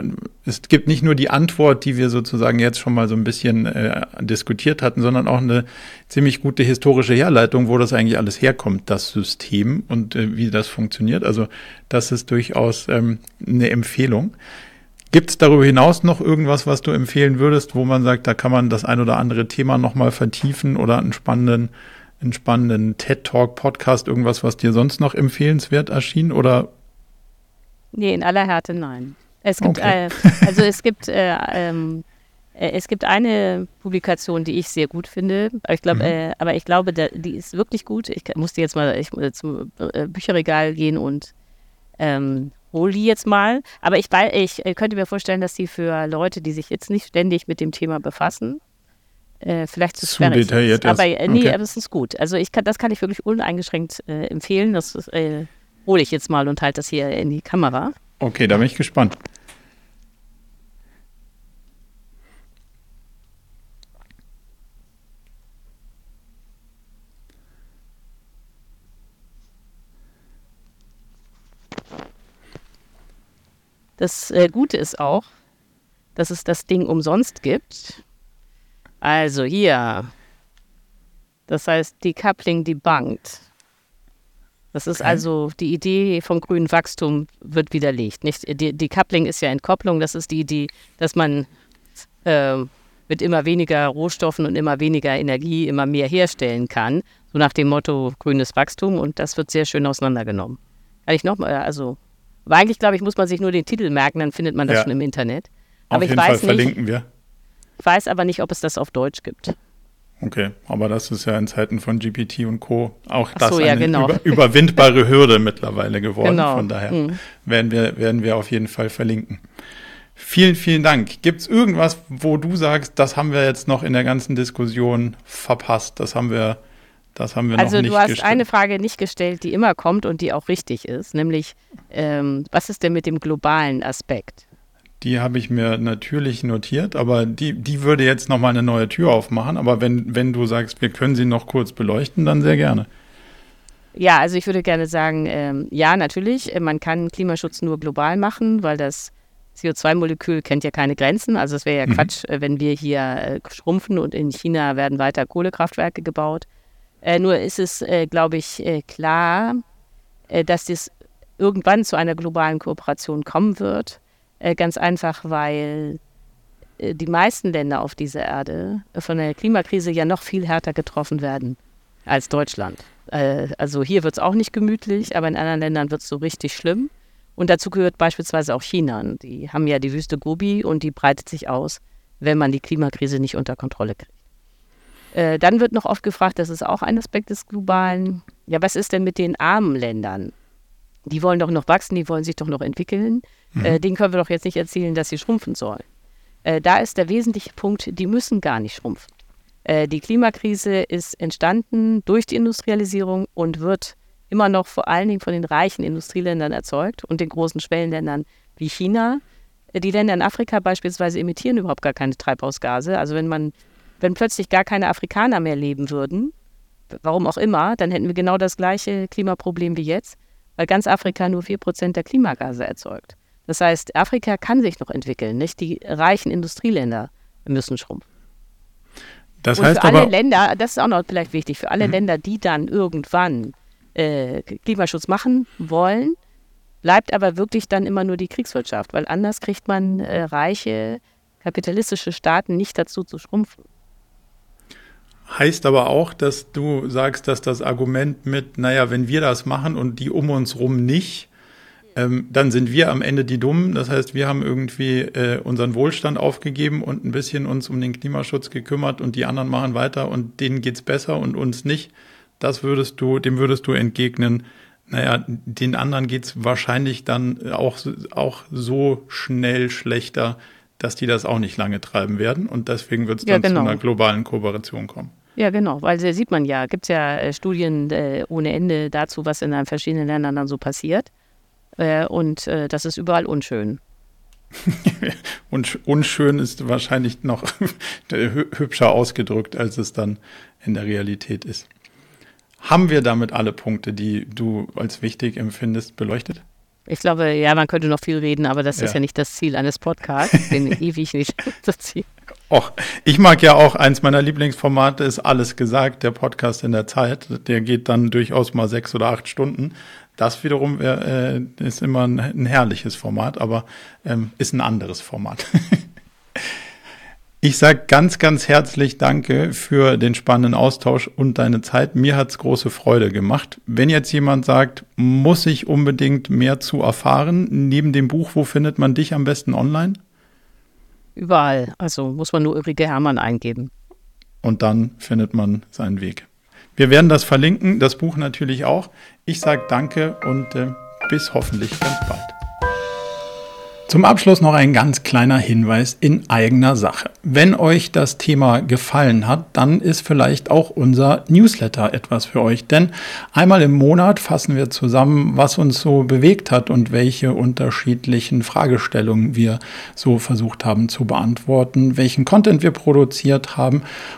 es gibt nicht nur die Antwort, die wir sozusagen jetzt schon mal so ein bisschen äh, diskutiert hatten, sondern auch eine ziemlich gute historische Herleitung, wo das eigentlich alles herkommt, das System und äh, wie das funktioniert. Also, das ist durchaus ähm, eine Empfehlung. Gibt es darüber hinaus noch irgendwas, was du empfehlen würdest, wo man sagt, da kann man das ein oder andere Thema nochmal vertiefen oder einen spannenden einen spannenden TED Talk Podcast, irgendwas, was dir sonst noch empfehlenswert erschien oder? Nee, in aller Härte nein. Es gibt, okay. äh, also es gibt, äh, ähm, äh, es gibt eine Publikation, die ich sehr gut finde. Aber ich glaube, mhm. Äh, aber ich glaube, da, die ist wirklich gut. Ich musste jetzt mal ich, zum äh, Bücherregal gehen und ähm, hol die jetzt mal. Aber ich, ich äh, könnte mir vorstellen, dass die für Leute, die sich jetzt nicht ständig mit dem Thema befassen, äh, vielleicht zu, zu detailliert ist. Aber äh, nee, okay. aber es ist gut. Also ich kann, das kann ich wirklich uneingeschränkt äh, empfehlen. Das äh, hole ich jetzt mal und halte das hier in die Kamera. Okay, da bin ich gespannt. Das äh, Gute ist auch, dass es das Ding umsonst gibt. Also hier. Das heißt, Decoupling debunked. Das ist okay. also die Idee vom grünen Wachstum wird widerlegt. Nicht, die, Decoupling ist ja Entkopplung. Das ist die Idee, dass man äh, mit immer weniger Rohstoffen und immer weniger Energie immer mehr herstellen kann. So nach dem Motto grünes Wachstum. Und das wird sehr schön auseinandergenommen. Kann ich nochmal, also, eigentlich glaube ich, muss man sich nur den Titel merken, dann findet man das ja. schon im Internet. Aber Auf jeden Fall verlinken wir weiß aber nicht, ob es das auf Deutsch gibt. Okay, aber das ist ja in Zeiten von GPT und Co. auch das so, ja, eine genau. über, überwindbare Hürde mittlerweile geworden. Genau. Von daher mhm. werden, wir, werden wir auf jeden Fall verlinken. Vielen, vielen Dank. Gibt es irgendwas, wo du sagst, das haben wir jetzt noch in der ganzen Diskussion verpasst? Das haben wir, das haben wir also noch nicht Also du hast gestellt. eine Frage nicht gestellt, die immer kommt und die auch richtig ist, nämlich ähm, was ist denn mit dem globalen Aspekt? Die habe ich mir natürlich notiert, aber die, die würde jetzt nochmal eine neue Tür aufmachen. Aber wenn, wenn du sagst, wir können sie noch kurz beleuchten, dann sehr gerne. Ja, also ich würde gerne sagen, ähm, ja, natürlich, äh, man kann Klimaschutz nur global machen, weil das CO2-Molekül kennt ja keine Grenzen. Also es wäre ja mhm. Quatsch, äh, wenn wir hier äh, schrumpfen und in China werden weiter Kohlekraftwerke gebaut. Äh, nur ist es, äh, glaube ich, äh, klar, dass es irgendwann zu einer globalen Kooperation kommen wird. Äh, ganz einfach, weil äh, die meisten Länder auf dieser Erde von der Klimakrise ja noch viel härter getroffen werden als Deutschland. Äh, also hier wird es auch nicht gemütlich, aber in anderen Ländern wird es so richtig schlimm. Und dazu gehört beispielsweise auch China. Die haben ja die Wüste Gobi und die breitet sich aus, wenn man die Klimakrise nicht unter Kontrolle kriegt. dann wird noch oft gefragt, das ist auch ein Aspekt des Globalen, ja, was ist denn mit den armen Ländern? Die wollen doch noch wachsen, die wollen sich doch noch entwickeln. Mhm. Äh, denen können wir doch jetzt nicht erzählen, dass sie schrumpfen sollen. Äh, da ist der wesentliche Punkt, die müssen gar nicht schrumpfen. Äh, die Klimakrise ist entstanden durch die Industrialisierung und wird immer noch vor allen Dingen von den reichen Industrieländern erzeugt und den großen Schwellenländern wie China. Äh, die Länder in Afrika beispielsweise emittieren überhaupt gar keine Treibhausgase. Also wenn man, wenn plötzlich gar keine Afrikaner mehr leben würden, warum auch immer, dann hätten wir genau das gleiche Klimaproblem wie jetzt, weil ganz Afrika nur 4% der Klimagase erzeugt. Das heißt, Afrika kann sich noch entwickeln, nicht? Die reichen Industrieländer müssen schrumpfen. Das heißt Und für alle Länder, das ist auch noch vielleicht wichtig, für alle mhm. Länder, die dann irgendwann äh, Klimaschutz machen wollen, bleibt aber wirklich dann immer nur die Kriegswirtschaft, weil anders kriegt man äh, reiche kapitalistische Staaten nicht dazu zu schrumpfen. Heißt aber auch, dass du sagst, dass das Argument mit, naja, wenn wir das machen und die um uns rum nicht, ähm, dann sind wir am Ende die Dummen. Das heißt, wir haben irgendwie äh, unseren Wohlstand aufgegeben und ein bisschen uns um den Klimaschutz gekümmert und die anderen machen weiter und denen geht's besser und uns nicht. Das würdest du, dem würdest du entgegnen, naja, den anderen geht's wahrscheinlich dann auch, auch so schnell schlechter, dass die das auch nicht lange treiben werden. Und deswegen wird es dann ja, genau. zu einer globalen Kooperation kommen. Ja, genau, weil da sieht man ja, gibt es ja äh, Studien äh, ohne Ende dazu, was in verschiedenen Ländern dann so passiert. Äh, und äh, das ist überall unschön. [LAUGHS] und unschön ist wahrscheinlich noch [LAUGHS] hübscher ausgedrückt, als es dann in der Realität ist. Haben wir damit alle Punkte, die du als wichtig empfindest, beleuchtet? Ich glaube, ja, man könnte noch viel reden, aber das ja. ist ja nicht das Ziel eines Podcasts, den [LAUGHS] ewig nicht zu ziehen. Och, ich mag ja auch, eins meiner Lieblingsformate ist Alles gesagt, der Podcast in der Zeit. Der geht dann durchaus mal sechs oder acht Stunden. Das wiederum äh, ist immer ein, ein, herrliches Format, aber ähm, ist ein anderes Format. [LAUGHS] Ich sage ganz, ganz herzlich Danke für den spannenden Austausch und deine Zeit. Mir hat's große Freude gemacht. Wenn jetzt jemand sagt, muss ich unbedingt mehr zu erfahren, neben dem Buch, wo findet man dich am besten online? Überall. Also muss man nur Ulrike Hermann eingeben. Und dann findet man seinen Weg. Wir werden das verlinken, das Buch natürlich auch. Ich sage Danke und äh, bis hoffentlich ganz bald. Zum Abschluss noch ein ganz kleiner Hinweis in eigener Sache. Wenn euch das Thema gefallen hat, dann ist vielleicht auch unser Newsletter etwas für euch. Denn einmal im Monat fassen wir zusammen, was uns so bewegt hat und welche unterschiedlichen Fragestellungen wir so versucht haben zu beantworten, welchen Content wir produziert haben